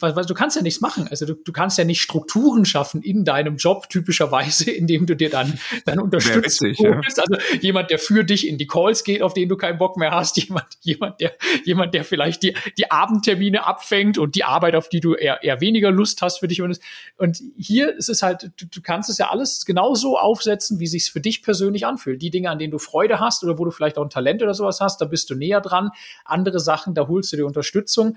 weil du kannst ja nichts machen. Also du, du kannst ja nicht Strukturen schaffen in deinem Job typischerweise, indem du dir dann dann unterstützt witzig, ja. Also jemand, der für dich in die Calls geht, auf den du keinen Bock mehr hast, jemand, jemand, der, jemand, der vielleicht die, die Abendtermine abfängt und die Arbeit, auf die du eher, eher weniger Lust hast für dich. Und, und hier ist es halt, du, du kannst es ja alles genauso aufsetzen, wie sich's für dich persönlich anfühlt. Die Dinge, an denen du Freude hast oder wo du vielleicht auch ein Talent oder sowas hast, da bist du näher dran. Andere Sachen, da holst du dir Unterstützung.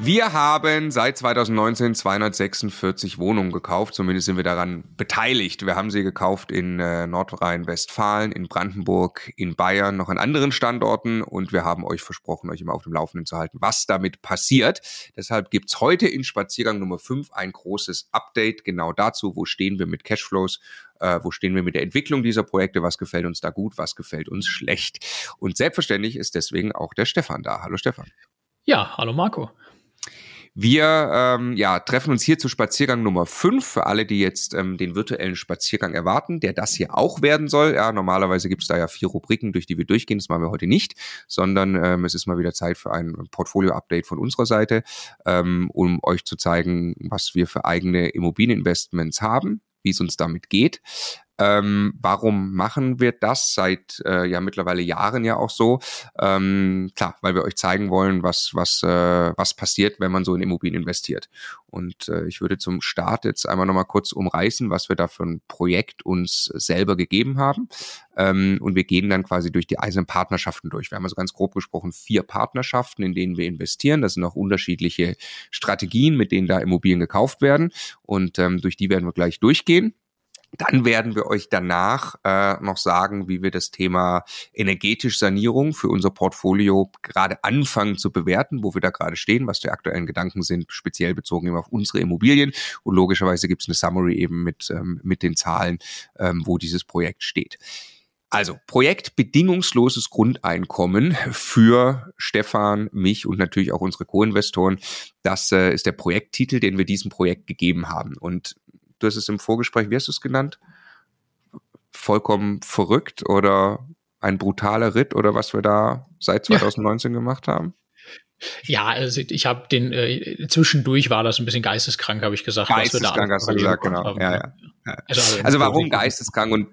Wir haben seit 2019 246 Wohnungen gekauft, zumindest sind wir daran beteiligt. Wir haben sie gekauft in äh, Nordrhein-Westfalen, in Brandenburg, in Bayern, noch an anderen Standorten und wir haben euch versprochen, euch immer auf dem Laufenden zu halten, was damit passiert. Deshalb gibt's heute in Spaziergang Nummer 5 ein großes Update genau dazu, wo stehen wir mit Cashflows äh, wo stehen wir mit der Entwicklung dieser Projekte, was gefällt uns da gut, was gefällt uns schlecht. Und selbstverständlich ist deswegen auch der Stefan da. Hallo Stefan. Ja, hallo Marco. Wir ähm, ja, treffen uns hier zu Spaziergang Nummer 5 für alle, die jetzt ähm, den virtuellen Spaziergang erwarten, der das hier auch werden soll. Ja, normalerweise gibt es da ja vier Rubriken, durch die wir durchgehen. Das machen wir heute nicht, sondern ähm, es ist mal wieder Zeit für ein Portfolio-Update von unserer Seite, ähm, um euch zu zeigen, was wir für eigene Immobilieninvestments haben, wie es uns damit geht. Ähm, warum machen wir das seit äh, ja mittlerweile Jahren ja auch so? Ähm, klar, weil wir euch zeigen wollen, was was äh, was passiert, wenn man so in Immobilien investiert. Und äh, ich würde zum Start jetzt einmal nochmal kurz umreißen, was wir da für ein Projekt uns selber gegeben haben. Ähm, und wir gehen dann quasi durch die einzelnen Partnerschaften durch. Wir haben also ganz grob gesprochen vier Partnerschaften, in denen wir investieren. Das sind auch unterschiedliche Strategien, mit denen da Immobilien gekauft werden. Und ähm, durch die werden wir gleich durchgehen. Dann werden wir euch danach äh, noch sagen, wie wir das Thema energetische Sanierung für unser Portfolio gerade anfangen zu bewerten, wo wir da gerade stehen, was die aktuellen Gedanken sind, speziell bezogen eben auf unsere Immobilien. Und logischerweise gibt es eine Summary eben mit, ähm, mit den Zahlen, ähm, wo dieses Projekt steht. Also Projekt bedingungsloses Grundeinkommen für Stefan, mich und natürlich auch unsere Co-Investoren. Das äh, ist der Projekttitel, den wir diesem Projekt gegeben haben. Und du hast es im Vorgespräch, wie hast du es genannt? Vollkommen verrückt oder ein brutaler Ritt oder was wir da seit 2019 ja. gemacht haben? Ja, also ich habe den äh, zwischendurch war das ein bisschen geisteskrank, habe ich gesagt. Geisteskrank hast du gesagt, genau. Ja, ja. Also, also, also warum geisteskrank und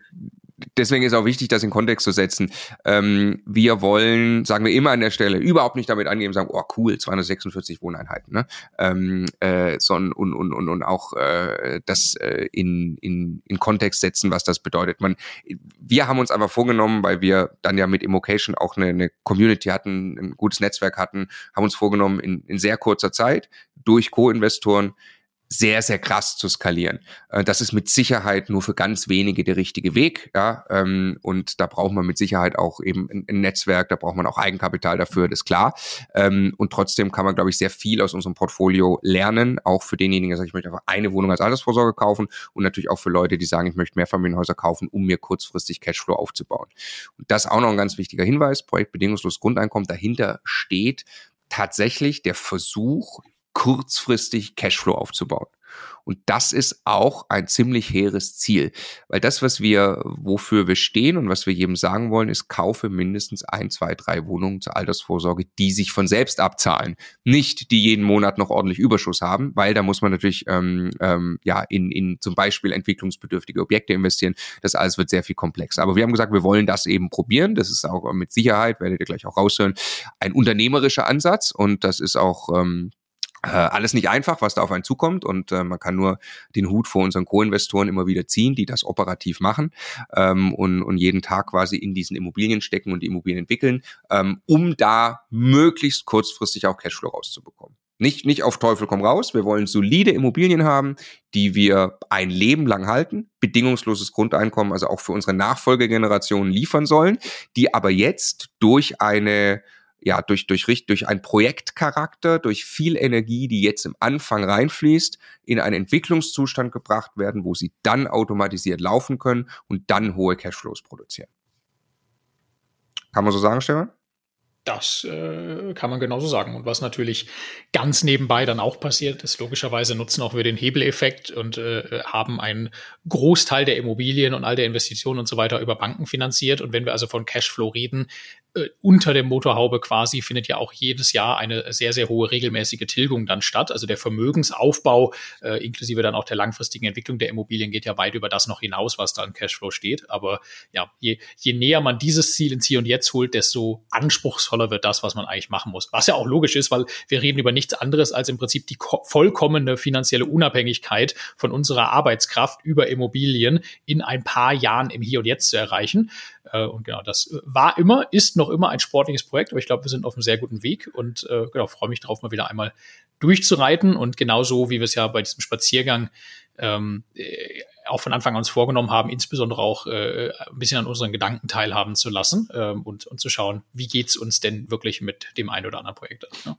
deswegen ist auch wichtig, das in Kontext zu setzen. Ähm, wir wollen, sagen wir immer an der Stelle, überhaupt nicht damit angeben, sagen, oh cool, 246 Wohneinheiten, ne? Ähm, äh, sondern und, und, und, und auch äh, das äh, in, in, in Kontext setzen, was das bedeutet. Man, wir haben uns einfach vorgenommen, weil wir dann ja mit Immocation auch eine, eine Community hatten, ein gutes Netzwerk hatten, haben uns vorgenommen, in, in sehr kurzer Zeit durch Co-Investoren sehr, sehr krass zu skalieren. Äh, das ist mit Sicherheit nur für ganz wenige der richtige Weg, ja. Ähm, und da braucht man mit Sicherheit auch eben ein Netzwerk, da braucht man auch Eigenkapital dafür, das ist klar. Ähm, und trotzdem kann man, glaube ich, sehr viel aus unserem Portfolio lernen, auch für denjenigen, der sagt, ich möchte einfach eine Wohnung als Altersvorsorge kaufen und natürlich auch für Leute, die sagen, ich möchte mehr Familienhäuser kaufen, um mir kurzfristig Cashflow aufzubauen. Und das auch noch ein ganz wichtiger Hinweis, Projekt bedingungslos Grundeinkommen, dahinter steht tatsächlich der Versuch, kurzfristig Cashflow aufzubauen. Und das ist auch ein ziemlich hehres Ziel. Weil das, was wir, wofür wir stehen und was wir jedem sagen wollen, ist, kaufe mindestens ein, zwei, drei Wohnungen zur Altersvorsorge, die sich von selbst abzahlen. Nicht, die jeden Monat noch ordentlich Überschuss haben, weil da muss man natürlich ähm, ähm, ja in, in zum Beispiel entwicklungsbedürftige Objekte investieren. Das alles wird sehr viel komplexer. Aber wir haben gesagt, wir wollen das eben probieren. Das ist auch mit Sicherheit, werdet ihr gleich auch raushören, ein unternehmerischer Ansatz. Und das ist auch ähm, äh, alles nicht einfach, was da auf einen zukommt und äh, man kann nur den Hut vor unseren Co-Investoren immer wieder ziehen, die das operativ machen ähm, und, und jeden Tag quasi in diesen Immobilien stecken und die Immobilien entwickeln, ähm, um da möglichst kurzfristig auch Cashflow rauszubekommen. Nicht, nicht auf Teufel komm raus. Wir wollen solide Immobilien haben, die wir ein Leben lang halten, bedingungsloses Grundeinkommen, also auch für unsere Nachfolgegenerationen liefern sollen, die aber jetzt durch eine ja, durch, durch, durch ein Projektcharakter, durch viel Energie, die jetzt im Anfang reinfließt, in einen Entwicklungszustand gebracht werden, wo sie dann automatisiert laufen können und dann hohe Cashflows produzieren. Kann man so sagen, Stefan? Das äh, kann man genauso sagen. Und was natürlich ganz nebenbei dann auch passiert, ist logischerweise nutzen auch wir den Hebeleffekt und äh, haben einen Großteil der Immobilien und all der Investitionen und so weiter über Banken finanziert. Und wenn wir also von Cashflow reden, äh, unter der Motorhaube quasi findet ja auch jedes Jahr eine sehr, sehr hohe regelmäßige Tilgung dann statt. Also der Vermögensaufbau äh, inklusive dann auch der langfristigen Entwicklung der Immobilien geht ja weit über das noch hinaus, was da in Cashflow steht. Aber ja, je, je näher man dieses Ziel ins Hier und Jetzt holt, desto anspruchsvoller wird das, was man eigentlich machen muss. Was ja auch logisch ist, weil wir reden über nichts anderes als im Prinzip die vollkommene finanzielle Unabhängigkeit von unserer Arbeitskraft über Immobilien in ein paar Jahren im Hier und Jetzt zu erreichen. Äh, und genau, das war immer, ist noch immer ein sportliches Projekt, aber ich glaube, wir sind auf einem sehr guten Weg und äh, genau, freue mich darauf, mal wieder einmal durchzureiten und genauso wie wir es ja bei diesem Spaziergang ähm, äh, auch von Anfang an uns vorgenommen haben, insbesondere auch äh, ein bisschen an unseren Gedanken teilhaben zu lassen ähm, und, und zu schauen, wie geht's uns denn wirklich mit dem einen oder anderen Projekt. Ne?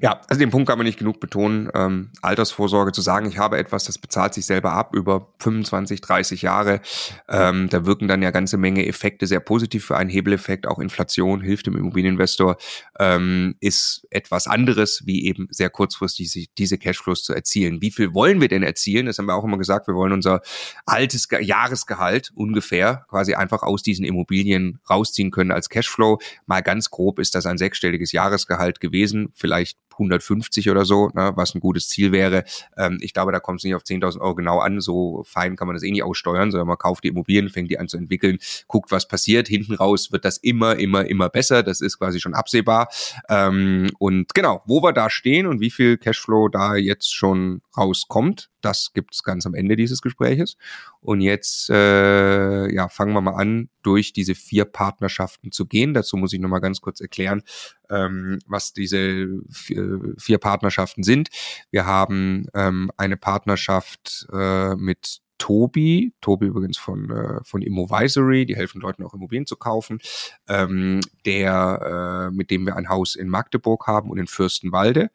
Ja, also den Punkt kann man nicht genug betonen. Ähm, Altersvorsorge zu sagen, ich habe etwas, das bezahlt sich selber ab über 25, 30 Jahre. Ähm, da wirken dann ja ganze Menge Effekte sehr positiv für einen Hebeleffekt. Auch Inflation hilft dem Immobilieninvestor, ähm, ist etwas anderes, wie eben sehr kurzfristig diese Cashflows zu erzielen. Wie viel wollen wir denn erzielen? Das haben wir auch immer gesagt. Wir wollen unser altes Ge Jahresgehalt ungefähr quasi einfach aus diesen Immobilien rausziehen können als Cashflow. Mal ganz grob ist das ein sechsstelliges Jahresgehalt gewesen. Vielleicht 150 oder so, ne, was ein gutes Ziel wäre. Ähm, ich glaube, da kommt es nicht auf 10.000 Euro genau an. So fein kann man das eh nicht aussteuern, sondern man kauft die Immobilien, fängt die an zu entwickeln, guckt, was passiert. Hinten raus wird das immer, immer, immer besser. Das ist quasi schon absehbar. Ähm, und genau, wo wir da stehen und wie viel Cashflow da jetzt schon rauskommt, das gibt's ganz am Ende dieses Gespräches. Und jetzt äh, ja, fangen wir mal an, durch diese vier Partnerschaften zu gehen. Dazu muss ich nochmal ganz kurz erklären, ähm, was diese vier, vier Partnerschaften sind. Wir haben ähm, eine Partnerschaft äh, mit Tobi, Tobi übrigens von, äh, von Immovisory, die helfen Leuten auch Immobilien zu kaufen, ähm, der, äh, mit dem wir ein Haus in Magdeburg haben und in Fürstenwalde.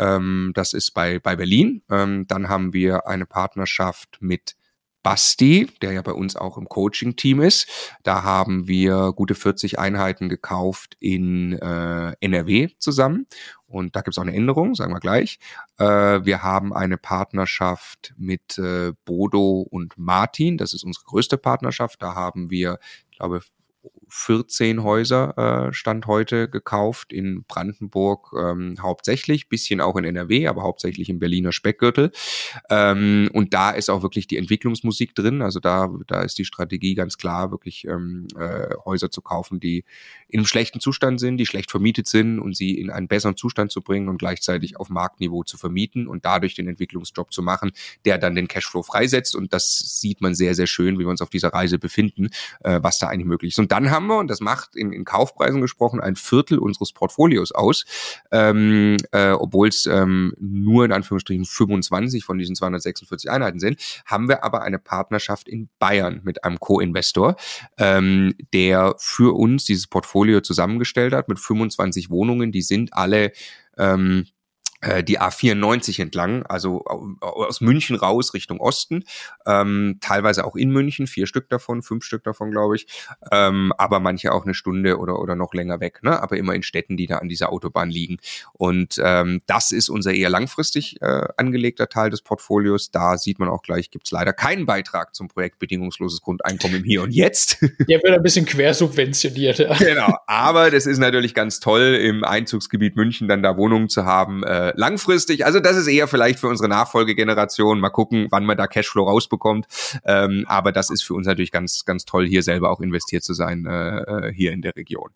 Ähm, das ist bei, bei Berlin. Ähm, dann haben wir eine Partnerschaft mit Basti, der ja bei uns auch im Coaching-Team ist. Da haben wir gute 40 Einheiten gekauft in äh, NRW zusammen. Und da gibt es auch eine Änderung, sagen wir gleich. Äh, wir haben eine Partnerschaft mit äh, Bodo und Martin. Das ist unsere größte Partnerschaft. Da haben wir, ich glaube, 14 Häuser äh, Stand heute gekauft in Brandenburg ähm, hauptsächlich, bisschen auch in NRW, aber hauptsächlich im Berliner Speckgürtel. Ähm, und da ist auch wirklich die Entwicklungsmusik drin. Also da, da ist die Strategie ganz klar, wirklich ähm, äh, Häuser zu kaufen, die in einem schlechten Zustand sind, die schlecht vermietet sind und sie in einen besseren Zustand zu bringen und gleichzeitig auf Marktniveau zu vermieten und dadurch den Entwicklungsjob zu machen, der dann den Cashflow freisetzt. Und das sieht man sehr, sehr schön, wie wir uns auf dieser Reise befinden, äh, was da eigentlich möglich ist. Und dann haben wir, und das macht in, in Kaufpreisen gesprochen, ein Viertel unseres Portfolios aus, ähm, äh, obwohl es ähm, nur in Anführungsstrichen 25 von diesen 246 Einheiten sind, haben wir aber eine Partnerschaft in Bayern mit einem Co-Investor, ähm, der für uns dieses Portfolio zusammengestellt hat mit 25 Wohnungen. Die sind alle ähm, äh, die A94 entlang, also aus München raus Richtung Osten, ähm, teilweise auch in München, vier Stück davon, fünf Stück davon, glaube ich, ähm, aber manche auch eine Stunde oder, oder noch länger weg, ne? aber immer in Städten, die da an dieser Autobahn liegen. Und ähm, das ist unser eher langfristig äh, angelegter Teil des Portfolios. Da sieht man auch gleich, gibt's leider keinen Beitrag zum Projekt Bedingungsloses Grundeinkommen im Hier und Jetzt. Der wird ein bisschen quersubventioniert. Ja. Genau, aber das ist natürlich ganz toll, im Einzugsgebiet München dann da Wohnungen zu haben, äh, langfristig, also das ist eher vielleicht für unsere Nachfolgegeneration. Mal gucken, wann man da Cashflow rausbekommt. Ähm, aber das ist für uns natürlich ganz, ganz toll, hier selber auch investiert zu sein, äh, äh, hier in der Region.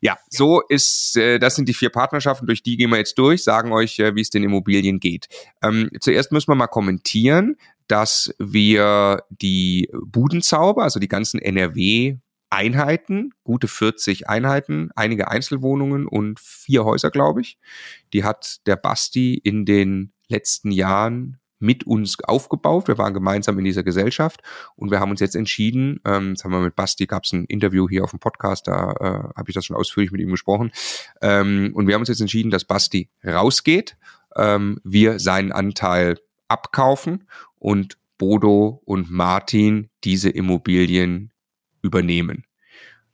Ja, so ist, äh, das sind die vier Partnerschaften, durch die gehen wir jetzt durch, sagen euch, äh, wie es den Immobilien geht. Ähm, zuerst müssen wir mal kommentieren, dass wir die Budenzauber, also die ganzen NRW Einheiten, gute 40 Einheiten, einige Einzelwohnungen und vier Häuser, glaube ich. Die hat der Basti in den letzten Jahren mit uns aufgebaut. Wir waren gemeinsam in dieser Gesellschaft und wir haben uns jetzt entschieden, ähm, jetzt haben wir mit Basti, gab es ein Interview hier auf dem Podcast, da äh, habe ich das schon ausführlich mit ihm gesprochen. Ähm, und wir haben uns jetzt entschieden, dass Basti rausgeht, ähm, wir seinen Anteil abkaufen und Bodo und Martin diese Immobilien übernehmen.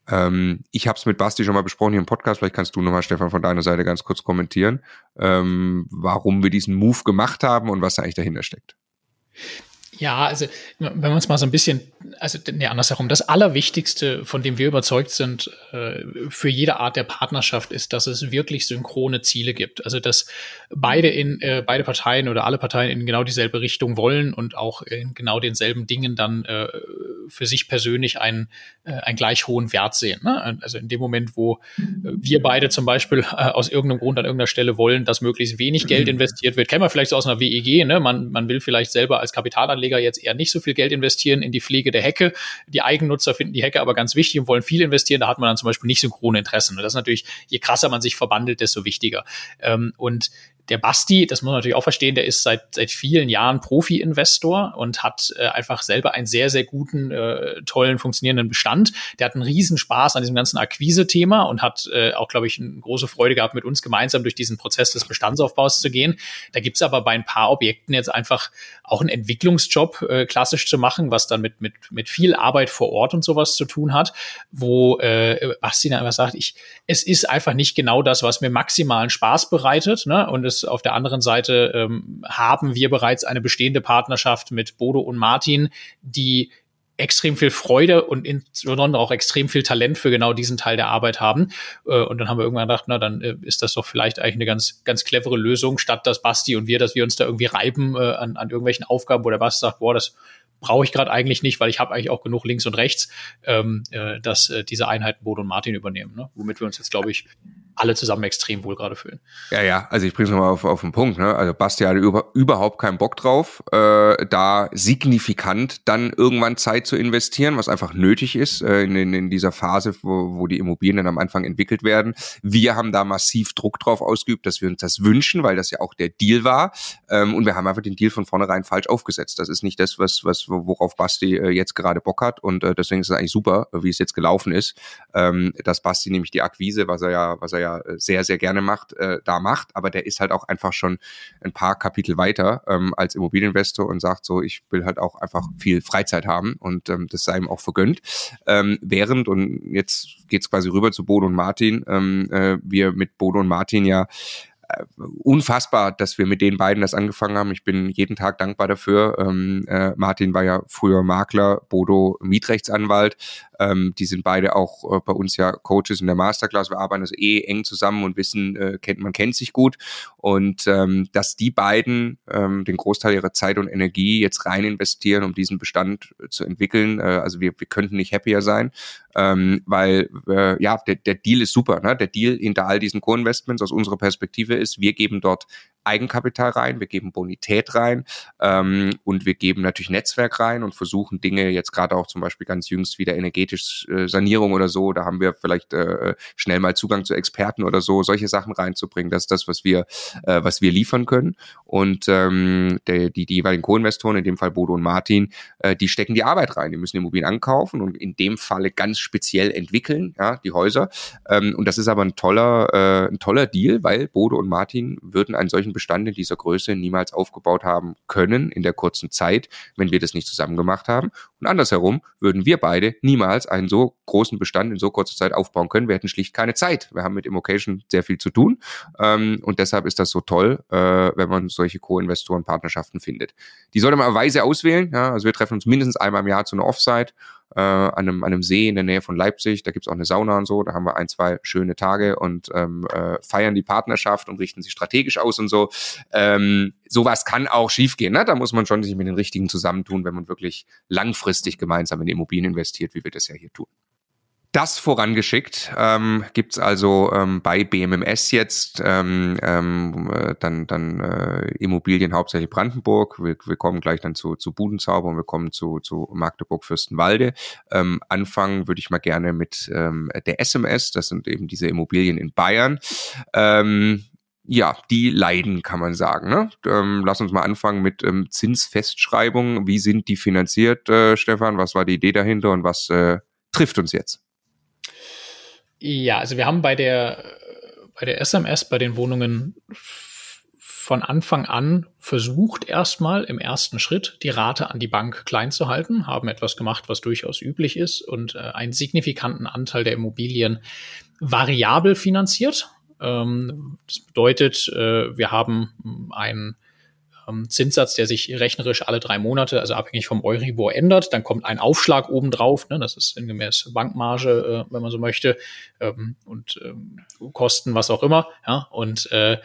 Ähm, ich habe es mit Basti schon mal besprochen hier im Podcast. Vielleicht kannst du nochmal, Stefan, von deiner Seite ganz kurz kommentieren, ähm, warum wir diesen Move gemacht haben und was da eigentlich dahinter steckt. Ja, also wenn wir uns mal so ein bisschen, also nee, andersherum, das Allerwichtigste, von dem wir überzeugt sind äh, für jede Art der Partnerschaft, ist, dass es wirklich synchrone Ziele gibt. Also dass beide in äh, beide Parteien oder alle Parteien in genau dieselbe Richtung wollen und auch in genau denselben Dingen dann äh, für sich persönlich einen, äh, einen gleich hohen Wert sehen. Ne? Also in dem Moment, wo wir beide zum Beispiel äh, aus irgendeinem Grund an irgendeiner Stelle wollen, dass möglichst wenig Geld investiert wird, kennen wir vielleicht so aus einer WEG, ne? man, man will vielleicht selber als Kapitalanleger jetzt eher nicht so viel Geld investieren in die Pflege der Hecke. Die Eigennutzer finden die Hecke aber ganz wichtig und wollen viel investieren. Da hat man dann zum Beispiel nicht synchrone Interessen. Und das ist natürlich, je krasser man sich verbandelt, desto wichtiger. Ähm, und der Basti, das muss man natürlich auch verstehen, der ist seit, seit vielen Jahren Profi-Investor und hat äh, einfach selber einen sehr, sehr guten, äh, tollen, funktionierenden Bestand. Der hat einen riesen Spaß an diesem ganzen Akquise-Thema und hat äh, auch, glaube ich, eine große Freude gehabt, mit uns gemeinsam durch diesen Prozess des Bestandsaufbaus zu gehen. Da gibt's aber bei ein paar Objekten jetzt einfach auch einen Entwicklungsjob äh, klassisch zu machen, was dann mit, mit, mit viel Arbeit vor Ort und sowas zu tun hat, wo äh, Basti dann einfach sagt, ich, es ist einfach nicht genau das, was mir maximalen Spaß bereitet. Ne? Und es auf der anderen Seite ähm, haben wir bereits eine bestehende Partnerschaft mit Bodo und Martin, die extrem viel Freude und insbesondere auch extrem viel Talent für genau diesen Teil der Arbeit haben. Äh, und dann haben wir irgendwann gedacht, na, dann äh, ist das doch vielleicht eigentlich eine ganz, ganz clevere Lösung, statt dass Basti und wir, dass wir uns da irgendwie reiben äh, an, an irgendwelchen Aufgaben, wo der Basti sagt, boah, das brauche ich gerade eigentlich nicht, weil ich habe eigentlich auch genug links und rechts, ähm, äh, dass diese Einheiten Bodo und Martin übernehmen, ne? womit wir uns jetzt, glaube ich, alle zusammen extrem wohl gerade fühlen. Ja, ja, also ich bringe es nochmal auf, auf den Punkt. Ne? Also Basti hatte über, überhaupt keinen Bock drauf, äh, da signifikant dann irgendwann Zeit zu investieren, was einfach nötig ist äh, in, in, in dieser Phase, wo, wo die Immobilien dann am Anfang entwickelt werden. Wir haben da massiv Druck drauf ausgeübt, dass wir uns das wünschen, weil das ja auch der Deal war. Ähm, und wir haben einfach den Deal von vornherein falsch aufgesetzt. Das ist nicht das, was, was worauf Basti äh, jetzt gerade Bock hat. Und äh, deswegen ist es eigentlich super, wie es jetzt gelaufen ist, ähm, dass Basti nämlich die Akquise, was er ja, was er ja äh, sehr, sehr gerne macht, äh, da macht. Aber der ist halt auch einfach schon ein paar Kapitel weiter ähm, als Immobilieninvestor und sagt so, ich will halt auch einfach viel Freizeit haben und ähm, das sei ihm auch vergönnt. Ähm, während, und jetzt geht's quasi rüber zu Bodo und Martin, ähm, äh, wir mit Bodo und Martin ja äh, unfassbar, dass wir mit den beiden das angefangen haben. Ich bin jeden Tag dankbar dafür. Ähm, äh, Martin war ja früher Makler, Bodo Mietrechtsanwalt. Ähm, die sind beide auch äh, bei uns ja Coaches in der Masterclass. Wir arbeiten also eh eng zusammen und wissen, äh, kennt, man kennt sich gut. Und ähm, dass die beiden ähm, den Großteil ihrer Zeit und Energie jetzt rein investieren, um diesen Bestand äh, zu entwickeln. Äh, also wir, wir könnten nicht happier sein, ähm, weil äh, ja, der, der Deal ist super. Ne? Der Deal hinter all diesen Co-Investments aus unserer Perspektive ist, wir geben dort Eigenkapital rein, wir geben Bonität rein ähm, und wir geben natürlich Netzwerk rein und versuchen Dinge jetzt gerade auch zum Beispiel ganz jüngst wieder energetische äh, Sanierung oder so, da haben wir vielleicht äh, schnell mal Zugang zu Experten oder so, solche Sachen reinzubringen. Das ist das, was wir, äh, was wir liefern können. Und ähm, der, die, die jeweiligen Co-Investoren, in dem Fall Bodo und Martin, äh, die stecken die Arbeit rein. Die müssen Immobilien ankaufen und in dem Falle ganz speziell entwickeln, ja, die Häuser. Ähm, und das ist aber ein toller, äh, ein toller Deal, weil Bodo und Martin würden einen solchen Bestand in dieser Größe niemals aufgebaut haben können in der kurzen Zeit, wenn wir das nicht zusammen gemacht haben. Und andersherum würden wir beide niemals einen so großen Bestand in so kurzer Zeit aufbauen können. Wir hätten schlicht keine Zeit. Wir haben mit Immocation sehr viel zu tun. Ähm, und deshalb ist das so toll, äh, wenn man solche Co-Investoren-Partnerschaften findet. Die sollte man weise auswählen. Ja? Also wir treffen uns mindestens einmal im Jahr zu einer Offsite äh, an, einem, an einem See in der Nähe von Leipzig. Da gibt's auch eine Sauna und so. Da haben wir ein, zwei schöne Tage und ähm, äh, feiern die Partnerschaft und richten sie strategisch aus und so. Ähm, sowas kann auch schiefgehen. Ne? Da muss man schon sich mit den Richtigen zusammentun, wenn man wirklich langfristig gemeinsam in Immobilien investiert, wie wir das ja hier tun. Das vorangeschickt ähm, gibt also ähm, bei BMMS jetzt ähm, ähm, äh, dann, dann äh, Immobilien hauptsächlich Brandenburg. Wir, wir kommen gleich dann zu, zu Budenzauber und wir kommen zu, zu Magdeburg-Fürstenwalde. Ähm, anfangen würde ich mal gerne mit ähm, der SMS. Das sind eben diese Immobilien in Bayern. Ähm, ja, die leiden, kann man sagen. Ne? Ähm, lass uns mal anfangen mit ähm, Zinsfestschreibung. Wie sind die finanziert, äh, Stefan? Was war die Idee dahinter und was äh, trifft uns jetzt? Ja, also wir haben bei der, bei der SMS, bei den Wohnungen von Anfang an versucht, erstmal im ersten Schritt die Rate an die Bank klein zu halten, haben etwas gemacht, was durchaus üblich ist und äh, einen signifikanten Anteil der Immobilien variabel finanziert. Ähm, das bedeutet, äh, wir haben einen ähm, Zinssatz, der sich rechnerisch alle drei Monate, also abhängig vom Euribor ändert. Dann kommt ein Aufschlag obendrauf, ne, das ist sinngemäß Bankmarge, äh, wenn man so möchte, ähm, und ähm, Kosten, was auch immer. Ja, und äh,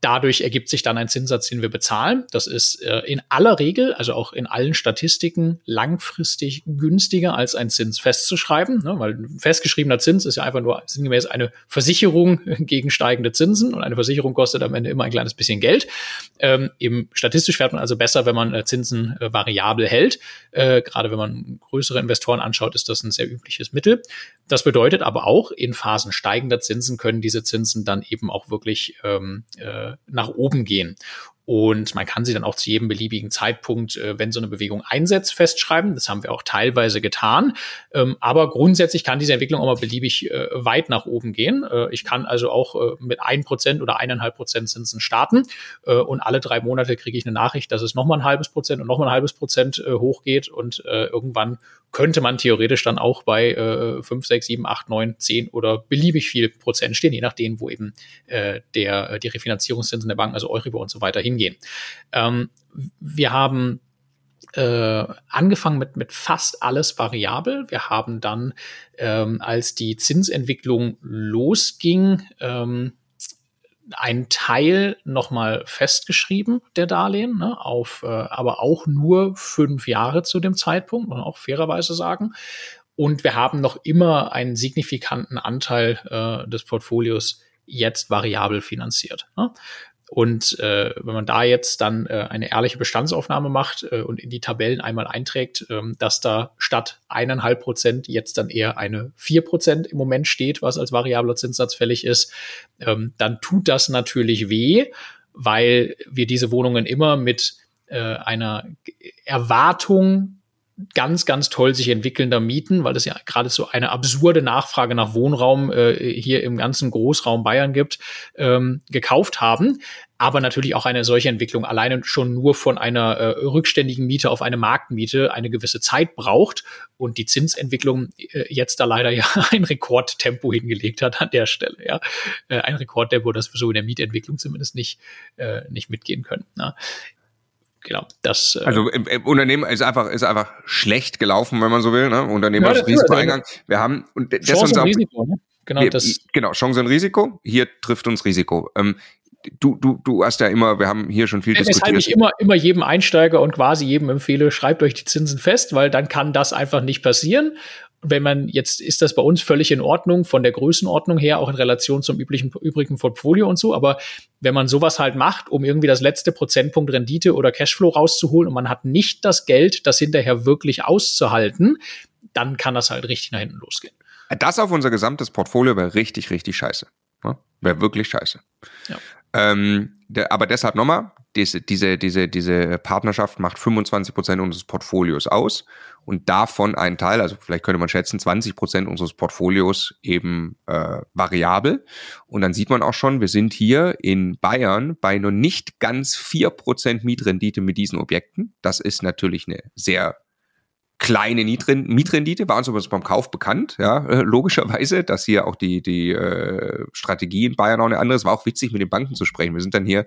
Dadurch ergibt sich dann ein Zinssatz, den wir bezahlen. Das ist äh, in aller Regel, also auch in allen Statistiken, langfristig günstiger als ein Zins festzuschreiben, ne? weil festgeschriebener Zins ist ja einfach nur sinngemäß eine Versicherung gegen steigende Zinsen und eine Versicherung kostet am Ende immer ein kleines bisschen Geld. Ähm, Im statistisch fährt man also besser, wenn man äh, Zinsen äh, variabel hält. Äh, gerade wenn man größere Investoren anschaut, ist das ein sehr übliches Mittel. Das bedeutet aber auch, in Phasen steigender Zinsen können diese Zinsen dann eben auch wirklich ähm, äh, nach oben gehen. Und man kann sie dann auch zu jedem beliebigen Zeitpunkt, äh, wenn so eine Bewegung einsetzt, festschreiben. Das haben wir auch teilweise getan. Ähm, aber grundsätzlich kann diese Entwicklung auch mal beliebig äh, weit nach oben gehen. Äh, ich kann also auch mit ein Prozent oder eineinhalb Prozent Zinsen starten. Und alle drei Monate kriege ich eine Nachricht, dass es nochmal ein halbes Prozent und nochmal ein halbes Prozent hochgeht. Und irgendwann könnte man theoretisch dann auch bei äh, 5, 6, 7, 8, 9, 10 oder beliebig viel Prozent stehen, je nachdem, wo eben der, die Refinanzierungszinsen der Banken, also Euribor und so weiter hingehen. Ähm, wir haben äh, angefangen mit, mit fast alles variabel. Wir haben dann, ähm, als die Zinsentwicklung losging, ähm, ein Teil nochmal festgeschrieben, der Darlehen, ne, auf, äh, aber auch nur fünf Jahre zu dem Zeitpunkt, muss man auch fairerweise sagen. Und wir haben noch immer einen signifikanten Anteil äh, des Portfolios jetzt variabel finanziert. Ne? Und äh, wenn man da jetzt dann äh, eine ehrliche Bestandsaufnahme macht äh, und in die Tabellen einmal einträgt, ähm, dass da statt eineinhalb Prozent jetzt dann eher eine vier Prozent im Moment steht, was als variabler Zinssatz fällig ist, ähm, dann tut das natürlich weh, weil wir diese Wohnungen immer mit äh, einer Erwartung ganz, ganz toll sich entwickelnder Mieten, weil es ja gerade so eine absurde Nachfrage nach Wohnraum äh, hier im ganzen Großraum Bayern gibt, ähm, gekauft haben. Aber natürlich auch eine solche Entwicklung alleine schon nur von einer äh, rückständigen Miete auf eine Marktmiete eine gewisse Zeit braucht und die Zinsentwicklung äh, jetzt da leider ja ein Rekordtempo hingelegt hat an der Stelle. Ja, äh, ein Rekordtempo, das wir so in der Mietentwicklung zumindest nicht äh, nicht mitgehen können. Na genau, das. Äh also im, im, Unternehmen ist einfach ist einfach schlecht gelaufen, wenn man so will. Ne? Unternehmer ja, Risikoeingang. Wir haben und das Chance und Risiko. Ne? Genau, wir, das. Genau, Chance und Risiko. Hier trifft uns Risiko. Ähm, du, du, du hast ja immer, wir haben hier schon viel Weshalb diskutiert. Weshalb ich immer, immer jedem Einsteiger und quasi jedem empfehle, schreibt euch die Zinsen fest, weil dann kann das einfach nicht passieren wenn man jetzt ist das bei uns völlig in Ordnung von der Größenordnung her, auch in Relation zum üblichen, übrigen Portfolio und so. Aber wenn man sowas halt macht, um irgendwie das letzte Prozentpunkt Rendite oder Cashflow rauszuholen und man hat nicht das Geld, das hinterher wirklich auszuhalten, dann kann das halt richtig nach hinten losgehen. Das auf unser gesamtes Portfolio wäre richtig, richtig scheiße. Ne? Wäre wirklich scheiße. Ja. Ähm, der, aber deshalb nochmal, diese, diese, diese, diese Partnerschaft macht 25 Prozent unseres Portfolios aus und davon ein Teil, also vielleicht könnte man schätzen, 20 Prozent unseres Portfolios eben äh, variabel. Und dann sieht man auch schon, wir sind hier in Bayern bei nur nicht ganz vier Prozent Mietrendite mit diesen Objekten. Das ist natürlich eine sehr kleine Mietrendite, war uns aber beim Kauf bekannt, ja, äh, logischerweise, dass hier auch die, die äh, Strategie in Bayern auch eine andere ist. War auch witzig, mit den Banken zu sprechen. Wir sind dann hier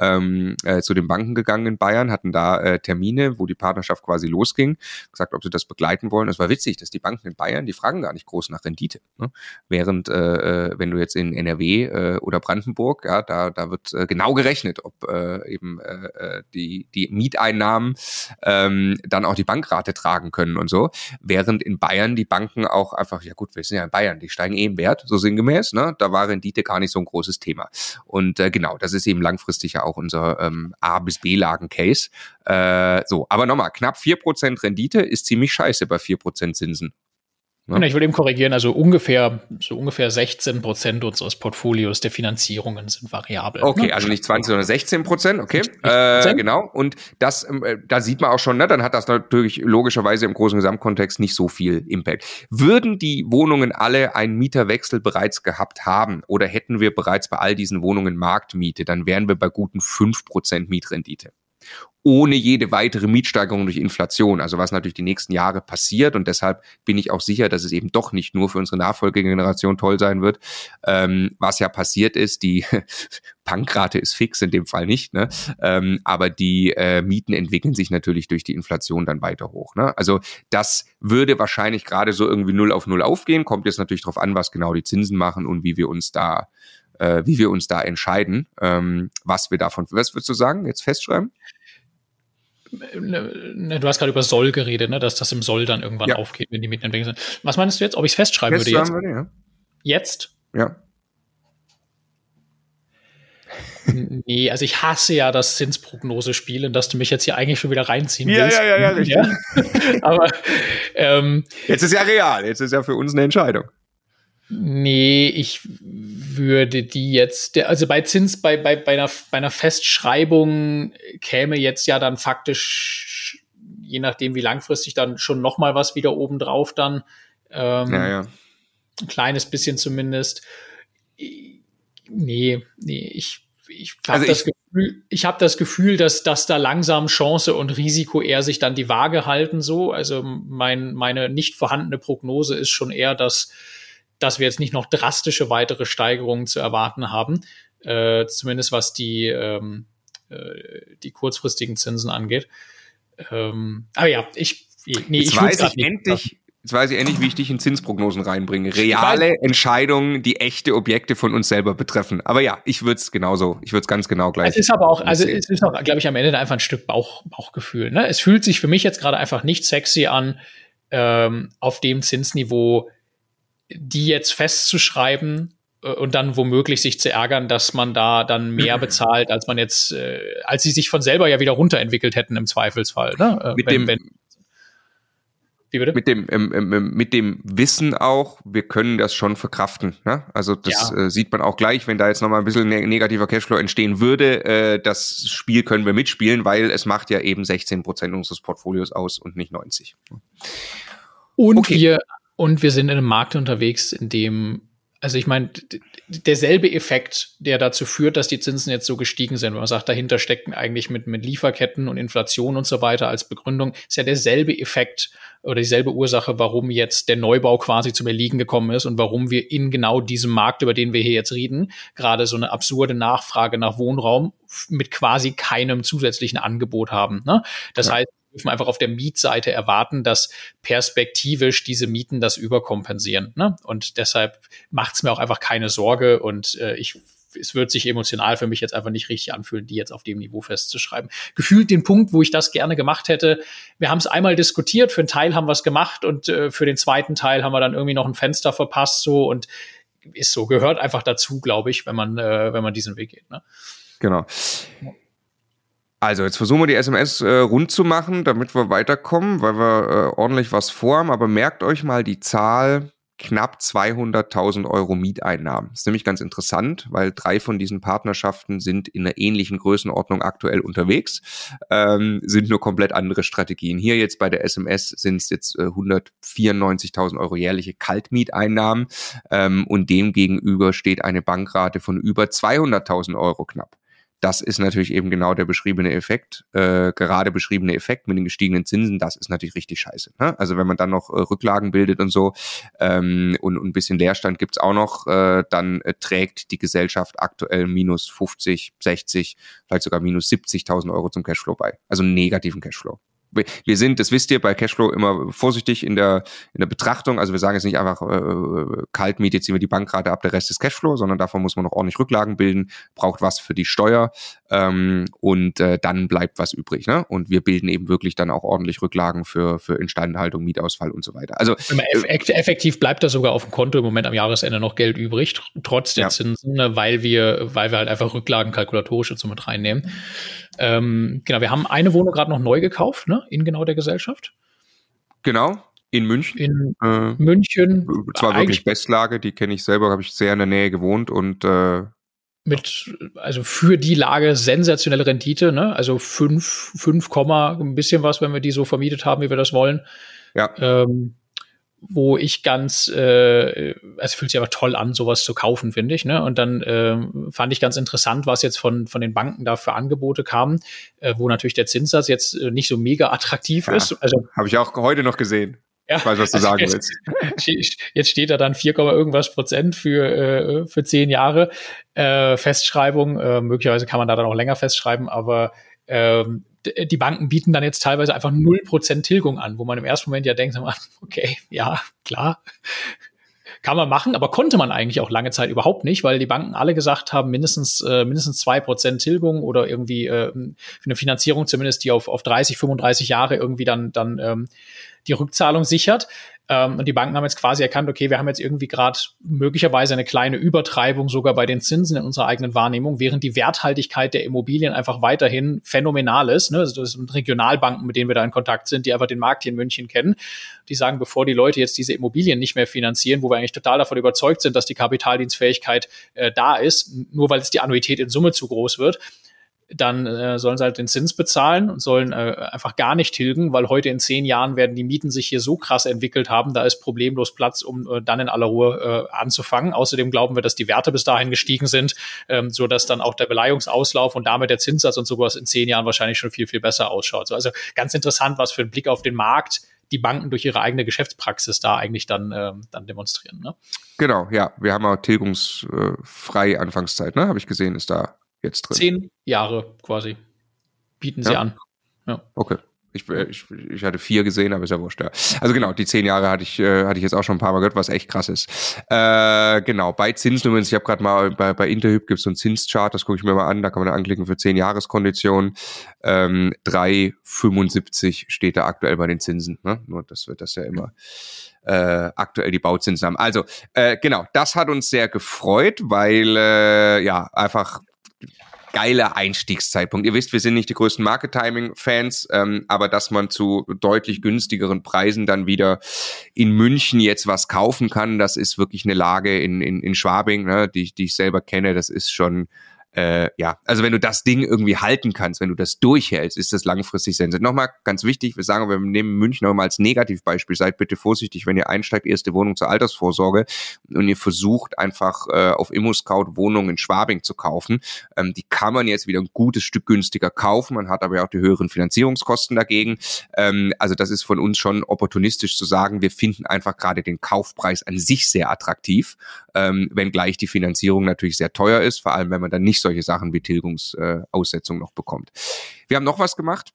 ähm, äh, zu den Banken gegangen in Bayern, hatten da äh, Termine, wo die Partnerschaft quasi losging, gesagt, ob sie das begleiten wollen. Es war witzig, dass die Banken in Bayern, die fragen gar nicht groß nach Rendite. Ne? Während, äh, äh wenn du jetzt in NRW äh, oder Brandenburg, ja, da, da wird äh, genau gerechnet, ob äh, eben äh, äh die, die Mieteinnahmen ähm, dann auch die Bankrate tragen können und so. Während in Bayern die Banken auch einfach, ja gut, wir sind ja in Bayern, die steigen eh im Wert, so sinngemäß, ne? Da war Rendite gar nicht so ein großes Thema. Und äh, genau, das ist eben langfristig ja auch unser ähm, A bis B-Lagen-Case. Äh, so, aber nochmal, knapp vier Prozent Rendite ist ziemlich scheiße bei vier Prozent Zinsen. Ne? Genau, ich würde eben korrigieren, also ungefähr, so ungefähr 16 Prozent unseres Portfolios der Finanzierungen sind variabel. Okay, ne? also nicht 20, sondern 16 Prozent, okay. Äh, genau. Und das, ähm, äh, da sieht man auch schon, ne, dann hat das natürlich logischerweise im großen Gesamtkontext nicht so viel Impact. Würden die Wohnungen alle einen Mieterwechsel bereits gehabt haben oder hätten wir bereits bei all diesen Wohnungen Marktmiete, dann wären wir bei guten 5 Prozent Mietrendite ohne jede weitere Mietsteigerung durch Inflation. Also was natürlich die nächsten Jahre passiert und deshalb bin ich auch sicher, dass es eben doch nicht nur für unsere Nachfolgegeneration toll sein wird. Ähm, was ja passiert ist, die Bankrate ist fix, in dem Fall nicht, ne? Ähm, aber die äh, Mieten entwickeln sich natürlich durch die Inflation dann weiter hoch. Ne? Also das würde wahrscheinlich gerade so irgendwie null auf null aufgehen. Kommt jetzt natürlich darauf an, was genau die Zinsen machen und wie wir uns da äh, wie wir uns da entscheiden, ähm, was wir davon, was würdest du sagen, jetzt festschreiben? Ne, ne, du hast gerade über Soll geredet, ne, dass das im Soll dann irgendwann ja. aufgeht, wenn die Mieten entwickelt sind. Was meinst du jetzt? Ob ich es festschreiben jetzt würde jetzt? Wir, ja. Jetzt? Ja. Nee, also ich hasse ja das Zinsprognose-Spiel, in das du mich jetzt hier eigentlich schon wieder reinziehen ja, willst. Ja, ja, ja, richtig. Ja. Aber ähm, jetzt ist ja real, jetzt ist ja für uns eine Entscheidung. Nee, ich würde die jetzt, also bei Zins, bei, bei, bei, einer, bei einer Festschreibung käme jetzt ja dann faktisch, je nachdem wie langfristig, dann schon noch mal was wieder obendrauf dann. Ähm, ja, ja. Ein kleines bisschen zumindest. Nee, nee, ich, ich habe also das Gefühl, ich habe das Gefühl, dass, dass da langsam Chance und Risiko eher sich dann die Waage halten so. Also mein, meine nicht vorhandene Prognose ist schon eher, dass dass wir jetzt nicht noch drastische weitere Steigerungen zu erwarten haben, äh, zumindest was die, ähm, äh, die kurzfristigen Zinsen angeht. Ähm, aber ja, ich, nee, jetzt ich weiß ich endlich, Jetzt weiß ich endlich, wie ich dich in Zinsprognosen reinbringe. Reale Entscheidungen, die echte Objekte von uns selber betreffen. Aber ja, ich würde es genauso, ich würde es ganz genau gleich. Es ist aber auch, also es ist auch, glaube ich, am Ende einfach ein Stück Bauch, Bauchgefühl. Ne? Es fühlt sich für mich jetzt gerade einfach nicht sexy an, ähm, auf dem Zinsniveau die jetzt festzuschreiben äh, und dann womöglich sich zu ärgern, dass man da dann mehr bezahlt, als man jetzt, äh, als sie sich von selber ja wieder runterentwickelt hätten im Zweifelsfall. Ne? Äh, mit wenn, dem, wenn? Mit dem, ähm, ähm, mit dem Wissen auch, wir können das schon verkraften. Ne? Also das ja. äh, sieht man auch gleich, wenn da jetzt nochmal ein bisschen ne negativer Cashflow entstehen würde. Äh, das Spiel können wir mitspielen, weil es macht ja eben 16 Prozent unseres Portfolios aus und nicht 90. Und okay. wir und wir sind in einem Markt unterwegs, in dem, also ich meine, derselbe Effekt, der dazu führt, dass die Zinsen jetzt so gestiegen sind, wenn man sagt, dahinter stecken eigentlich mit, mit Lieferketten und Inflation und so weiter als Begründung, ist ja derselbe Effekt oder dieselbe Ursache, warum jetzt der Neubau quasi zum Erliegen gekommen ist und warum wir in genau diesem Markt, über den wir hier jetzt reden, gerade so eine absurde Nachfrage nach Wohnraum mit quasi keinem zusätzlichen Angebot haben. Ne? Das ja. heißt, dürfen einfach auf der Mietseite erwarten, dass perspektivisch diese Mieten das überkompensieren. Ne? Und deshalb macht es mir auch einfach keine Sorge und äh, ich es wird sich emotional für mich jetzt einfach nicht richtig anfühlen, die jetzt auf dem Niveau festzuschreiben. Gefühlt den Punkt, wo ich das gerne gemacht hätte. Wir haben es einmal diskutiert, für einen Teil haben wir es gemacht und äh, für den zweiten Teil haben wir dann irgendwie noch ein Fenster verpasst so und ist so gehört einfach dazu, glaube ich, wenn man äh, wenn man diesen Weg geht. Ne? Genau. Also, jetzt versuchen wir die SMS äh, rund zu machen, damit wir weiterkommen, weil wir äh, ordentlich was vorhaben. Aber merkt euch mal die Zahl knapp 200.000 Euro Mieteinnahmen. Das ist nämlich ganz interessant, weil drei von diesen Partnerschaften sind in einer ähnlichen Größenordnung aktuell unterwegs, ähm, sind nur komplett andere Strategien. Hier jetzt bei der SMS sind es jetzt äh, 194.000 Euro jährliche Kaltmieteinnahmen ähm, und dem gegenüber steht eine Bankrate von über 200.000 Euro knapp das ist natürlich eben genau der beschriebene Effekt, äh, gerade beschriebene Effekt mit den gestiegenen Zinsen, das ist natürlich richtig scheiße. Ne? Also wenn man dann noch äh, Rücklagen bildet und so ähm, und, und ein bisschen Leerstand gibt's auch noch, äh, dann äh, trägt die Gesellschaft aktuell minus 50, 60, vielleicht sogar minus 70.000 Euro zum Cashflow bei. Also negativen Cashflow wir sind, das wisst ihr, bei Cashflow immer vorsichtig in der, in der Betrachtung. Also wir sagen jetzt nicht einfach, äh, Kaltmiete ziehen wir die Bankrate ab, der Rest ist Cashflow, sondern davon muss man noch ordentlich Rücklagen bilden, braucht was für die Steuer ähm, und äh, dann bleibt was übrig. Ne? Und wir bilden eben wirklich dann auch ordentlich Rücklagen für, für Instandhaltung, Mietausfall und so weiter. Also effektiv bleibt da sogar auf dem Konto im Moment am Jahresende noch Geld übrig, trotz der ja. Zinsen, ne, weil wir, weil wir halt einfach Rücklagen kalkulatorisch jetzt mit reinnehmen. Ähm, genau, wir haben eine Wohnung gerade noch neu gekauft, ne, in genau der Gesellschaft. Genau. In München? In äh, München. Zwar wirklich Bestlage, die kenne ich selber, habe ich sehr in der Nähe gewohnt und äh, mit, also für die Lage sensationelle Rendite, ne? Also 5, 5, ein bisschen was, wenn wir die so vermietet haben, wie wir das wollen. Ja. Ähm, wo ich ganz, äh, es fühlt sich aber toll an, sowas zu kaufen, finde ich. Ne? Und dann äh, fand ich ganz interessant, was jetzt von, von den Banken da für Angebote kamen, äh, wo natürlich der Zinssatz jetzt äh, nicht so mega attraktiv ja, ist. Also habe ich auch heute noch gesehen. Ja, ich weiß, was du also sagen jetzt, willst. Jetzt steht da dann 4, irgendwas Prozent für, äh, für zehn Jahre äh, Festschreibung. Äh, möglicherweise kann man da dann auch länger festschreiben, aber ähm, die Banken bieten dann jetzt teilweise einfach 0% Tilgung an, wo man im ersten Moment ja denkt, okay, ja, klar, kann man machen, aber konnte man eigentlich auch lange Zeit überhaupt nicht, weil die Banken alle gesagt haben, mindestens, äh, mindestens Prozent Tilgung oder irgendwie äh, eine Finanzierung zumindest, die auf, auf 30, 35 Jahre irgendwie dann, dann ähm, die Rückzahlung sichert. Ähm, und die Banken haben jetzt quasi erkannt, okay, wir haben jetzt irgendwie gerade möglicherweise eine kleine Übertreibung sogar bei den Zinsen in unserer eigenen Wahrnehmung, während die Werthaltigkeit der Immobilien einfach weiterhin phänomenal ist. Ne? Also das sind Regionalbanken, mit denen wir da in Kontakt sind, die einfach den Markt hier in München kennen. Die sagen, bevor die Leute jetzt diese Immobilien nicht mehr finanzieren, wo wir eigentlich total davon überzeugt sind, dass die Kapitaldienstfähigkeit äh, da ist, nur weil es die Annuität in Summe zu groß wird, dann äh, sollen sie halt den Zins bezahlen und sollen äh, einfach gar nicht tilgen, weil heute in zehn Jahren werden die Mieten sich hier so krass entwickelt haben, da ist problemlos Platz, um äh, dann in aller Ruhe äh, anzufangen. Außerdem glauben wir, dass die Werte bis dahin gestiegen sind, ähm, so dass dann auch der Beleihungsauslauf und damit der Zinssatz und sowas in zehn Jahren wahrscheinlich schon viel, viel besser ausschaut. So, also ganz interessant, was für ein Blick auf den Markt die Banken durch ihre eigene Geschäftspraxis da eigentlich dann, ähm, dann demonstrieren. Ne? Genau, ja. Wir haben auch tilgungsfrei Anfangszeit, ne? Habe ich gesehen, ist da jetzt drin? Zehn Jahre quasi bieten sie ja? an. Ja. Okay. Ich, ich, ich hatte vier gesehen, aber ist ja wurscht. Ja. Also genau, die zehn Jahre hatte ich, äh, hatte ich jetzt auch schon ein paar Mal gehört, was echt krass ist. Äh, genau, bei Zinsen übrigens, ich habe gerade mal bei, bei Interhyp gibt es so ein Zinschart, das gucke ich mir mal an, da kann man da anklicken für zehn Jahreskonditionen. Ähm, 3,75 steht da aktuell bei den Zinsen. Ne? Nur das wird das ja immer äh, aktuell die Bauzinsen haben. Also äh, genau, das hat uns sehr gefreut, weil äh, ja einfach geiler Einstiegszeitpunkt. Ihr wisst, wir sind nicht die größten Market-Timing-Fans, ähm, aber dass man zu deutlich günstigeren Preisen dann wieder in München jetzt was kaufen kann, das ist wirklich eine Lage in, in, in Schwabing, ne, die, die ich selber kenne. Das ist schon äh, ja, also wenn du das Ding irgendwie halten kannst, wenn du das durchhältst, ist das langfristig sensitiv. Nochmal ganz wichtig, wir sagen, wir nehmen München nochmal als Negativbeispiel. Seid bitte vorsichtig, wenn ihr einsteigt, erste Wohnung zur Altersvorsorge und ihr versucht einfach äh, auf ImmoScout Wohnungen in Schwabing zu kaufen. Ähm, die kann man jetzt wieder ein gutes Stück günstiger kaufen. Man hat aber ja auch die höheren Finanzierungskosten dagegen. Ähm, also das ist von uns schon opportunistisch zu sagen, wir finden einfach gerade den Kaufpreis an sich sehr attraktiv, ähm, wenngleich die Finanzierung natürlich sehr teuer ist, vor allem wenn man dann nicht solche Sachen wie Tilgungsaussetzung noch bekommt. Wir haben noch was gemacht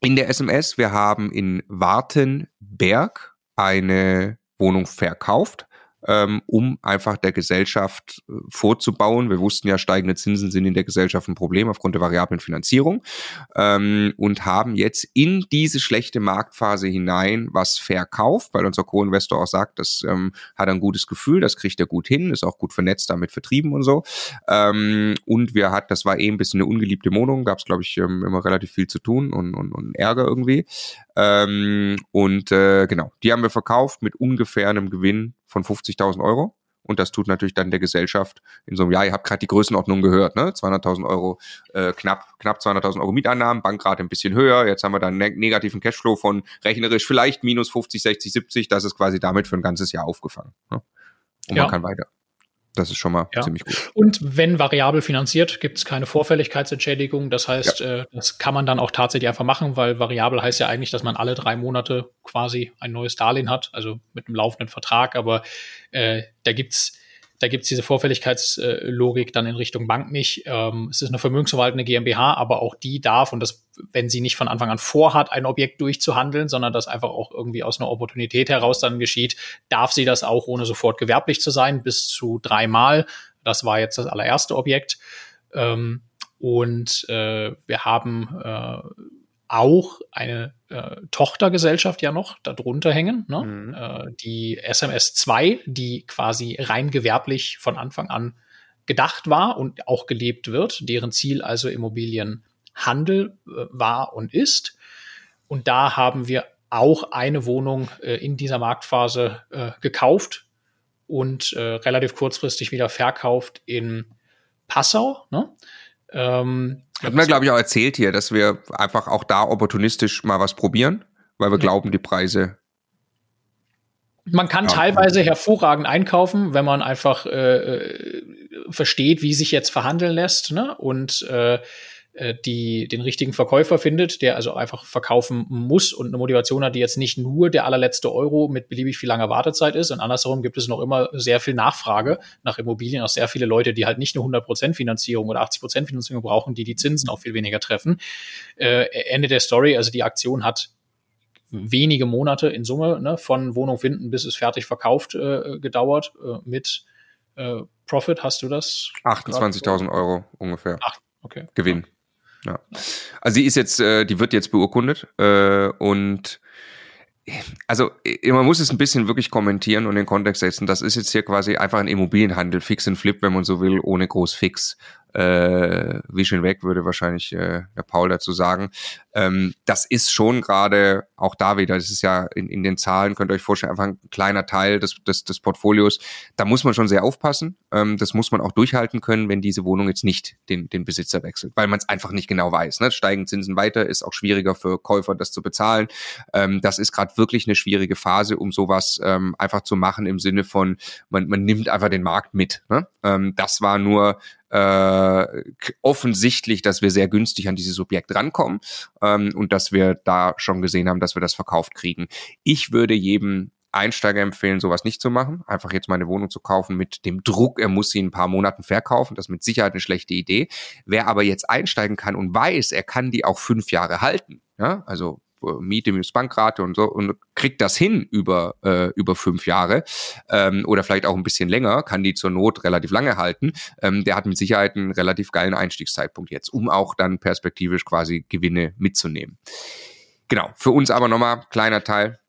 in der SMS. Wir haben in Wartenberg eine Wohnung verkauft ähm, um einfach der Gesellschaft äh, vorzubauen. Wir wussten ja, steigende Zinsen sind in der Gesellschaft ein Problem aufgrund der variablen Finanzierung ähm, und haben jetzt in diese schlechte Marktphase hinein was verkauft, weil unser Co-Investor auch sagt, das ähm, hat ein gutes Gefühl, das kriegt er gut hin, ist auch gut vernetzt, damit vertrieben und so. Und wir hat, das war eben eh ein bisschen eine ungeliebte Wohnung, gab es, glaube ich, immer relativ viel zu tun und, und, und Ärger irgendwie. Und äh, genau, die haben wir verkauft mit ungefähr einem Gewinn von 50.000 Euro. Und das tut natürlich dann der Gesellschaft in so einem Jahr, ihr habt gerade die Größenordnung gehört, ne? 200.000 Euro, äh, knapp, knapp 200.000 Euro Mieteinnahmen, Bankrate ein bisschen höher, jetzt haben wir dann einen negativen Cashflow von rechnerisch vielleicht minus 50, 60, 70, das ist quasi damit für ein ganzes Jahr aufgefangen. Ne? Und ja. man kann weiter. Das ist schon mal ja. ziemlich gut. Und wenn variabel finanziert, gibt es keine Vorfälligkeitsentschädigung. Das heißt, ja. äh, das kann man dann auch tatsächlich einfach machen, weil variabel heißt ja eigentlich, dass man alle drei Monate quasi ein neues Darlehen hat, also mit einem laufenden Vertrag. Aber äh, da gibt's da gibt's diese Vorfälligkeitslogik dann in Richtung Bank nicht. Ähm, es ist eine vermögensverwaltende GmbH, aber auch die darf, und das, wenn sie nicht von Anfang an vorhat, ein Objekt durchzuhandeln, sondern das einfach auch irgendwie aus einer Opportunität heraus dann geschieht, darf sie das auch, ohne sofort gewerblich zu sein, bis zu dreimal. Das war jetzt das allererste Objekt. Ähm, und äh, wir haben äh, auch eine äh, Tochtergesellschaft ja noch darunter hängen, ne? Mhm. Äh, die SMS 2, die quasi rein gewerblich von Anfang an gedacht war und auch gelebt wird, deren Ziel also Immobilienhandel äh, war und ist. Und da haben wir auch eine Wohnung äh, in dieser Marktphase äh, gekauft und äh, relativ kurzfristig wieder verkauft in Passau. Ne? Ähm, Hat man, glaube ich, auch erzählt hier, dass wir einfach auch da opportunistisch mal was probieren, weil wir ja. glauben, die Preise. Man kann ja. teilweise hervorragend einkaufen, wenn man einfach äh, äh versteht, wie sich jetzt verhandeln lässt ne? und äh, die den richtigen Verkäufer findet, der also einfach verkaufen muss und eine Motivation hat, die jetzt nicht nur der allerletzte Euro mit beliebig viel langer Wartezeit ist. Und andersherum gibt es noch immer sehr viel Nachfrage nach Immobilien, auch sehr viele Leute, die halt nicht eine 100% Finanzierung oder 80% Finanzierung brauchen, die die Zinsen auch viel weniger treffen. Äh, Ende der Story, also die Aktion hat wenige Monate in Summe ne, von Wohnung finden bis es fertig verkauft äh, gedauert äh, mit äh, Profit. Hast du das? 28.000 Euro ungefähr. Ach, okay. Gewinn. Ja. Also die ist jetzt, äh, die wird jetzt beurkundet äh, und also man muss es ein bisschen wirklich kommentieren und in den Kontext setzen. Das ist jetzt hier quasi einfach ein Immobilienhandel, Fix and Flip, wenn man so will, ohne groß Fix äh, Vision weg, würde wahrscheinlich äh, der Paul dazu sagen. Ähm, das ist schon gerade auch da wieder, das ist ja in, in den Zahlen, könnt ihr euch vorstellen, einfach ein kleiner Teil des, des, des Portfolios. Da muss man schon sehr aufpassen. Ähm, das muss man auch durchhalten können, wenn diese Wohnung jetzt nicht den, den Besitzer wechselt, weil man es einfach nicht genau weiß. Ne? Steigen Zinsen weiter, ist auch schwieriger für Käufer, das zu bezahlen. Ähm, das ist gerade wirklich eine schwierige Phase, um sowas ähm, einfach zu machen im Sinne von, man, man nimmt einfach den Markt mit. Ne? Ähm, das war nur äh, offensichtlich, dass wir sehr günstig an dieses Objekt rankommen ähm, und dass wir da schon gesehen haben, dass wir das verkauft kriegen. Ich würde jedem Einsteiger empfehlen, sowas nicht zu machen. Einfach jetzt meine Wohnung zu kaufen mit dem Druck, er muss sie in ein paar Monaten verkaufen. Das ist mit Sicherheit eine schlechte Idee. Wer aber jetzt einsteigen kann und weiß, er kann die auch fünf Jahre halten, ja, also Miete minus Bankrate und so und kriegt das hin über, äh, über fünf Jahre ähm, oder vielleicht auch ein bisschen länger, kann die zur Not relativ lange halten, ähm, der hat mit Sicherheit einen relativ geilen Einstiegszeitpunkt jetzt, um auch dann perspektivisch quasi Gewinne mitzunehmen. Genau, für uns aber nochmal kleiner Teil,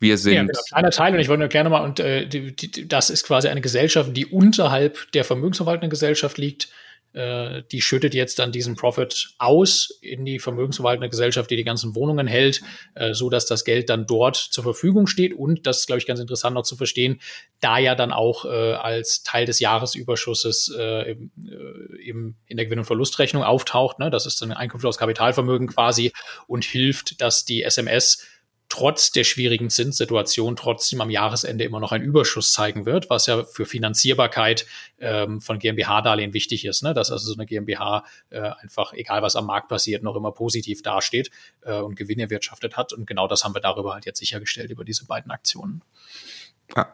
wir sind. Ja, genau, kleiner Teil und ich wollte nur gerne mal, und äh, die, die, das ist quasi eine Gesellschaft, die unterhalb der vermögensverwaltenden Gesellschaft liegt. Äh, die schüttet jetzt dann diesen Profit aus in die vermögensverwaltende Gesellschaft, die die ganzen Wohnungen hält, äh, so dass das Geld dann dort zur Verfügung steht. Und das ist, glaube ich, ganz interessant noch zu verstehen, da ja dann auch äh, als Teil des Jahresüberschusses äh, im, äh, im, in der Gewinn- und Verlustrechnung auftaucht. Ne? Das ist dann Einkünfte aus Kapitalvermögen quasi und hilft, dass die SMS trotz der schwierigen Zinssituation trotzdem am Jahresende immer noch einen Überschuss zeigen wird, was ja für Finanzierbarkeit ähm, von GmbH-Darlehen wichtig ist, ne? dass also so eine GmbH äh, einfach, egal was am Markt passiert, noch immer positiv dasteht äh, und Gewinn erwirtschaftet hat. Und genau das haben wir darüber halt jetzt sichergestellt, über diese beiden Aktionen. Ja.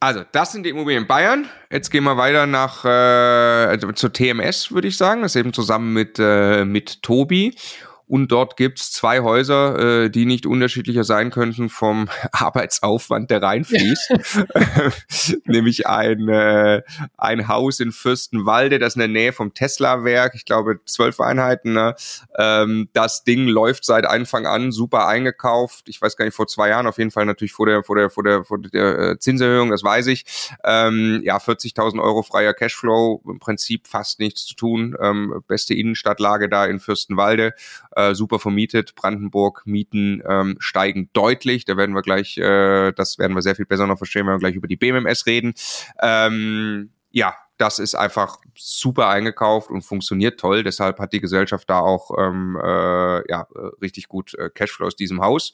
Also, das sind die Immobilien in Bayern. Jetzt gehen wir weiter nach äh, zur TMS, würde ich sagen. Das ist eben zusammen mit, äh, mit Tobi. Und dort gibt's zwei Häuser, äh, die nicht unterschiedlicher sein könnten vom Arbeitsaufwand, der reinfließt. Nämlich ein, äh, ein Haus in Fürstenwalde, das in der Nähe vom Tesla-Werk, ich glaube zwölf Einheiten. Ne? Ähm, das Ding läuft seit Anfang an super eingekauft. Ich weiß gar nicht, vor zwei Jahren auf jeden Fall natürlich vor der, vor der, vor der, vor der äh, Zinserhöhung, das weiß ich. Ähm, ja, 40.000 Euro freier Cashflow, im Prinzip fast nichts zu tun. Ähm, beste Innenstadtlage da in Fürstenwalde äh, super vermietet. Brandenburg Mieten ähm, steigen deutlich. Da werden wir gleich, äh, das werden wir sehr viel besser noch verstehen, wenn wir gleich über die BMMS reden. Ähm, ja, das ist einfach super eingekauft und funktioniert toll. Deshalb hat die Gesellschaft da auch ähm, äh, ja, richtig gut äh, Cashflow aus diesem Haus.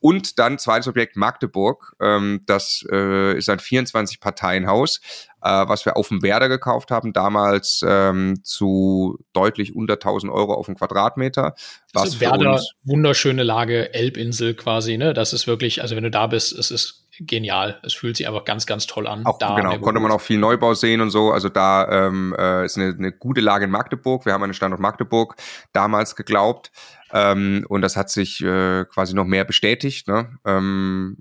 Und dann zweites Objekt Magdeburg. Ähm, das äh, ist ein 24-Parteien-Haus, äh, was wir auf dem Werder gekauft haben, damals ähm, zu deutlich unter 1000 Euro auf den Quadratmeter. Was also Werder, wunderschöne Lage, Elbinsel quasi, ne? Das ist wirklich, also wenn du da bist, es ist genial. Es fühlt sich einfach ganz, ganz toll an. Auch, da genau, konnte man auch viel Neubau sehen und so. Also da ähm, äh, ist eine, eine gute Lage in Magdeburg. Wir haben den Standort Magdeburg damals geglaubt. Ähm, und das hat sich äh, quasi noch mehr bestätigt. Ne? Ähm,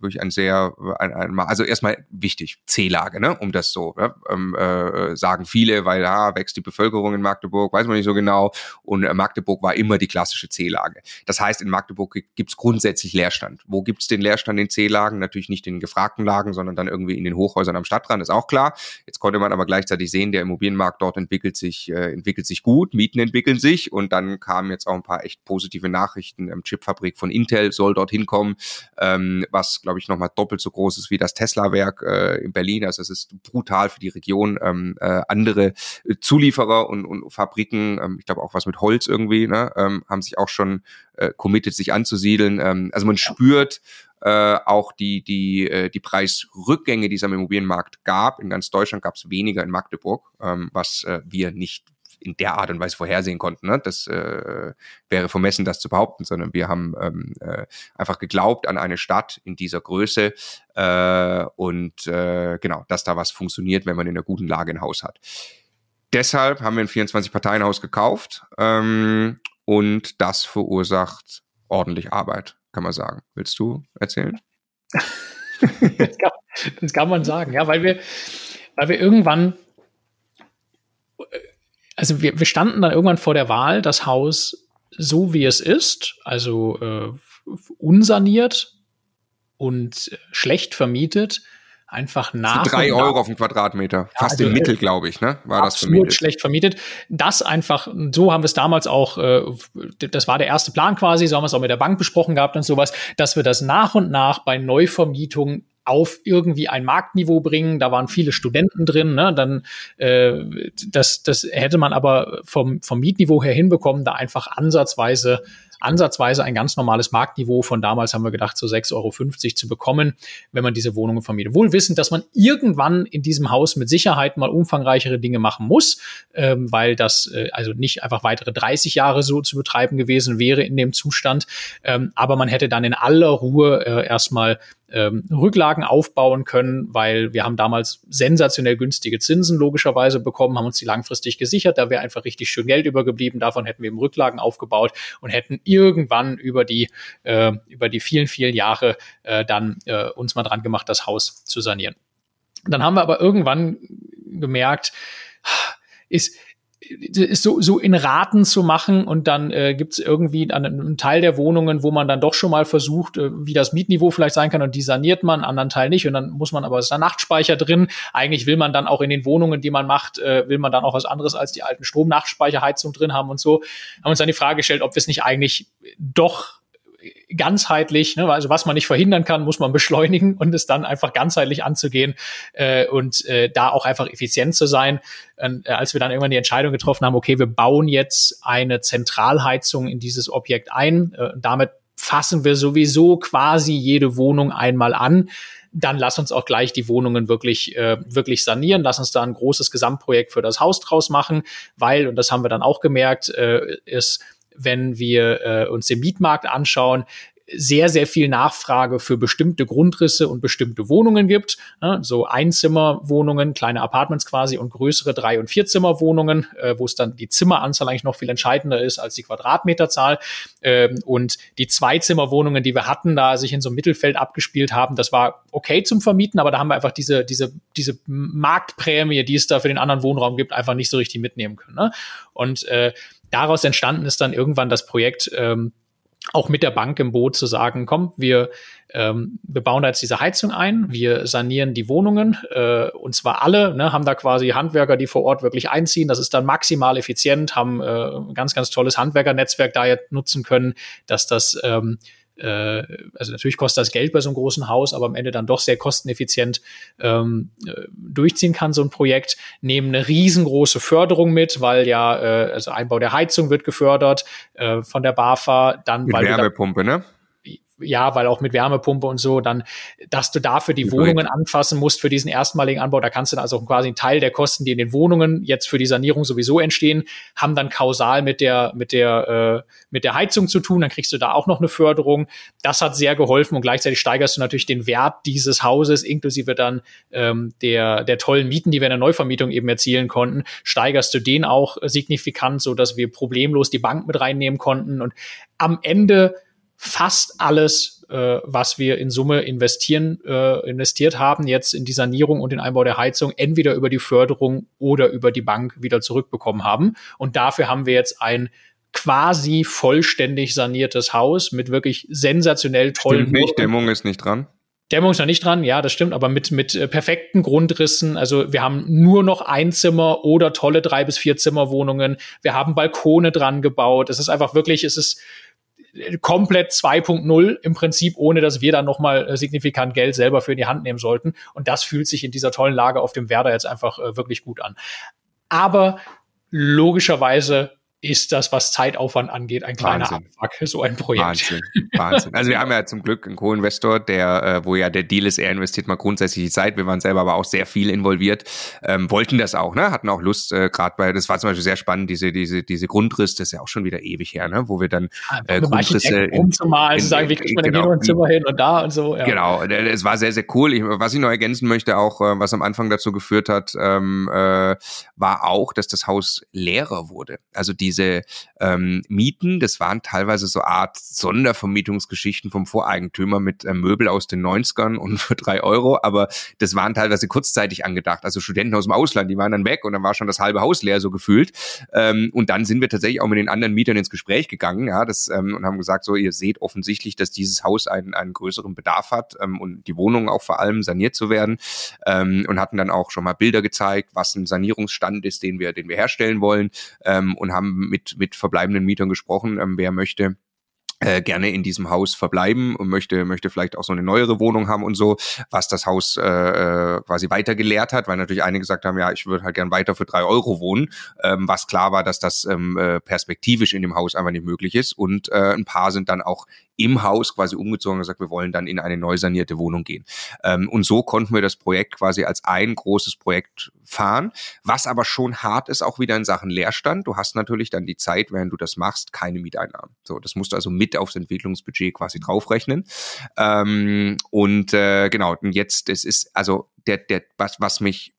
wirklich ein sehr, ein, ein, also erstmal wichtig, C-Lage, ne? um das so ne? ähm, äh, sagen viele, weil ja, wächst die Bevölkerung in Magdeburg, weiß man nicht so genau. Und äh, Magdeburg war immer die klassische C-Lage. Das heißt, in Magdeburg gibt's grundsätzlich Leerstand. Wo gibt's den Leerstand in C-Lagen? Natürlich nicht in gefragten Lagen, sondern dann irgendwie in den Hochhäusern am Stadtrand, ist auch klar. Jetzt konnte man aber gleichzeitig sehen, der Immobilienmarkt dort entwickelt sich, äh, entwickelt sich gut, Mieten entwickeln sich und dann kamen jetzt auch ein paar echt positive Nachrichten. Ähm, Chipfabrik von Intel soll dorthin kommen, ähm, was, glaube ich, nochmal doppelt so groß ist wie das Tesla-Werk äh, in Berlin. Also es ist brutal für die Region. Ähm, äh, andere Zulieferer und, und Fabriken, ähm, ich glaube auch was mit Holz irgendwie, ne, ähm, haben sich auch schon äh, committed, sich anzusiedeln. Ähm, also man spürt, äh, auch die, die, äh, die Preisrückgänge, die es am Immobilienmarkt gab. In ganz Deutschland gab es weniger in Magdeburg, ähm, was äh, wir nicht in der Art und Weise vorhersehen konnten. Ne? Das äh, wäre vermessen, das zu behaupten, sondern wir haben ähm, äh, einfach geglaubt an eine Stadt in dieser Größe äh, und äh, genau, dass da was funktioniert, wenn man in einer guten Lage ein Haus hat. Deshalb haben wir ein 24-Parteien-Haus gekauft ähm, und das verursacht ordentlich Arbeit, kann man sagen. Willst du erzählen? das, kann, das kann man sagen, ja, weil wir, weil wir irgendwann also wir, wir standen dann irgendwann vor der Wahl, das Haus so wie es ist, also äh, unsaniert und schlecht vermietet, einfach nach. Für drei Euro auf den Quadratmeter. Fast ja, also, im Mittel, glaube ich, ne? War das vermietet. schlecht vermietet. Das einfach, so haben wir es damals auch, äh, das war der erste Plan quasi, so haben wir es auch mit der Bank besprochen gehabt und sowas, dass wir das nach und nach bei Neuvermietungen auf irgendwie ein Marktniveau bringen. Da waren viele Studenten drin. Ne? Dann äh, das, das hätte man aber vom, vom Mietniveau her hinbekommen, da einfach ansatzweise ansatzweise ein ganz normales Marktniveau von damals haben wir gedacht, so 6,50 Euro zu bekommen, wenn man diese Wohnungen vermietet. Wohl wissend, dass man irgendwann in diesem Haus mit Sicherheit mal umfangreichere Dinge machen muss, ähm, weil das äh, also nicht einfach weitere 30 Jahre so zu betreiben gewesen wäre in dem Zustand. Ähm, aber man hätte dann in aller Ruhe äh, erstmal ähm, Rücklagen aufbauen können, weil wir haben damals sensationell günstige Zinsen logischerweise bekommen, haben uns die langfristig gesichert, da wäre einfach richtig schön Geld übergeblieben, davon hätten wir eben Rücklagen aufgebaut und hätten irgendwann über die, äh, über die vielen, vielen Jahre äh, dann äh, uns mal dran gemacht, das Haus zu sanieren. Dann haben wir aber irgendwann gemerkt, ist, ist so, so in Raten zu machen und dann äh, gibt es irgendwie einen, einen, Teil der Wohnungen, wo man dann doch schon mal versucht, äh, wie das Mietniveau vielleicht sein kann und die saniert man, anderen Teil nicht und dann muss man aber, ist da Nachtspeicher drin. Eigentlich will man dann auch in den Wohnungen, die man macht, äh, will man dann auch was anderes als die alten Stromnachtspeicherheizung drin haben und so. Haben uns dann die Frage gestellt, ob wir es nicht eigentlich doch ganzheitlich, ne, also was man nicht verhindern kann, muss man beschleunigen und es dann einfach ganzheitlich anzugehen äh, und äh, da auch einfach effizient zu sein. Und, äh, als wir dann irgendwann die Entscheidung getroffen haben, okay, wir bauen jetzt eine Zentralheizung in dieses Objekt ein, äh, damit fassen wir sowieso quasi jede Wohnung einmal an dann lass uns auch gleich die Wohnungen wirklich, äh, wirklich sanieren, lass uns da ein großes Gesamtprojekt für das Haus draus machen, weil, und das haben wir dann auch gemerkt, äh, ist wenn wir äh, uns den Mietmarkt anschauen, sehr, sehr viel Nachfrage für bestimmte Grundrisse und bestimmte Wohnungen gibt. Ne? So Einzimmerwohnungen, kleine Apartments quasi und größere Drei- und Vierzimmerwohnungen, äh, wo es dann die Zimmeranzahl eigentlich noch viel entscheidender ist als die Quadratmeterzahl. Ähm, und die Zweizimmerwohnungen, die wir hatten, da sich in so einem Mittelfeld abgespielt haben, das war okay zum Vermieten, aber da haben wir einfach diese, diese, diese Marktprämie, die es da für den anderen Wohnraum gibt, einfach nicht so richtig mitnehmen können. Ne? Und äh, daraus entstanden ist dann irgendwann das Projekt, ähm, auch mit der Bank im Boot zu sagen, komm, wir, ähm, wir bauen da jetzt diese Heizung ein, wir sanieren die Wohnungen, äh, und zwar alle, ne, haben da quasi Handwerker, die vor Ort wirklich einziehen. Das ist dann maximal effizient, haben äh, ein ganz, ganz tolles Handwerkernetzwerk da jetzt nutzen können, dass das ähm, äh, also natürlich kostet das Geld bei so einem großen Haus, aber am Ende dann doch sehr kosteneffizient ähm, äh, durchziehen kann, so ein Projekt, nehmen eine riesengroße Förderung mit, weil ja, äh, also Einbau der Heizung wird gefördert äh, von der BAFA, dann Mit weil Wärmepumpe, ne? Ja, weil auch mit Wärmepumpe und so, dann, dass du dafür die Wohnungen anfassen musst für diesen erstmaligen Anbau, da kannst du dann also quasi einen Teil der Kosten, die in den Wohnungen jetzt für die Sanierung sowieso entstehen, haben dann kausal mit der, mit der, äh, mit der Heizung zu tun, dann kriegst du da auch noch eine Förderung. Das hat sehr geholfen und gleichzeitig steigerst du natürlich den Wert dieses Hauses, inklusive dann ähm, der, der tollen Mieten, die wir in der Neuvermietung eben erzielen konnten, steigerst du den auch signifikant, so dass wir problemlos die Bank mit reinnehmen konnten. Und am Ende fast alles, äh, was wir in Summe investieren, äh, investiert haben, jetzt in die Sanierung und den Einbau der Heizung, entweder über die Förderung oder über die Bank wieder zurückbekommen haben. Und dafür haben wir jetzt ein quasi vollständig saniertes Haus mit wirklich sensationell tollen. Stimmt nicht, Dämmung ist nicht dran. Dämmung ist noch nicht dran, ja, das stimmt, aber mit, mit äh, perfekten Grundrissen. Also wir haben nur noch ein Zimmer oder tolle drei bis vier Zimmerwohnungen. Wir haben Balkone dran gebaut. Es ist einfach wirklich, es ist komplett 2.0 im Prinzip, ohne dass wir dann nochmal äh, signifikant Geld selber für in die Hand nehmen sollten. Und das fühlt sich in dieser tollen Lage auf dem Werder jetzt einfach äh, wirklich gut an. Aber logischerweise ist das, was Zeitaufwand angeht, ein kleiner Wahnsinn. Abfuck, so ein Projekt. Wahnsinn, Wahnsinn. Also wir haben ja zum Glück einen Co-Investor, der, äh, wo ja der Deal ist, er investiert mal grundsätzlich die Zeit. Wir waren selber aber auch sehr viel involviert, ähm, wollten das auch, ne? Hatten auch Lust, äh, gerade bei, das war zum Beispiel sehr spannend, diese, diese, diese Grundriss, das ist ja auch schon wieder ewig her, ne? Wo wir dann äh, Grundrisse in, umzumalen, in, sagen, wie kriegt man genau, ein Zimmer hin und da und so. Ja. Genau, es war sehr, sehr cool. Ich, was ich noch ergänzen möchte, auch äh, was am Anfang dazu geführt hat, ähm, äh, war auch, dass das Haus leerer wurde. Also diese äh, ähm, Mieten. Das waren teilweise so Art Sondervermietungsgeschichten vom Voreigentümer mit äh, Möbel aus den 90ern und für drei Euro, aber das waren teilweise kurzzeitig angedacht. Also Studenten aus dem Ausland, die waren dann weg und dann war schon das halbe Haus leer, so gefühlt. Ähm, und dann sind wir tatsächlich auch mit den anderen Mietern ins Gespräch gegangen, ja, das, ähm, und haben gesagt, so, ihr seht offensichtlich, dass dieses Haus einen, einen größeren Bedarf hat ähm, und die Wohnungen auch vor allem saniert zu werden. Ähm, und hatten dann auch schon mal Bilder gezeigt, was ein Sanierungsstand ist, den wir, den wir herstellen wollen, ähm, und haben mit, mit verbleibenden Mietern gesprochen, ähm, wer möchte äh, gerne in diesem Haus verbleiben und möchte möchte vielleicht auch so eine neuere Wohnung haben und so, was das Haus äh, äh quasi weiter gelehrt hat, weil natürlich einige gesagt haben, ja, ich würde halt gern weiter für drei Euro wohnen, ähm, was klar war, dass das ähm, äh, perspektivisch in dem Haus einfach nicht möglich ist und äh, ein paar sind dann auch im Haus quasi umgezogen und gesagt, wir wollen dann in eine neu sanierte Wohnung gehen. Ähm, und so konnten wir das Projekt quasi als ein großes Projekt fahren, was aber schon hart ist, auch wieder in Sachen Leerstand. Du hast natürlich dann die Zeit, während du das machst, keine Mieteinnahmen. So, das musst du also mit aufs Entwicklungsbudget quasi draufrechnen. Ähm, und äh, genau, und jetzt, es ist, also der, der, was, was mich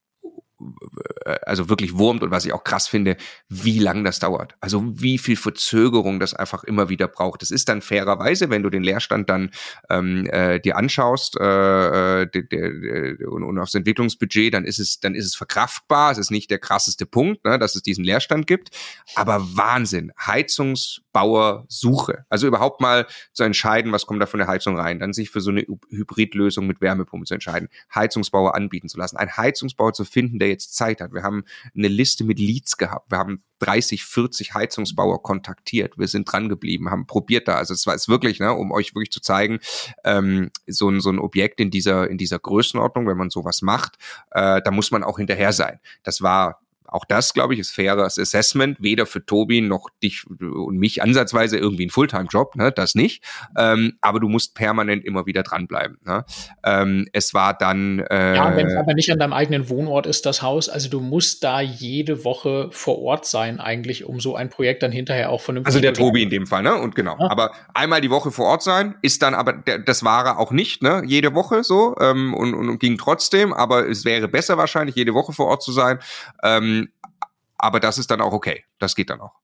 also wirklich wurmt und was ich auch krass finde, wie lang das dauert. Also wie viel Verzögerung das einfach immer wieder braucht. Das ist dann fairerweise, wenn du den Leerstand dann ähm, äh, dir anschaust äh, de, und, und aufs Entwicklungsbudget, dann ist es dann ist es verkraftbar. Es ist nicht der krasseste Punkt, ne, dass es diesen Leerstand gibt. Aber Wahnsinn, Heizungsbauersuche. Also überhaupt mal zu entscheiden, was kommt da von der Heizung rein, dann sich für so eine Hybridlösung mit Wärmepumpe zu entscheiden, Heizungsbauer anbieten zu lassen, einen Heizungsbauer zu finden, der jetzt Zeit hat. Wir haben eine Liste mit Leads gehabt. Wir haben 30, 40 Heizungsbauer kontaktiert. Wir sind dran geblieben, haben probiert da. Also es war es wirklich, ne, um euch wirklich zu zeigen, ähm, so ein so ein Objekt in dieser in dieser Größenordnung, wenn man sowas macht, äh, da muss man auch hinterher sein. Das war auch das, glaube ich, ist faires Assessment, weder für Tobi noch dich und mich ansatzweise irgendwie ein Fulltime-Job, ne, das nicht. Ähm, aber du musst permanent immer wieder dranbleiben. Ne? Ähm, es war dann. Äh, ja, wenn es aber nicht an deinem eigenen Wohnort ist, das Haus, also du musst da jede Woche vor Ort sein, eigentlich, um so ein Projekt dann hinterher auch vernünftig Also der Tobi in dem Fall, ne? Und genau. Ja. Aber einmal die Woche vor Ort sein, ist dann aber, der, das war er auch nicht, ne? Jede Woche so ähm, und, und, und ging trotzdem, aber es wäre besser wahrscheinlich, jede Woche vor Ort zu sein. Ähm, aber das ist dann auch okay. Das geht dann auch.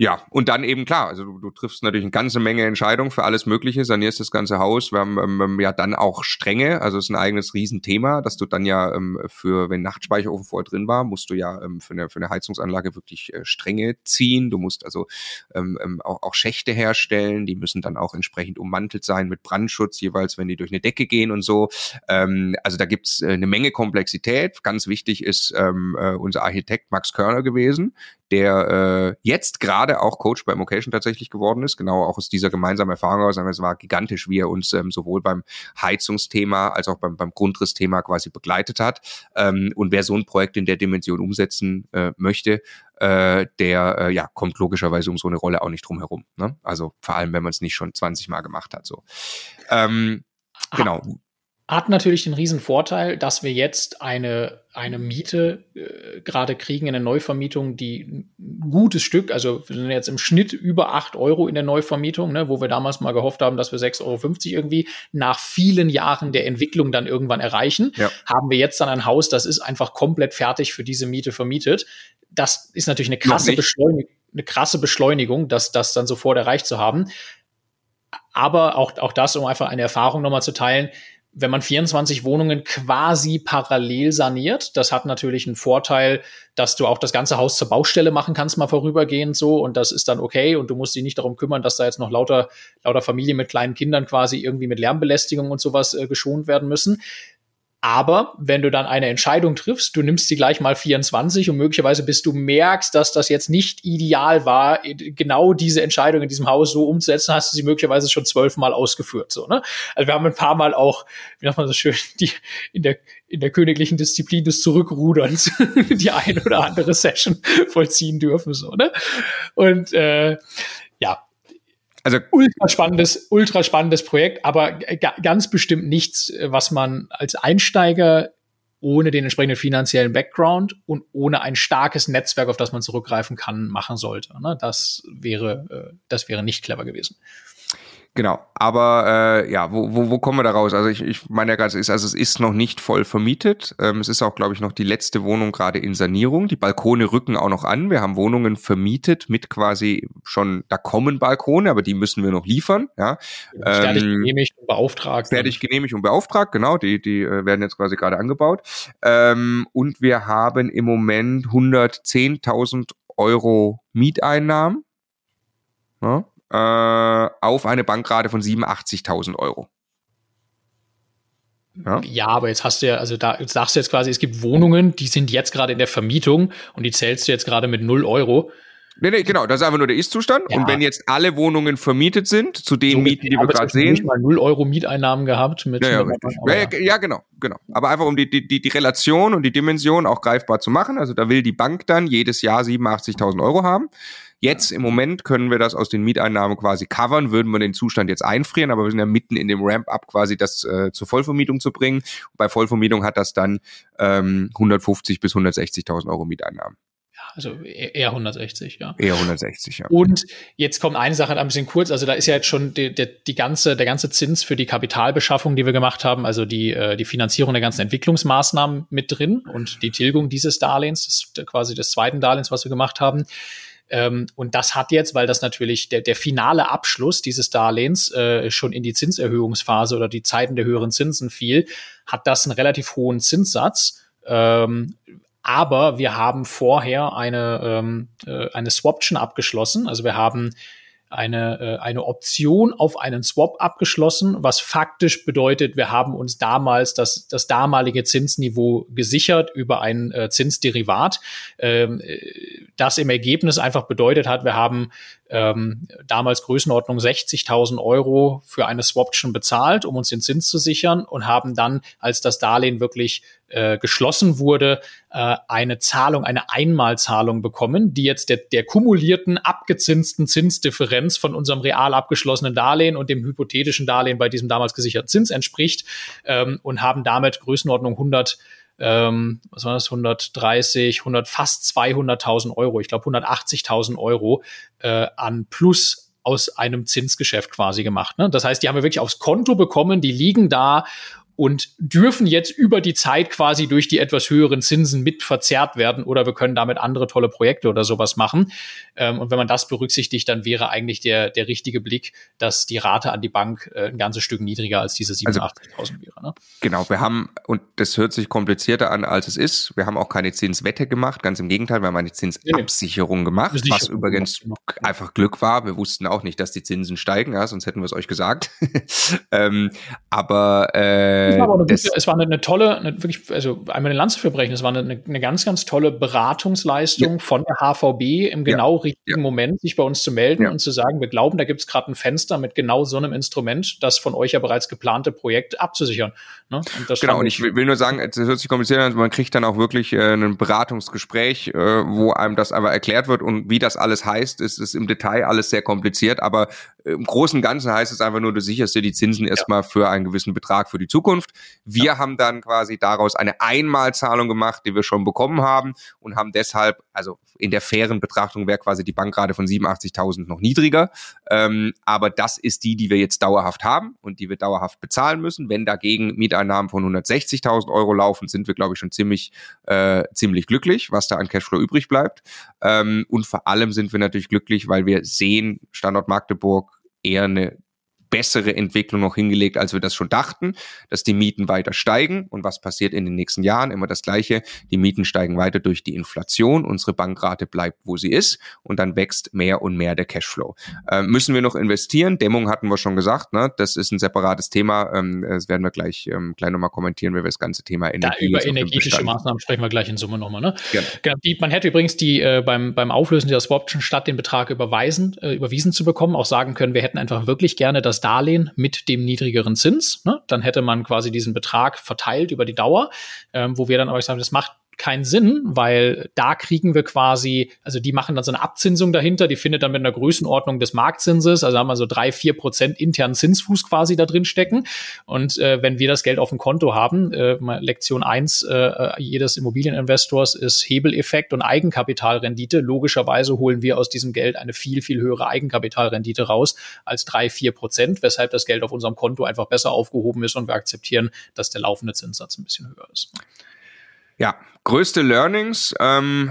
Ja, und dann eben klar, also du, du triffst natürlich eine ganze Menge Entscheidungen für alles Mögliche, sanierst das ganze Haus. Wir haben ähm, ja dann auch Stränge, also es ist ein eigenes Riesenthema, dass du dann ja ähm, für, wenn Nachtspeicherofen vorher drin war, musst du ja ähm, für, eine, für eine Heizungsanlage wirklich äh, Stränge ziehen. Du musst also ähm, ähm, auch, auch Schächte herstellen, die müssen dann auch entsprechend ummantelt sein mit Brandschutz, jeweils wenn die durch eine Decke gehen und so. Ähm, also da gibt's äh, eine Menge Komplexität. Ganz wichtig ist ähm, äh, unser Architekt Max Körner gewesen, der äh, jetzt gerade auch Coach bei Mocation tatsächlich geworden ist, genau auch aus dieser gemeinsamen Erfahrung aus. Es war gigantisch, wie er uns ähm, sowohl beim Heizungsthema als auch beim, beim Grundrissthema quasi begleitet hat. Ähm, und wer so ein Projekt in der Dimension umsetzen äh, möchte, äh, der äh, ja kommt logischerweise um so eine Rolle auch nicht drum herum. Ne? Also vor allem, wenn man es nicht schon 20 Mal gemacht hat. So. Ähm, genau hat natürlich den riesen Vorteil, dass wir jetzt eine, eine Miete äh, gerade kriegen in der Neuvermietung, die ein gutes Stück, also wir sind jetzt im Schnitt über acht Euro in der Neuvermietung, ne, wo wir damals mal gehofft haben, dass wir 6,50 Euro irgendwie nach vielen Jahren der Entwicklung dann irgendwann erreichen, ja. haben wir jetzt dann ein Haus, das ist einfach komplett fertig für diese Miete vermietet. Das ist natürlich eine krasse Beschleunigung, eine krasse Beschleunigung, das, das dann sofort erreicht zu haben. Aber auch, auch das, um einfach eine Erfahrung nochmal zu teilen, wenn man 24 Wohnungen quasi parallel saniert. Das hat natürlich einen Vorteil, dass du auch das ganze Haus zur Baustelle machen kannst, mal vorübergehend so. Und das ist dann okay. Und du musst dich nicht darum kümmern, dass da jetzt noch lauter, lauter Familien mit kleinen Kindern quasi irgendwie mit Lärmbelästigung und sowas äh, geschont werden müssen. Aber wenn du dann eine Entscheidung triffst, du nimmst sie gleich mal 24 und möglicherweise bis du merkst, dass das jetzt nicht ideal war, genau diese Entscheidung in diesem Haus so umzusetzen, hast du sie möglicherweise schon zwölfmal ausgeführt. So, ne? Also wir haben ein paar Mal auch, wie sagt man so schön, die in der in der königlichen Disziplin des Zurückruderns die ein oder andere Session vollziehen dürfen. So, ne? Und äh, also ultra spannendes, ultra spannendes Projekt, aber ganz bestimmt nichts, was man als Einsteiger ohne den entsprechenden finanziellen Background und ohne ein starkes Netzwerk, auf das man zurückgreifen kann, machen sollte. Ne? Das wäre, äh, das wäre nicht clever gewesen. Genau, aber äh, ja, wo, wo, wo kommen wir da raus? Also ich, ich meine ja gerade, es ist, also es ist noch nicht voll vermietet. Ähm, es ist auch, glaube ich, noch die letzte Wohnung gerade in Sanierung. Die Balkone rücken auch noch an. Wir haben Wohnungen vermietet mit quasi schon, da kommen Balkone, aber die müssen wir noch liefern. Ja. Fertig ähm, genehmigt und beauftragt. Fertig genehmigt und beauftragt, genau. Die, die äh, werden jetzt quasi gerade angebaut. Ähm, und wir haben im Moment 110.000 Euro Mieteinnahmen. Ja, äh, auf eine Bankrate von 87.000 Euro. Ja. ja. aber jetzt hast du ja, also da sagst du jetzt quasi, es gibt Wohnungen, die sind jetzt gerade in der Vermietung und die zählst du jetzt gerade mit 0 Euro. Nee, nee, genau, das ist einfach nur der Ist-Zustand. Ja. Und wenn jetzt alle Wohnungen vermietet sind, zu den so, Mieten, die wir gerade sehen. Ich mal 0 Euro Mieteinnahmen gehabt mit. Ja, ja, ja, ja, genau, genau. Aber einfach um die, die, die Relation und die Dimension auch greifbar zu machen. Also da will die Bank dann jedes Jahr 87.000 Euro haben. Jetzt im Moment können wir das aus den Mieteinnahmen quasi covern, würden wir den Zustand jetzt einfrieren, aber wir sind ja mitten in dem Ramp-up quasi das äh, zur Vollvermietung zu bringen. bei Vollvermietung hat das dann ähm, 150 bis 160.000 Euro Mieteinnahmen. Also e-, eher 160, ja. Eher 160, ja. Und jetzt kommt eine Sache ein bisschen kurz. Also da ist ja jetzt schon die, die, die ganze, der ganze Zins für die Kapitalbeschaffung, die wir gemacht haben, also die, äh, die Finanzierung der ganzen Entwicklungsmaßnahmen mit drin und die Tilgung dieses Darlehens, das quasi des zweiten Darlehens, was wir gemacht haben. Ähm, und das hat jetzt, weil das natürlich der, der finale Abschluss dieses Darlehens äh, schon in die Zinserhöhungsphase oder die Zeiten der höheren Zinsen fiel, hat das einen relativ hohen Zinssatz. Ähm, aber wir haben vorher eine, ähm, äh, eine Swaption abgeschlossen. Also wir haben eine, äh, eine Option auf einen Swap abgeschlossen, was faktisch bedeutet, wir haben uns damals das, das damalige Zinsniveau gesichert über ein äh, Zinsderivat, ähm, äh, das im Ergebnis einfach bedeutet hat, wir haben ähm, damals Größenordnung 60.000 Euro für eine Swaption bezahlt, um uns den Zins zu sichern und haben dann, als das Darlehen wirklich äh, geschlossen wurde, äh, eine Zahlung, eine Einmalzahlung bekommen, die jetzt der, der kumulierten abgezinsten Zinsdifferenz von unserem real abgeschlossenen Darlehen und dem hypothetischen Darlehen bei diesem damals gesicherten Zins entspricht ähm, und haben damit Größenordnung 100 ähm, was war das, 130, 100, fast 200.000 Euro, ich glaube 180.000 Euro äh, an Plus aus einem Zinsgeschäft quasi gemacht. Ne? Das heißt, die haben wir wirklich aufs Konto bekommen, die liegen da und dürfen jetzt über die Zeit quasi durch die etwas höheren Zinsen mit verzerrt werden oder wir können damit andere tolle Projekte oder sowas machen. Ähm, und wenn man das berücksichtigt, dann wäre eigentlich der, der richtige Blick, dass die Rate an die Bank äh, ein ganzes Stück niedriger als diese 87.000 also, wäre. Ne? Genau, wir haben, und das hört sich komplizierter an, als es ist, wir haben auch keine Zinswette gemacht, ganz im Gegenteil, wir haben eine Zinsabsicherung gemacht, was übrigens einfach Glück war. Wir wussten auch nicht, dass die Zinsen steigen, ja, sonst hätten wir es euch gesagt. ähm, aber äh, es war, aber eine gute, es war eine, eine tolle, eine, wirklich, also einmal eine Lanze für brechen, es war eine, eine ganz, ganz tolle Beratungsleistung ja. von der HVB im genau ja. richtigen ja. Moment, sich bei uns zu melden und zu sagen, wir glauben, da gibt es gerade ein Fenster mit genau so einem Instrument, das von euch ja bereits geplante Projekt abzusichern. Ne? Und genau, und ich will, will nur sagen, es hört sich kompliziert an, man kriegt dann auch wirklich äh, ein Beratungsgespräch, äh, wo einem das aber erklärt wird und wie das alles heißt, ist es im Detail alles sehr kompliziert, aber im Großen und Ganzen heißt es einfach nur, du sicherst dir die Zinsen erstmal für einen gewissen Betrag für die Zukunft. Wir ja. haben dann quasi daraus eine Einmalzahlung gemacht, die wir schon bekommen haben und haben deshalb, also in der fairen Betrachtung wäre quasi die Bankrate von 87.000 noch niedriger. Ähm, aber das ist die, die wir jetzt dauerhaft haben und die wir dauerhaft bezahlen müssen. Wenn dagegen Mieteinnahmen von 160.000 Euro laufen, sind wir, glaube ich, schon ziemlich, äh, ziemlich glücklich, was da an Cashflow übrig bleibt. Ähm, und vor allem sind wir natürlich glücklich, weil wir sehen, Standort Magdeburg eher eine bessere Entwicklung noch hingelegt, als wir das schon dachten, dass die Mieten weiter steigen. Und was passiert in den nächsten Jahren? Immer das Gleiche. Die Mieten steigen weiter durch die Inflation. Unsere Bankrate bleibt, wo sie ist. Und dann wächst mehr und mehr der Cashflow. Ähm, müssen wir noch investieren? Dämmung hatten wir schon gesagt. Ne? Das ist ein separates Thema. Ähm, das werden wir gleich, ähm, gleich nochmal kommentieren, wenn wir das ganze Thema Energie. Da über energetische Maßnahmen sprechen wir gleich in Summe nochmal. Ne? Genau. genau. Die, man hätte übrigens die äh, beim, beim Auflösen dieser Swaption statt den Betrag überweisen, äh, überwiesen zu bekommen, auch sagen können, wir hätten einfach wirklich gerne Darlehen mit dem niedrigeren Zins. Ne? Dann hätte man quasi diesen Betrag verteilt über die Dauer, ähm, wo wir dann aber sagen, das macht keinen Sinn, weil da kriegen wir quasi, also die machen dann so eine Abzinsung dahinter, die findet dann mit einer Größenordnung des Marktzinses, also haben wir so drei, vier Prozent internen Zinsfuß quasi da drin stecken. Und äh, wenn wir das Geld auf dem Konto haben, äh, Lektion eins äh, jedes Immobilieninvestors ist Hebeleffekt und Eigenkapitalrendite. Logischerweise holen wir aus diesem Geld eine viel, viel höhere Eigenkapitalrendite raus als drei, vier Prozent, weshalb das Geld auf unserem Konto einfach besser aufgehoben ist und wir akzeptieren, dass der laufende Zinssatz ein bisschen höher ist. Ja, größte Learnings. Ähm,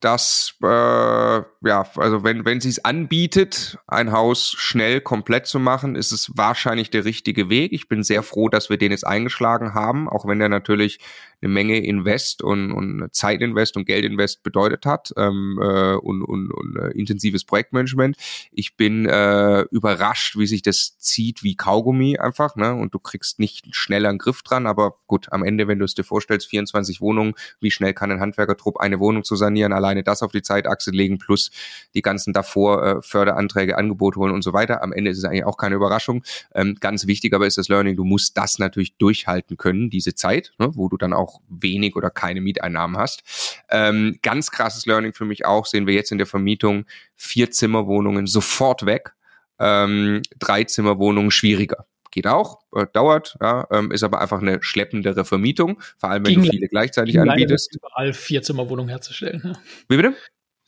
dass, äh, ja, also wenn, wenn sie es anbietet, ein Haus schnell komplett zu machen, ist es wahrscheinlich der richtige Weg. Ich bin sehr froh, dass wir den jetzt eingeschlagen haben, auch wenn der natürlich eine Menge Invest und, und Zeitinvest und Geldinvest bedeutet hat ähm, äh, und, und, und äh, intensives Projektmanagement. Ich bin äh, überrascht, wie sich das zieht wie Kaugummi einfach, ne? Und du kriegst nicht schneller einen Griff dran, aber gut, am Ende, wenn du es dir vorstellst, 24 Wohnungen, wie schnell kann ein Handwerkertrupp eine Wohnung zu sanieren, alleine das auf die Zeitachse legen, plus die ganzen davor äh, Förderanträge, Angebote holen und so weiter. Am Ende ist es eigentlich auch keine Überraschung. Ähm, ganz wichtig aber ist das Learning, du musst das natürlich durchhalten können, diese Zeit, ne? wo du dann auch wenig oder keine Mieteinnahmen hast. Ähm, ganz krasses Learning für mich auch, sehen wir jetzt in der Vermietung, vier Zimmerwohnungen sofort weg, ähm, drei Zimmerwohnungen schwieriger geht auch, äh, dauert, ja, ähm, ist aber einfach eine schleppendere Vermietung, vor allem wenn ging, du viele gleichzeitig anbietest. Überall vier Zimmerwohnungen herzustellen. Ja. Wie bitte?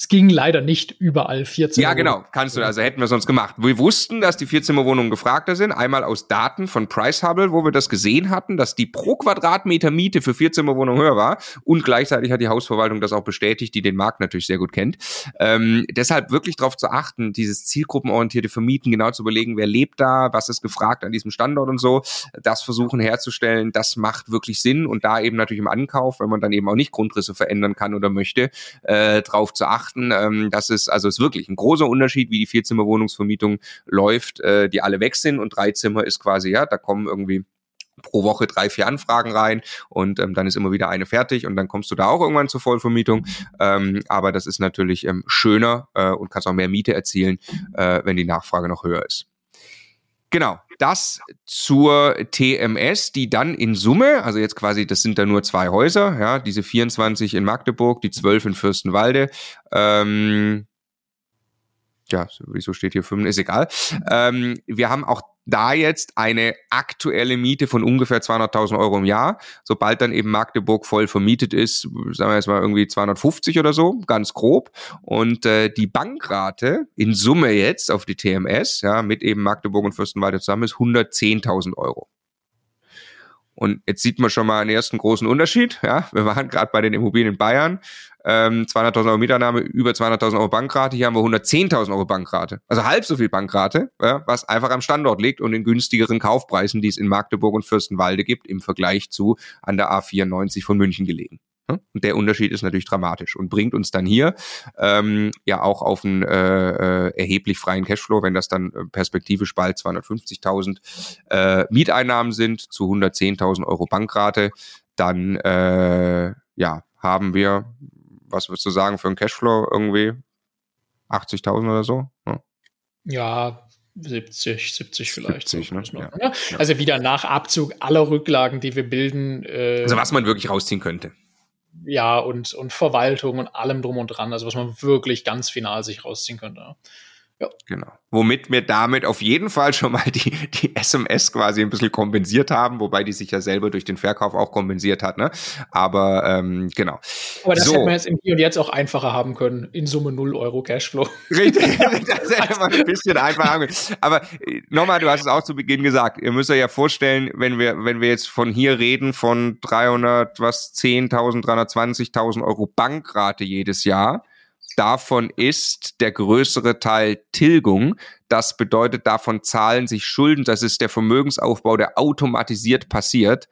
Es ging leider nicht überall Vierzimmer. Ja, genau, kannst du, also hätten wir sonst gemacht. Wir wussten, dass die Vierzimmerwohnungen gefragter sind, einmal aus Daten von Price Hubble, wo wir das gesehen hatten, dass die pro Quadratmeter Miete für Vierzimmerwohnungen höher war und gleichzeitig hat die Hausverwaltung das auch bestätigt, die den Markt natürlich sehr gut kennt. Ähm, deshalb wirklich darauf zu achten, dieses zielgruppenorientierte Vermieten, genau zu überlegen, wer lebt da, was ist gefragt an diesem Standort und so, das versuchen herzustellen, das macht wirklich Sinn und da eben natürlich im Ankauf, wenn man dann eben auch nicht Grundrisse verändern kann oder möchte, äh, drauf zu achten, beachten. Ähm, das ist also ist wirklich ein großer Unterschied, wie die Vierzimmerwohnungsvermietung läuft, äh, die alle weg sind und drei Zimmer ist quasi ja, da kommen irgendwie pro Woche drei, vier Anfragen rein und ähm, dann ist immer wieder eine fertig und dann kommst du da auch irgendwann zur Vollvermietung. Ähm, aber das ist natürlich ähm, schöner äh, und kannst auch mehr Miete erzielen, äh, wenn die Nachfrage noch höher ist. Genau, das zur TMS, die dann in Summe, also jetzt quasi, das sind da nur zwei Häuser, ja, diese 24 in Magdeburg, die 12 in Fürstenwalde, ähm, ja, wieso steht hier 5, ist egal. Ähm, wir haben auch da jetzt eine aktuelle Miete von ungefähr 200.000 Euro im Jahr. Sobald dann eben Magdeburg voll vermietet ist, sagen wir jetzt mal irgendwie 250 oder so, ganz grob. Und äh, die Bankrate in Summe jetzt auf die TMS, ja, mit eben Magdeburg und Fürstenwalde zusammen ist 110.000 Euro. Und jetzt sieht man schon mal einen ersten großen Unterschied. Ja, wir waren gerade bei den Immobilien in Bayern ähm, 200.000 Euro Mieternahme, über 200.000 Euro Bankrate. Hier haben wir 110.000 Euro Bankrate. Also halb so viel Bankrate, ja, was einfach am Standort liegt und in günstigeren Kaufpreisen, die es in Magdeburg und Fürstenwalde gibt, im Vergleich zu an der A94 von München gelegen. Und der Unterschied ist natürlich dramatisch und bringt uns dann hier ähm, ja auch auf einen äh, äh, erheblich freien Cashflow, wenn das dann äh, perspektivisch bald 250.000 äh, Mieteinnahmen sind zu 110.000 Euro Bankrate, dann äh, ja haben wir was würdest du sagen für einen Cashflow irgendwie? 80.000 oder so? Ja. ja. 70, 70 vielleicht. 70, ne? ja. Ja. Also wieder nach Abzug aller Rücklagen, die wir bilden. Äh, also was man wirklich rausziehen könnte. Ja, und, und Verwaltung und allem drum und dran. Also was man wirklich ganz final sich rausziehen könnte. Ja. Genau. Womit wir damit auf jeden Fall schon mal die, die SMS quasi ein bisschen kompensiert haben, wobei die sich ja selber durch den Verkauf auch kompensiert hat, ne? Aber ähm, genau. Aber das so. hätte man jetzt im Hier und Jetzt auch einfacher haben können. In Summe 0 Euro Cashflow. Richtig, das hätte man ein bisschen einfacher haben können. Aber äh, nochmal, du hast es auch zu Beginn gesagt, ihr müsst euch ja vorstellen, wenn wir, wenn wir jetzt von hier reden, von 300, was, 10.000, 320.000 Euro Bankrate jedes Jahr, Davon ist der größere Teil Tilgung. Das bedeutet, davon zahlen sich Schulden. Das ist der Vermögensaufbau, der automatisiert passiert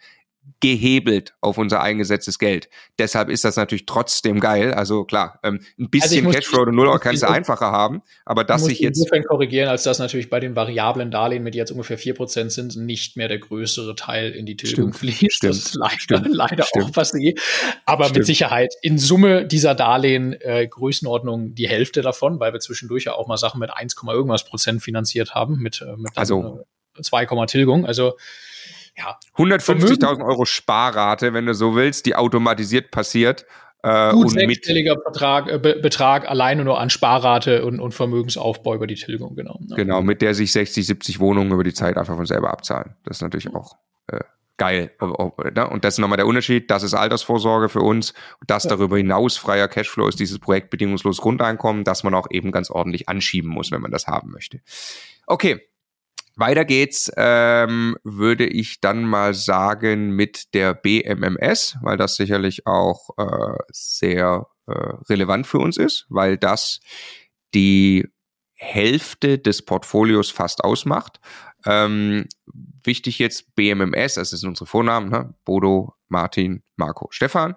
gehebelt auf unser eingesetztes Geld. Deshalb ist das natürlich trotzdem geil. Also klar, ähm, ein bisschen also Cashflow und Null kannst du einfacher haben, aber dass sich jetzt insofern korrigieren, als dass natürlich bei den variablen Darlehen, mit jetzt ungefähr vier Prozent sind, nicht mehr der größere Teil in die Tilgung fließt. Stimmt, das ist leider, stimmt, leider stimmt. auch passiert. Aber mit Sicherheit in Summe dieser Darlehen äh, Größenordnung die Hälfte davon, weil wir zwischendurch ja auch mal Sachen mit 1, irgendwas Prozent finanziert haben, mit, äh, mit also, äh, 2, Tilgung. Also ja, 150.000 Euro Sparrate, wenn du so willst, die automatisiert passiert. Äh, Gut sechsstelliger Betrag, äh, Be Betrag alleine nur an Sparrate und, und Vermögensaufbau über die Tilgung, genau. Ja. Genau, mit der sich 60, 70 Wohnungen über die Zeit einfach von selber abzahlen. Das ist natürlich auch äh, geil. Ne? Und das ist nochmal der Unterschied. Das ist Altersvorsorge für uns. Das darüber hinaus freier Cashflow ist dieses Projekt bedingungslos Grundeinkommen, das man auch eben ganz ordentlich anschieben muss, wenn man das haben möchte. Okay, weiter geht's, ähm, würde ich dann mal sagen, mit der BMMS, weil das sicherlich auch äh, sehr äh, relevant für uns ist, weil das die Hälfte des Portfolios fast ausmacht. Ähm, wichtig jetzt BMMS, das ist unsere Vornamen, ne? Bodo, Martin, Marco, Stefan.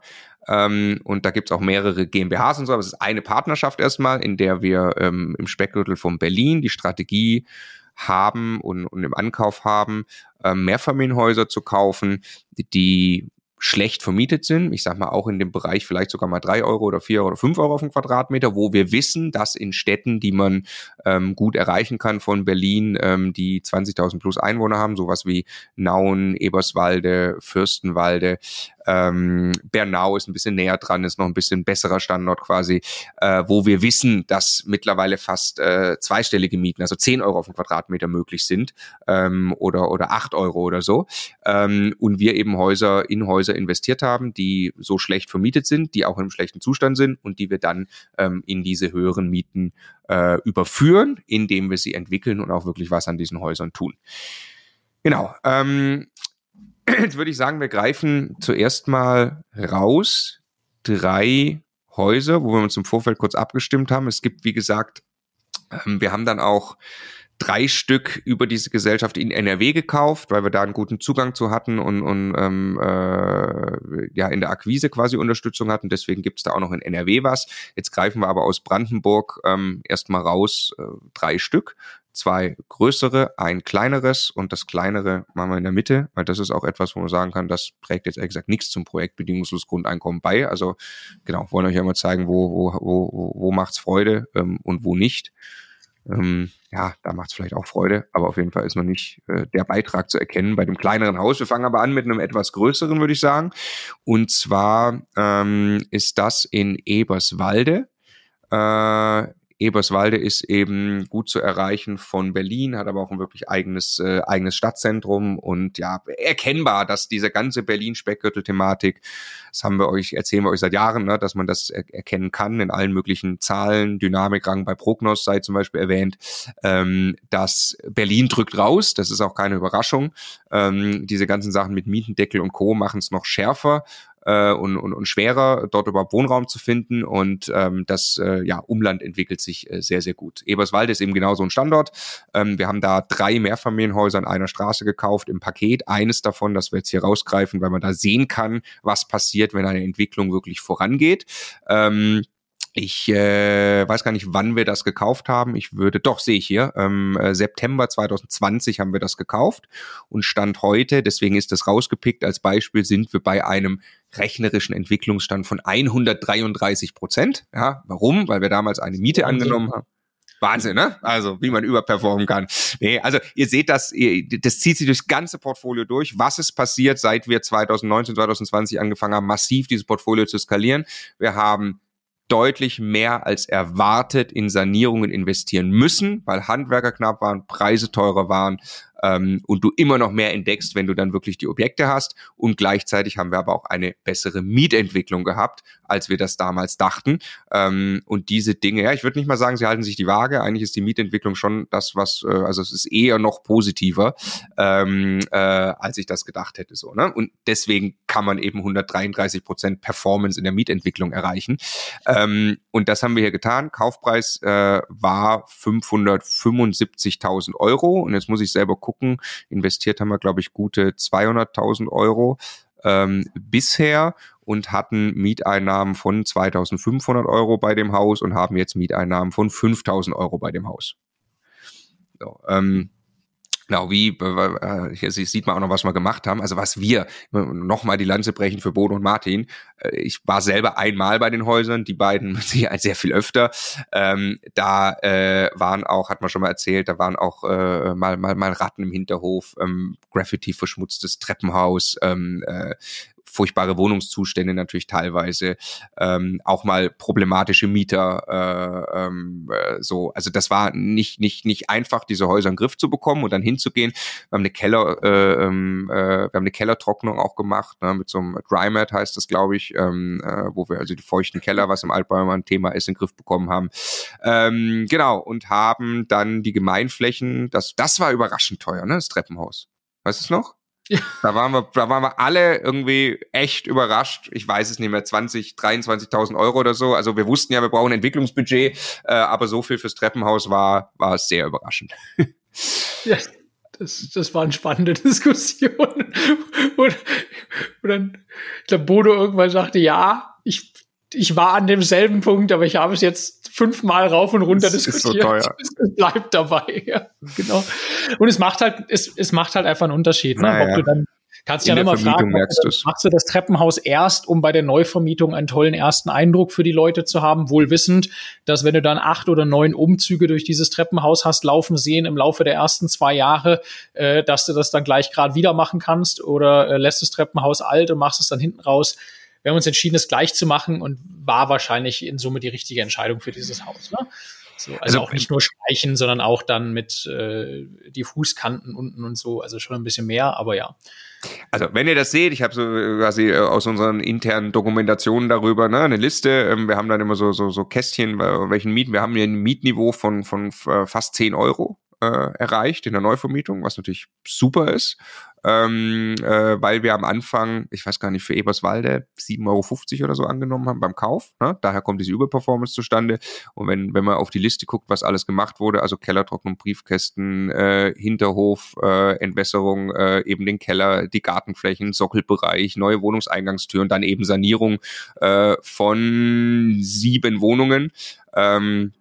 Ähm, und da gibt's auch mehrere GmbHs und so, aber es ist eine Partnerschaft erstmal, in der wir ähm, im Speckgürtel von Berlin die Strategie haben und, und im Ankauf haben, äh, Mehrfamilienhäuser zu kaufen, die schlecht vermietet sind. Ich sag mal auch in dem Bereich vielleicht sogar mal drei Euro oder vier oder fünf Euro auf den Quadratmeter, wo wir wissen, dass in Städten, die man ähm, gut erreichen kann von Berlin, ähm, die 20.000 plus Einwohner haben, sowas wie Nauen, Eberswalde, Fürstenwalde, ähm, Bernau ist ein bisschen näher dran, ist noch ein bisschen besserer Standort quasi, äh, wo wir wissen, dass mittlerweile fast äh, zweistellige Mieten, also 10 Euro auf den Quadratmeter möglich sind ähm, oder, oder 8 Euro oder so. Ähm, und wir eben Häuser in Häuser investiert haben, die so schlecht vermietet sind, die auch in einem schlechten Zustand sind und die wir dann ähm, in diese höheren Mieten äh, überführen, indem wir sie entwickeln und auch wirklich was an diesen Häusern tun. Genau. Ähm, Jetzt würde ich sagen, wir greifen zuerst mal raus drei Häuser, wo wir uns im Vorfeld kurz abgestimmt haben. Es gibt, wie gesagt, ähm, wir haben dann auch drei Stück über diese Gesellschaft in NRW gekauft, weil wir da einen guten Zugang zu hatten und, und ähm, äh, ja in der Akquise quasi Unterstützung hatten. Deswegen gibt es da auch noch in NRW was. Jetzt greifen wir aber aus Brandenburg ähm, erstmal raus äh, drei Stück zwei größere, ein kleineres und das kleinere machen wir in der Mitte, weil das ist auch etwas, wo man sagen kann, das prägt jetzt ehrlich gesagt nichts zum Projekt bedingungslos Grundeinkommen bei. Also genau, wollen euch ja mal zeigen, wo, wo, wo, wo macht's Freude ähm, und wo nicht. Ähm, ja, da macht's vielleicht auch Freude, aber auf jeden Fall ist noch nicht äh, der Beitrag zu erkennen bei dem kleineren Haus. Wir fangen aber an mit einem etwas größeren, würde ich sagen. Und zwar ähm, ist das in Eberswalde. Äh, Eberswalde ist eben gut zu erreichen von Berlin, hat aber auch ein wirklich eigenes, äh, eigenes Stadtzentrum und ja, erkennbar, dass diese ganze Berlin-Speckgürtel-Thematik, das haben wir euch, erzählen wir euch seit Jahren, ne, dass man das er erkennen kann in allen möglichen Zahlen, Dynamikrang bei Prognos sei zum Beispiel erwähnt, ähm, dass Berlin drückt raus, das ist auch keine Überraschung. Ähm, diese ganzen Sachen mit Mietendeckel und Co. machen es noch schärfer äh, und, und, und schwerer, dort überhaupt Wohnraum zu finden. Und ähm, das äh, ja, Umland entwickelt sich äh, sehr, sehr gut. Eberswalde ist eben genau so ein Standort. Ähm, wir haben da drei Mehrfamilienhäuser an einer Straße gekauft im Paket. Eines davon, das wir jetzt hier rausgreifen, weil man da sehen kann, was passiert, wenn eine Entwicklung wirklich vorangeht. Ähm, ich äh, weiß gar nicht, wann wir das gekauft haben. Ich würde, doch sehe ich hier, ähm, äh, September 2020 haben wir das gekauft und Stand heute, deswegen ist das rausgepickt als Beispiel, sind wir bei einem rechnerischen Entwicklungsstand von 133 Prozent. Ja, warum? Weil wir damals eine Miete angenommen haben. Wahnsinn, ne? Also, wie man überperformen kann. Nee, also ihr seht das, das zieht sich durchs ganze Portfolio durch. Was ist passiert, seit wir 2019, 2020 angefangen haben, massiv dieses Portfolio zu skalieren? Wir haben deutlich mehr als erwartet in Sanierungen investieren müssen, weil Handwerker knapp waren, Preise teurer waren, ähm, und du immer noch mehr entdeckst, wenn du dann wirklich die Objekte hast. Und gleichzeitig haben wir aber auch eine bessere Mietentwicklung gehabt, als wir das damals dachten. Ähm, und diese Dinge, ja, ich würde nicht mal sagen, sie halten sich die Waage. Eigentlich ist die Mietentwicklung schon das, was, äh, also es ist eher noch positiver, ähm, äh, als ich das gedacht hätte. So, ne? Und deswegen kann man eben 133 Prozent Performance in der Mietentwicklung erreichen. Ähm, und das haben wir hier getan. Kaufpreis äh, war 575.000 Euro. Und jetzt muss ich selber gucken. Investiert haben wir, glaube ich, gute 200.000 Euro ähm, bisher und hatten Mieteinnahmen von 2.500 Euro bei dem Haus und haben jetzt Mieteinnahmen von 5.000 Euro bei dem Haus. So, ähm, Genau, wie, äh, hier sieht man auch noch, was wir gemacht haben. Also was wir, nochmal die Lanze brechen für Bodo und Martin. Äh, ich war selber einmal bei den Häusern, die beiden sehr viel öfter. Ähm, da äh, waren auch, hat man schon mal erzählt, da waren auch äh, mal, mal, mal Ratten im Hinterhof, ähm, Graffiti verschmutztes Treppenhaus, ähm, äh, furchtbare Wohnungszustände natürlich teilweise, ähm, auch mal problematische Mieter, äh, ähm, äh, so. Also das war nicht nicht nicht einfach, diese Häuser in den Griff zu bekommen und dann hinzugehen. Wir haben eine Keller, äh, ähm, äh, wir haben eine Kellertrocknung auch gemacht ne, mit so einem Drymat heißt das, glaube ich, ähm, äh, wo wir also die feuchten Keller, was im Altbau ein Thema ist, in den Griff bekommen haben. Ähm, genau und haben dann die Gemeinflächen. Das das war überraschend teuer, ne? Das Treppenhaus. Weißt du es noch? Da waren wir, da waren wir alle irgendwie echt überrascht. Ich weiß es nicht mehr, 20, 23.000 Euro oder so. Also wir wussten ja, wir brauchen Entwicklungsbudget, äh, aber so viel fürs Treppenhaus war, war sehr überraschend. Ja, das, das war eine spannende Diskussion. Und, und dann, ich glaube, Bodo irgendwann sagte, ja, ich, ich war an demselben Punkt, aber ich habe es jetzt fünfmal rauf und runter das diskutiert. Ist so teuer. Es bleibt dabei. Ja, genau. Und es macht halt, es, es macht halt einfach einen Unterschied, ne? Naja. ob du dann Kannst ja immer fragen, merkst du, machst du das Treppenhaus erst, um bei der Neuvermietung einen tollen ersten Eindruck für die Leute zu haben, wohl wissend, dass wenn du dann acht oder neun Umzüge durch dieses Treppenhaus hast laufen sehen im Laufe der ersten zwei Jahre, äh, dass du das dann gleich gerade wieder machen kannst oder äh, lässt das Treppenhaus alt und machst es dann hinten raus wir haben uns entschieden, es gleich zu machen und war wahrscheinlich in Summe die richtige Entscheidung für dieses Haus. Ne? So, also, also, auch nicht nur streichen, sondern auch dann mit äh, die Fußkanten unten und so, also schon ein bisschen mehr, aber ja. Also wenn ihr das seht, ich habe so quasi äh, aus unseren internen Dokumentationen darüber ne, eine Liste. Ähm, wir haben dann immer so so, so Kästchen, welchen Mieten. Wir haben hier ein Mietniveau von von äh, fast 10 Euro äh, erreicht in der Neuvermietung, was natürlich super ist ähm, äh, weil wir am Anfang, ich weiß gar nicht, für Eberswalde 7,50 Euro oder so angenommen haben beim Kauf. Ne? Daher kommt diese Überperformance zustande. Und wenn, wenn man auf die Liste guckt, was alles gemacht wurde, also Kellertrocknung, Briefkästen, äh, Hinterhof, äh, Entwässerung, äh, eben den Keller, die Gartenflächen, Sockelbereich, neue Wohnungseingangstüren, dann eben Sanierung äh, von sieben Wohnungen. Ähm,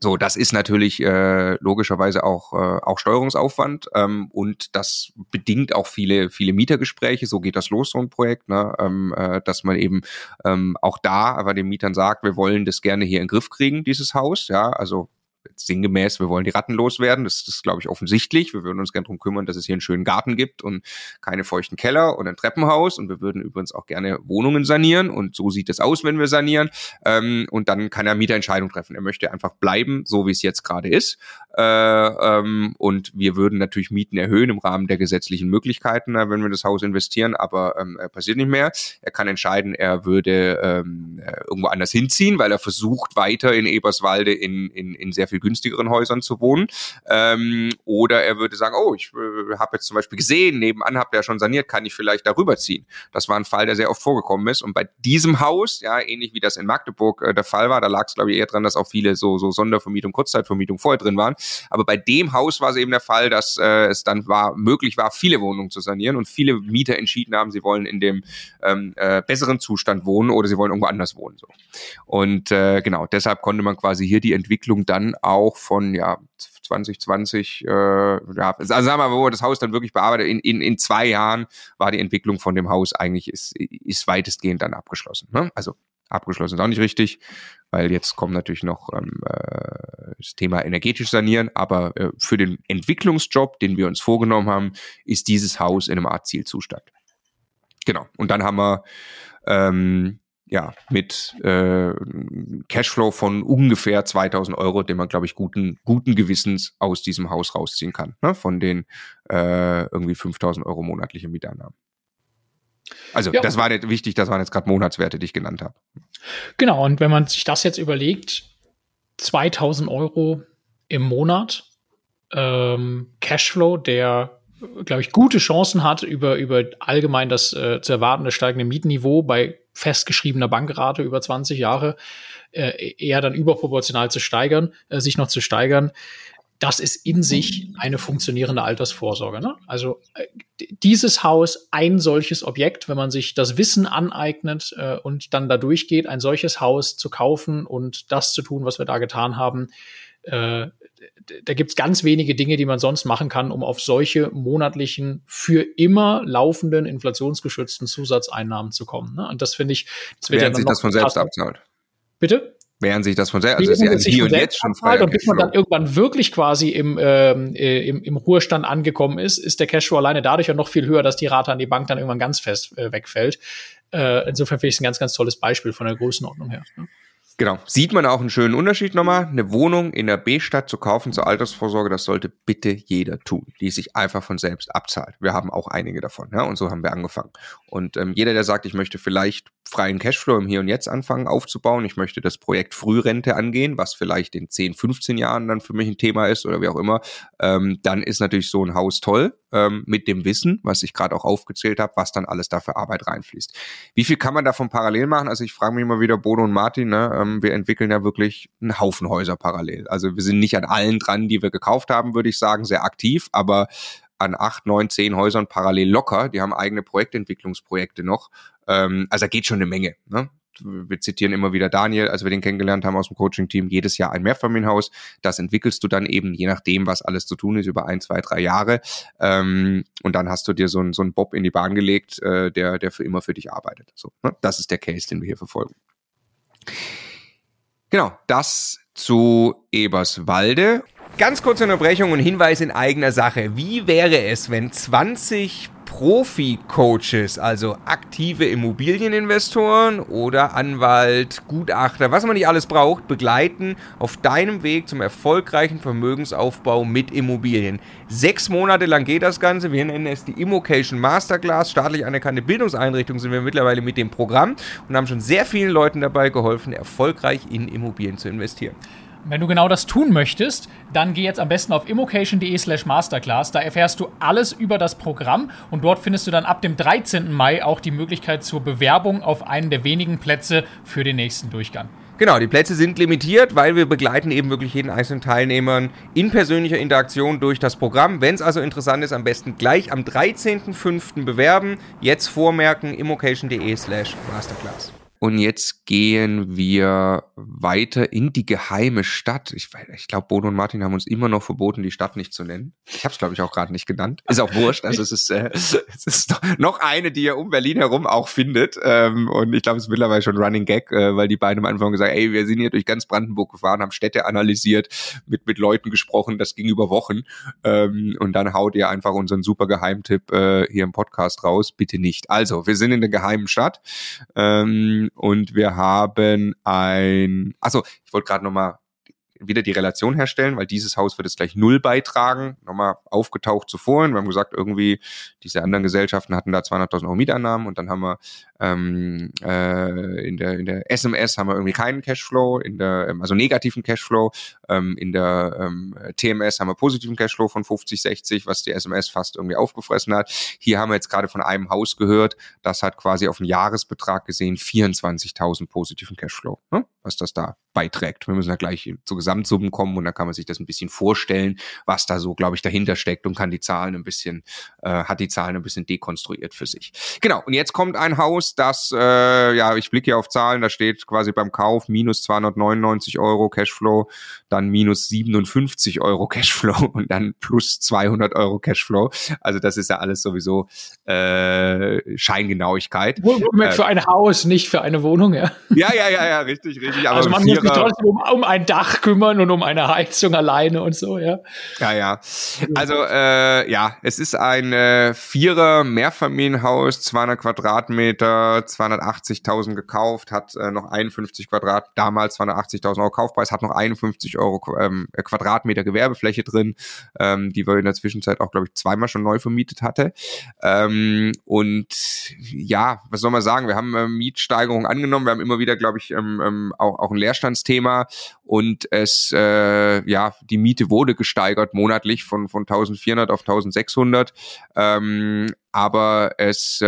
so, das ist natürlich äh, logischerweise auch, äh, auch Steuerungsaufwand ähm, und das bedingt auch viele, viele Mietergespräche. So geht das los, so ein Projekt, ne? ähm, äh, dass man eben ähm, auch da aber den Mietern sagt, wir wollen das gerne hier in den Griff kriegen, dieses Haus. Ja, also sinngemäß, wir wollen die Ratten loswerden. Das, das ist, glaube ich, offensichtlich. Wir würden uns gerne darum kümmern, dass es hier einen schönen Garten gibt und keine feuchten Keller und ein Treppenhaus. Und wir würden übrigens auch gerne Wohnungen sanieren. Und so sieht es aus, wenn wir sanieren. Ähm, und dann kann er Mieterentscheidung treffen. Er möchte einfach bleiben, so wie es jetzt gerade ist. Äh, ähm, und wir würden natürlich Mieten erhöhen im Rahmen der gesetzlichen Möglichkeiten, äh, wenn wir das Haus investieren. Aber ähm, passiert nicht mehr. Er kann entscheiden, er würde ähm, äh, irgendwo anders hinziehen, weil er versucht, weiter in Eberswalde in, in, in sehr viel günstigeren Häusern zu wohnen. Ähm, oder er würde sagen, oh, ich äh, habe jetzt zum Beispiel gesehen, nebenan habt ihr ja schon saniert, kann ich vielleicht darüber ziehen. Das war ein Fall, der sehr oft vorgekommen ist. Und bei diesem Haus, ja, ähnlich wie das in Magdeburg äh, der Fall war, da lag es, glaube ich, eher dran, dass auch viele so, so Sondervermietung, Kurzzeitvermietung vorher drin waren. Aber bei dem Haus war es eben der Fall, dass äh, es dann war, möglich war, viele Wohnungen zu sanieren und viele Mieter entschieden haben, sie wollen in dem ähm, äh, besseren Zustand wohnen oder sie wollen irgendwo anders wohnen. So. Und äh, genau, deshalb konnte man quasi hier die Entwicklung dann auch von ja 2020, äh, ja, also sagen wir mal, wo wir das Haus dann wirklich bearbeitet, in, in, in zwei Jahren war die Entwicklung von dem Haus eigentlich ist, ist weitestgehend dann abgeschlossen. Ne? Also abgeschlossen ist auch nicht richtig, weil jetzt kommt natürlich noch ähm, äh, das Thema energetisch sanieren, aber äh, für den Entwicklungsjob, den wir uns vorgenommen haben, ist dieses Haus in einem Art Zielzustand. Genau. Und dann haben wir ähm, ja, mit äh, Cashflow von ungefähr 2000 Euro, den man, glaube ich, guten, guten Gewissens aus diesem Haus rausziehen kann, ne? von den äh, irgendwie 5000 Euro monatliche Mieteinnahmen. Also ja. das war nicht wichtig, das waren jetzt gerade Monatswerte, die ich genannt habe. Genau, und wenn man sich das jetzt überlegt, 2000 Euro im Monat ähm, Cashflow, der, glaube ich, gute Chancen hat, über, über allgemein das äh, zu erwartende steigende Mietniveau bei festgeschriebener Bankrate über 20 Jahre äh, eher dann überproportional zu steigern, äh, sich noch zu steigern das ist in sich eine funktionierende Altersvorsorge. Ne? Also äh, dieses Haus, ein solches Objekt, wenn man sich das Wissen aneignet äh, und dann da durchgeht, ein solches Haus zu kaufen und das zu tun, was wir da getan haben, äh, da gibt's ganz wenige Dinge, die man sonst machen kann, um auf solche monatlichen, für immer laufenden, inflationsgeschützten Zusatzeinnahmen zu kommen. Ne? Und das finde ich, das wird Während ja sich das von selbst abzahlt. Bitte? Während sich das von selbst, also ist ja hier und jetzt schon frei. Und bis man dann irgendwann wirklich quasi im, ähm, äh, im, im Ruhestand angekommen ist, ist der Cashflow alleine dadurch ja noch viel höher, dass die Rate an die Bank dann irgendwann ganz fest äh, wegfällt. Äh, insofern finde ich es ein ganz, ganz tolles Beispiel von der Größenordnung her. Ne? Genau. Sieht man auch einen schönen Unterschied nochmal. Eine Wohnung in der B-Stadt zu kaufen zur Altersvorsorge, das sollte bitte jeder tun, die sich einfach von selbst abzahlt. Wir haben auch einige davon, ja, und so haben wir angefangen. Und ähm, jeder, der sagt, ich möchte vielleicht freien Cashflow im Hier und Jetzt anfangen aufzubauen, ich möchte das Projekt Frührente angehen, was vielleicht in 10, 15 Jahren dann für mich ein Thema ist oder wie auch immer, ähm, dann ist natürlich so ein Haus toll ähm, mit dem Wissen, was ich gerade auch aufgezählt habe, was dann alles da für Arbeit reinfließt. Wie viel kann man davon parallel machen? Also ich frage mich immer wieder, Bodo und Martin, ne, ähm, wir entwickeln ja wirklich einen Haufen Häuser parallel. Also wir sind nicht an allen dran, die wir gekauft haben, würde ich sagen, sehr aktiv, aber an acht, neun, zehn Häusern parallel locker. Die haben eigene Projektentwicklungsprojekte noch. Ähm, also da geht schon eine Menge. Ne? Wir zitieren immer wieder Daniel, als wir den kennengelernt haben aus dem Coaching-Team, jedes Jahr ein Mehrfamilienhaus. Das entwickelst du dann eben, je nachdem, was alles zu tun ist, über ein, zwei, drei Jahre. Ähm, und dann hast du dir so einen so Bob in die Bahn gelegt, äh, der, der für immer für dich arbeitet. So, ne? Das ist der Case, den wir hier verfolgen. Genau, das zu Eberswalde. Ganz kurze Unterbrechung und Hinweis in eigener Sache. Wie wäre es, wenn 20 Profi-Coaches, also aktive Immobilieninvestoren oder Anwalt, Gutachter, was man nicht alles braucht, begleiten auf deinem Weg zum erfolgreichen Vermögensaufbau mit Immobilien. Sechs Monate lang geht das Ganze. Wir nennen es die Immocation Masterclass. Staatlich anerkannte Bildungseinrichtung sind wir mittlerweile mit dem Programm und haben schon sehr vielen Leuten dabei geholfen, erfolgreich in Immobilien zu investieren. Wenn du genau das tun möchtest, dann geh jetzt am besten auf immocation.de slash masterclass. Da erfährst du alles über das Programm und dort findest du dann ab dem 13. Mai auch die Möglichkeit zur Bewerbung auf einen der wenigen Plätze für den nächsten Durchgang. Genau, die Plätze sind limitiert, weil wir begleiten eben wirklich jeden einzelnen Teilnehmer in persönlicher Interaktion durch das Programm. Wenn es also interessant ist, am besten gleich am 13.05. bewerben. Jetzt vormerken immocation.de slash masterclass. Und jetzt gehen wir weiter in die geheime Stadt. Ich, ich glaube, Bono und Martin haben uns immer noch verboten, die Stadt nicht zu nennen. Ich habe es, glaube ich, auch gerade nicht genannt. Ist auch wurscht. Also es ist, äh, es ist noch eine, die ihr um Berlin herum auch findet. Ähm, und ich glaube, es ist mittlerweile schon Running Gag, äh, weil die beiden am Anfang gesagt ey, wir sind hier durch ganz Brandenburg gefahren, haben Städte analysiert, mit, mit Leuten gesprochen, das ging über Wochen. Ähm, und dann haut ihr einfach unseren super Geheimtipp äh, hier im Podcast raus. Bitte nicht. Also, wir sind in der geheimen Stadt. Ähm, und wir haben ein, also ich wollte gerade nochmal wieder die Relation herstellen, weil dieses Haus wird jetzt gleich null beitragen. Nochmal aufgetaucht zuvor. Wir haben gesagt, irgendwie diese anderen Gesellschaften hatten da 200.000 Euro Mieteinnahmen und dann haben wir ähm, äh, in der in der SMS haben wir irgendwie keinen Cashflow, in der ähm, also negativen Cashflow. Ähm, in der ähm, TMS haben wir positiven Cashflow von 50, 60, was die SMS fast irgendwie aufgefressen hat. Hier haben wir jetzt gerade von einem Haus gehört, das hat quasi auf einen Jahresbetrag gesehen 24.000 positiven Cashflow, ne? was das da beiträgt. Wir müssen da gleich zu Gesamtsummen kommen und dann kann man sich das ein bisschen vorstellen, was da so, glaube ich, dahinter steckt und kann die Zahlen ein bisschen, äh, hat die Zahlen ein bisschen dekonstruiert für sich. Genau, und jetzt kommt ein Haus, das, äh, ja, ich blicke hier auf Zahlen, da steht quasi beim Kauf minus 299 Euro Cashflow, dann minus 57 Euro Cashflow und dann plus 200 Euro Cashflow. Also das ist ja alles sowieso äh, Scheingenauigkeit. Wohlgemerkt äh, für ein Haus, nicht für eine Wohnung, ja. Ja, ja, ja, ja, richtig, richtig. Also man muss sich trotzdem um, um ein Dach kümmern kümmern und um eine Heizung alleine und so, ja. Ja, ja. Also, äh, ja, es ist ein äh, Vierer Mehrfamilienhaus, 200 Quadratmeter, 280.000 gekauft, hat äh, noch 51 Quadrat, damals 280.000 Euro Kaufpreis, hat noch 51 Euro ähm, Quadratmeter Gewerbefläche drin, ähm, die wir in der Zwischenzeit auch, glaube ich, zweimal schon neu vermietet hatte. Ähm, und ja, was soll man sagen? Wir haben äh, Mietsteigerungen angenommen, wir haben immer wieder, glaube ich, ähm, ähm, auch, auch ein Leerstandsthema und es, äh, ja, die Miete wurde gesteigert monatlich von, von 1400 auf 1600. Ähm, aber es äh,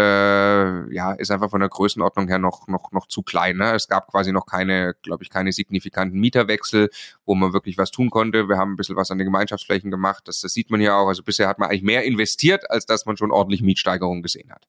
ja, ist einfach von der Größenordnung her noch, noch, noch zu klein. Ne? Es gab quasi noch keine, glaube ich, keine signifikanten Mieterwechsel, wo man wirklich was tun konnte. Wir haben ein bisschen was an den Gemeinschaftsflächen gemacht. Das, das sieht man ja auch. Also bisher hat man eigentlich mehr investiert, als dass man schon ordentlich Mietsteigerungen gesehen hat.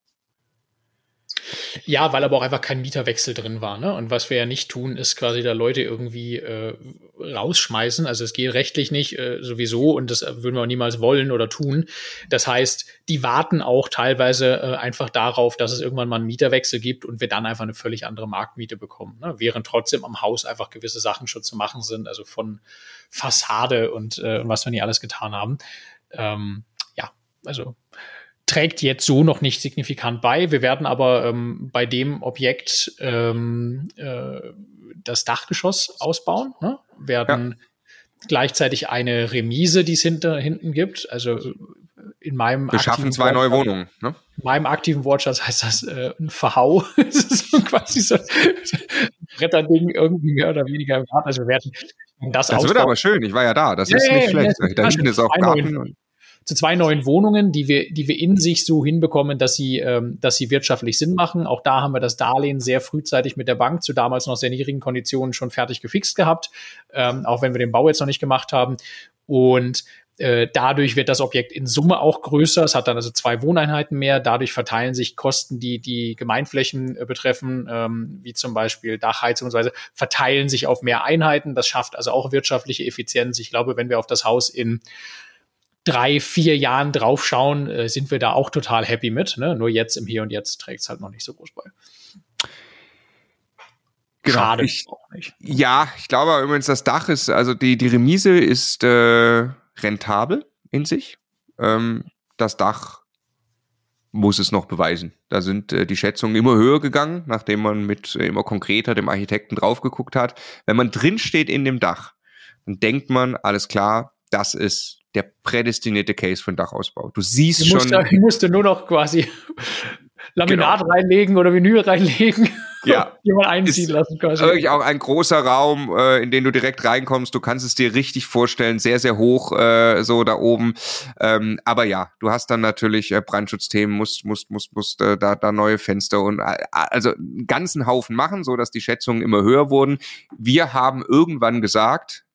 Ja, weil aber auch einfach kein Mieterwechsel drin war. Ne? Und was wir ja nicht tun, ist quasi da Leute irgendwie äh, rausschmeißen. Also es geht rechtlich nicht äh, sowieso und das würden wir auch niemals wollen oder tun. Das heißt, die warten auch teilweise äh, einfach darauf, dass es irgendwann mal einen Mieterwechsel gibt und wir dann einfach eine völlig andere Marktmiete bekommen. Ne? Während trotzdem am Haus einfach gewisse Sachen schon zu machen sind, also von Fassade und äh, was wir nie alles getan haben. Ähm, ja, also trägt jetzt so noch nicht signifikant bei. Wir werden aber ähm, bei dem Objekt ähm, äh, das Dachgeschoss ausbauen, ne? werden ja. gleichzeitig eine Remise, die es hinter, hinten gibt, also in meinem Wir schaffen zwei neue Wohnungen. Ne? In meinem aktiven Wortschatz heißt das äh, ein Verhau. das ist so quasi so ein Bretterding irgendwie mehr oder weniger im Garten. Also wir werden das Das wird aber schön. Ich war ja da. Das ja, ist nicht ja, schlecht. Ja, da hinten ist auch Garten zu zwei neuen Wohnungen, die wir, die wir in sich so hinbekommen, dass sie, ähm, dass sie wirtschaftlich Sinn machen. Auch da haben wir das Darlehen sehr frühzeitig mit der Bank zu damals noch sehr niedrigen Konditionen schon fertig gefixt gehabt, ähm, auch wenn wir den Bau jetzt noch nicht gemacht haben. Und äh, dadurch wird das Objekt in Summe auch größer. Es hat dann also zwei Wohneinheiten mehr. Dadurch verteilen sich Kosten, die die Gemeinflächen äh, betreffen, ähm, wie zum Beispiel Dachheizung und so weiter, verteilen sich auf mehr Einheiten. Das schafft also auch wirtschaftliche Effizienz. Ich glaube, wenn wir auf das Haus in drei, vier Jahren draufschauen, äh, sind wir da auch total happy mit. Ne? Nur jetzt im Hier und Jetzt trägt es halt noch nicht so groß bei. Genau. Schade ich, auch nicht. Ja, ich glaube übrigens, das Dach ist, also die, die Remise ist äh, rentabel in sich. Ähm, das Dach muss es noch beweisen. Da sind äh, die Schätzungen immer höher gegangen, nachdem man mit äh, immer konkreter dem Architekten drauf geguckt hat. Wenn man drin steht in dem Dach, dann denkt man, alles klar, das ist der prädestinierte Case für den Dachausbau. Du siehst du musst schon. ich musste nur noch quasi Laminat genau. reinlegen oder Vinyl reinlegen. Ja. die man einziehen lassen quasi. Wirklich auch ein großer Raum, äh, in den du direkt reinkommst. Du kannst es dir richtig vorstellen, sehr, sehr hoch, äh, so da oben. Ähm, aber ja, du hast dann natürlich äh, Brandschutzthemen, musst, musst, musst, musst äh, da, da neue Fenster und äh, also einen ganzen Haufen machen, so dass die Schätzungen immer höher wurden. Wir haben irgendwann gesagt,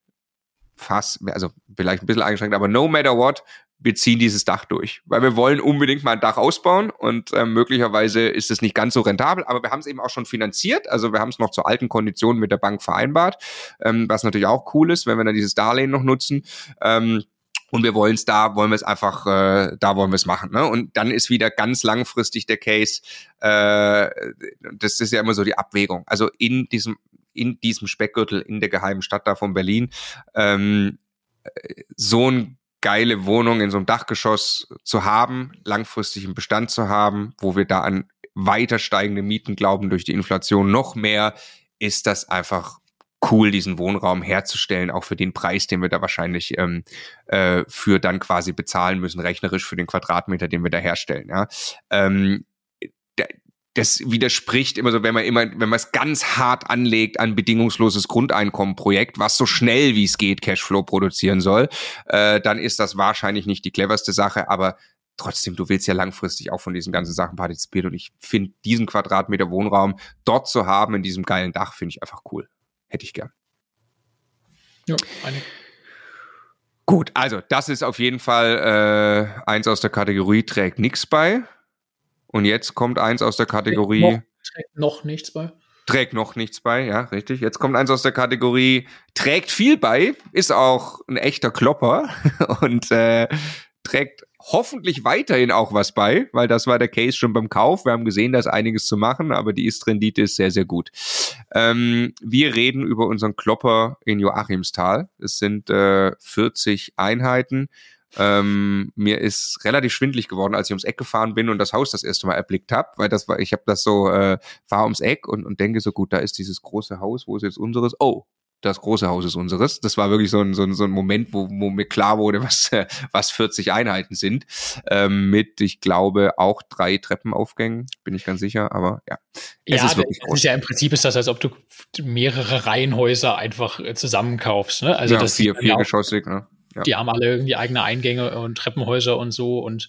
fast, also vielleicht ein bisschen eingeschränkt, aber no matter what, wir ziehen dieses Dach durch, weil wir wollen unbedingt mal ein Dach ausbauen und äh, möglicherweise ist es nicht ganz so rentabel, aber wir haben es eben auch schon finanziert, also wir haben es noch zu alten Konditionen mit der Bank vereinbart, ähm, was natürlich auch cool ist, wenn wir dann dieses Darlehen noch nutzen. Ähm, und wir wollen es da, wollen wir es einfach, äh, da wollen wir es machen. Ne? Und dann ist wieder ganz langfristig der Case, äh, das ist ja immer so die Abwägung. Also in diesem in diesem Speckgürtel in der geheimen Stadt da von Berlin ähm, so eine geile Wohnung in so einem Dachgeschoss zu haben, langfristig im Bestand zu haben, wo wir da an weiter steigende Mieten glauben durch die Inflation noch mehr, ist das einfach cool, diesen Wohnraum herzustellen, auch für den Preis, den wir da wahrscheinlich ähm, äh, für dann quasi bezahlen müssen, rechnerisch für den Quadratmeter, den wir da herstellen. Ja. Ähm, das widerspricht immer so, wenn man immer, wenn man es ganz hart anlegt an bedingungsloses Grundeinkommenprojekt, was so schnell wie es geht Cashflow produzieren soll, äh, dann ist das wahrscheinlich nicht die cleverste Sache, aber trotzdem, du willst ja langfristig auch von diesen ganzen Sachen partizipieren und ich finde diesen Quadratmeter Wohnraum dort zu haben in diesem geilen Dach, finde ich einfach cool. Hätte ich gern. Ja, eine. Gut, also das ist auf jeden Fall äh, eins aus der Kategorie trägt nichts bei. Und jetzt kommt eins aus der Kategorie. Trägt noch, trägt noch nichts bei. Trägt noch nichts bei, ja, richtig. Jetzt kommt eins aus der Kategorie trägt viel bei, ist auch ein echter Klopper und äh, trägt hoffentlich weiterhin auch was bei, weil das war der Case schon beim Kauf. Wir haben gesehen, da ist einiges zu machen, aber die Ist-Rendite ist sehr, sehr gut. Ähm, wir reden über unseren Klopper in Joachimsthal. Es sind äh, 40 Einheiten. Ähm, mir ist relativ schwindlig geworden, als ich ums Eck gefahren bin und das Haus das erste Mal erblickt habe, weil das war, ich habe das so, äh, fahr ums Eck und, und denke so, gut, da ist dieses große Haus, wo ist jetzt unseres? Oh, das große Haus ist unseres. Das war wirklich so ein, so ein, so ein Moment, wo, wo mir klar wurde, was, äh, was 40 Einheiten sind. Ähm, mit, ich glaube, auch drei Treppenaufgängen, bin ich ganz sicher, aber ja. Es ja, ist wirklich groß. Ist ja im Prinzip ist das, als ob du mehrere Reihenhäuser einfach äh, zusammenkaufst. Ne? Also ja, das vier, viergeschossig, ne? Ja. Die haben alle irgendwie eigene Eingänge und Treppenhäuser und so und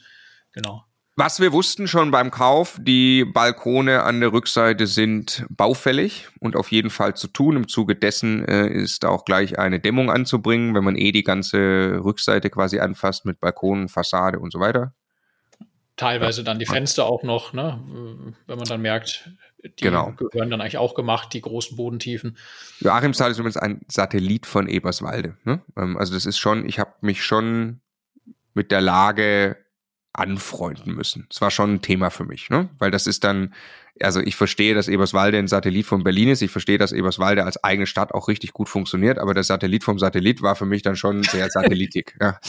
genau. Was wir wussten schon beim Kauf, die Balkone an der Rückseite sind baufällig und auf jeden Fall zu tun. Im Zuge dessen äh, ist auch gleich eine Dämmung anzubringen, wenn man eh die ganze Rückseite quasi anfasst mit Balkonen, Fassade und so weiter. Teilweise ja. dann die Fenster auch noch, ne? wenn man dann merkt, die genau. gehören dann eigentlich auch gemacht, die großen Bodentiefen. Joachimsthal ist übrigens ein Satellit von Eberswalde. Ne? Ähm, also das ist schon, ich habe mich schon mit der Lage anfreunden müssen. Das war schon ein Thema für mich, ne? Weil das ist dann, also ich verstehe, dass Eberswalde ein Satellit von Berlin ist. Ich verstehe, dass Eberswalde als eigene Stadt auch richtig gut funktioniert, aber der Satellit vom Satellit war für mich dann schon sehr satellitig. ja.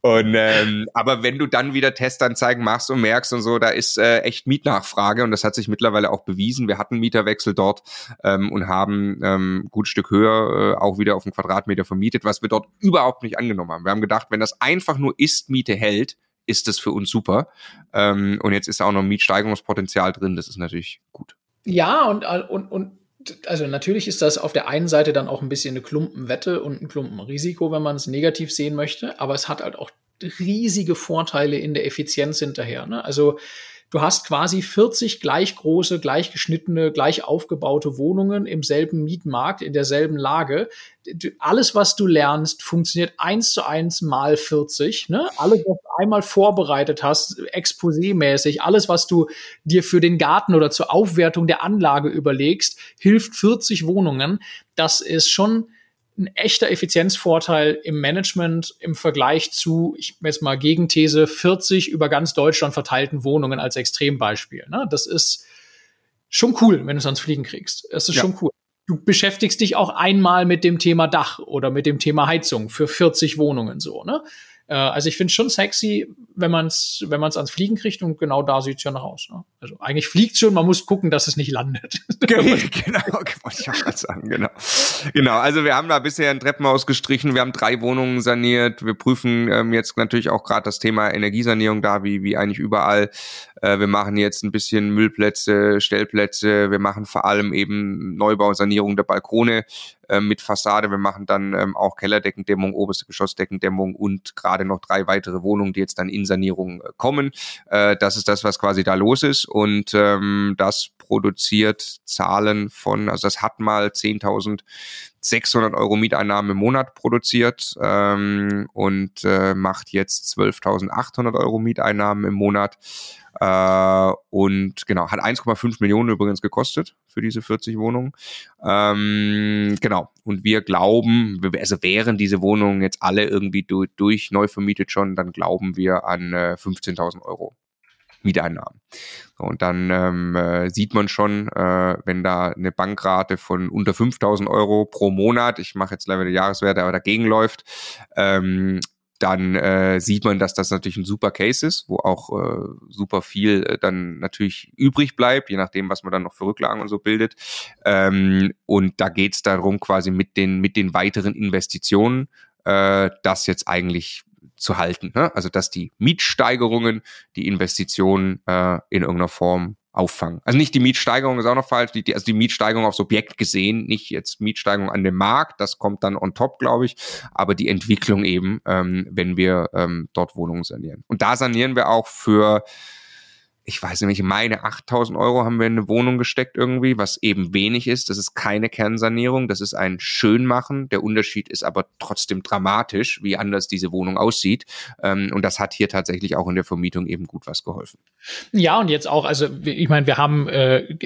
und ähm, aber wenn du dann wieder Testanzeigen machst und merkst und so, da ist äh, echt Mietnachfrage und das hat sich mittlerweile auch bewiesen. Wir hatten Mieterwechsel dort ähm, und haben ähm, gut Stück höher äh, auch wieder auf einen Quadratmeter vermietet, was wir dort überhaupt nicht angenommen haben. Wir haben gedacht, wenn das einfach nur Ist-Miete hält, ist das für uns super. Ähm, und jetzt ist auch noch Mietsteigerungspotenzial drin, das ist natürlich gut. Ja, und, und, und also natürlich ist das auf der einen Seite dann auch ein bisschen eine Klumpenwette und ein Klumpenrisiko, wenn man es negativ sehen möchte, aber es hat halt auch riesige Vorteile in der Effizienz hinterher. Ne? Also Du hast quasi 40 gleich große, gleich geschnittene, gleich aufgebaute Wohnungen im selben Mietmarkt, in derselben Lage. Alles, was du lernst, funktioniert eins zu eins mal 40. Ne? Alles, was du einmal vorbereitet hast, exposé-mäßig, alles, was du dir für den Garten oder zur Aufwertung der Anlage überlegst, hilft 40 Wohnungen. Das ist schon ein echter Effizienzvorteil im Management im Vergleich zu, ich jetzt mal Gegenthese, 40 über ganz Deutschland verteilten Wohnungen als Extrembeispiel. Ne? Das ist schon cool, wenn du es ans Fliegen kriegst. Das ist ja. schon cool. Du beschäftigst dich auch einmal mit dem Thema Dach oder mit dem Thema Heizung für 40 Wohnungen so. Ne? Äh, also ich finde es schon sexy, wenn man es wenn man's ans Fliegen kriegt und genau da sieht es ja noch aus. Ne? Also eigentlich fliegt schon, man muss gucken, dass es nicht landet. genau, wollte ich auch gerade sagen, genau. Genau, also wir haben da bisher ein Treppenhaus gestrichen, wir haben drei Wohnungen saniert, wir prüfen ähm, jetzt natürlich auch gerade das Thema Energiesanierung da, wie, wie eigentlich überall. Äh, wir machen jetzt ein bisschen Müllplätze, Stellplätze, wir machen vor allem eben Neubau, Sanierung der Balkone äh, mit Fassade. Wir machen dann ähm, auch Kellerdeckendämmung, oberste Geschossdeckendämmung und gerade noch drei weitere Wohnungen, die jetzt dann in Sanierung äh, kommen. Äh, das ist das, was quasi da los ist und ähm, das produziert Zahlen von, also das hat mal 10.600 Euro Mieteinnahmen im Monat produziert ähm, und äh, macht jetzt 12.800 Euro Mieteinnahmen im Monat. Äh, und genau, hat 1,5 Millionen übrigens gekostet für diese 40 Wohnungen. Ähm, genau. Und wir glauben, also wären diese Wohnungen jetzt alle irgendwie durch, durch neu vermietet schon, dann glauben wir an äh, 15.000 Euro Mieteinnahmen. Und dann ähm, äh, sieht man schon, äh, wenn da eine Bankrate von unter 5000 Euro pro Monat, ich mache jetzt leider die Jahreswerte, aber dagegen läuft, ähm, dann äh, sieht man, dass das natürlich ein super Case ist, wo auch äh, super viel äh, dann natürlich übrig bleibt, je nachdem, was man dann noch für Rücklagen und so bildet. Ähm, und da geht es darum, quasi mit den, mit den weiteren Investitionen äh, das jetzt eigentlich zu halten. Ne? Also dass die Mietsteigerungen die Investitionen äh, in irgendeiner Form auffangen. Also nicht die Mietsteigerung ist auch noch falsch, die, also die Mietsteigerung aufs Objekt gesehen, nicht jetzt Mietsteigerung an dem Markt, das kommt dann on top, glaube ich, aber die Entwicklung eben, ähm, wenn wir ähm, dort Wohnungen sanieren. Und da sanieren wir auch für ich weiß nicht, ich meine 8000 Euro haben wir in eine Wohnung gesteckt irgendwie, was eben wenig ist. Das ist keine Kernsanierung, das ist ein Schönmachen. Der Unterschied ist aber trotzdem dramatisch, wie anders diese Wohnung aussieht. Ähm, und das hat hier tatsächlich auch in der Vermietung eben gut was geholfen. Ja, und jetzt auch, also ich meine, wir haben äh,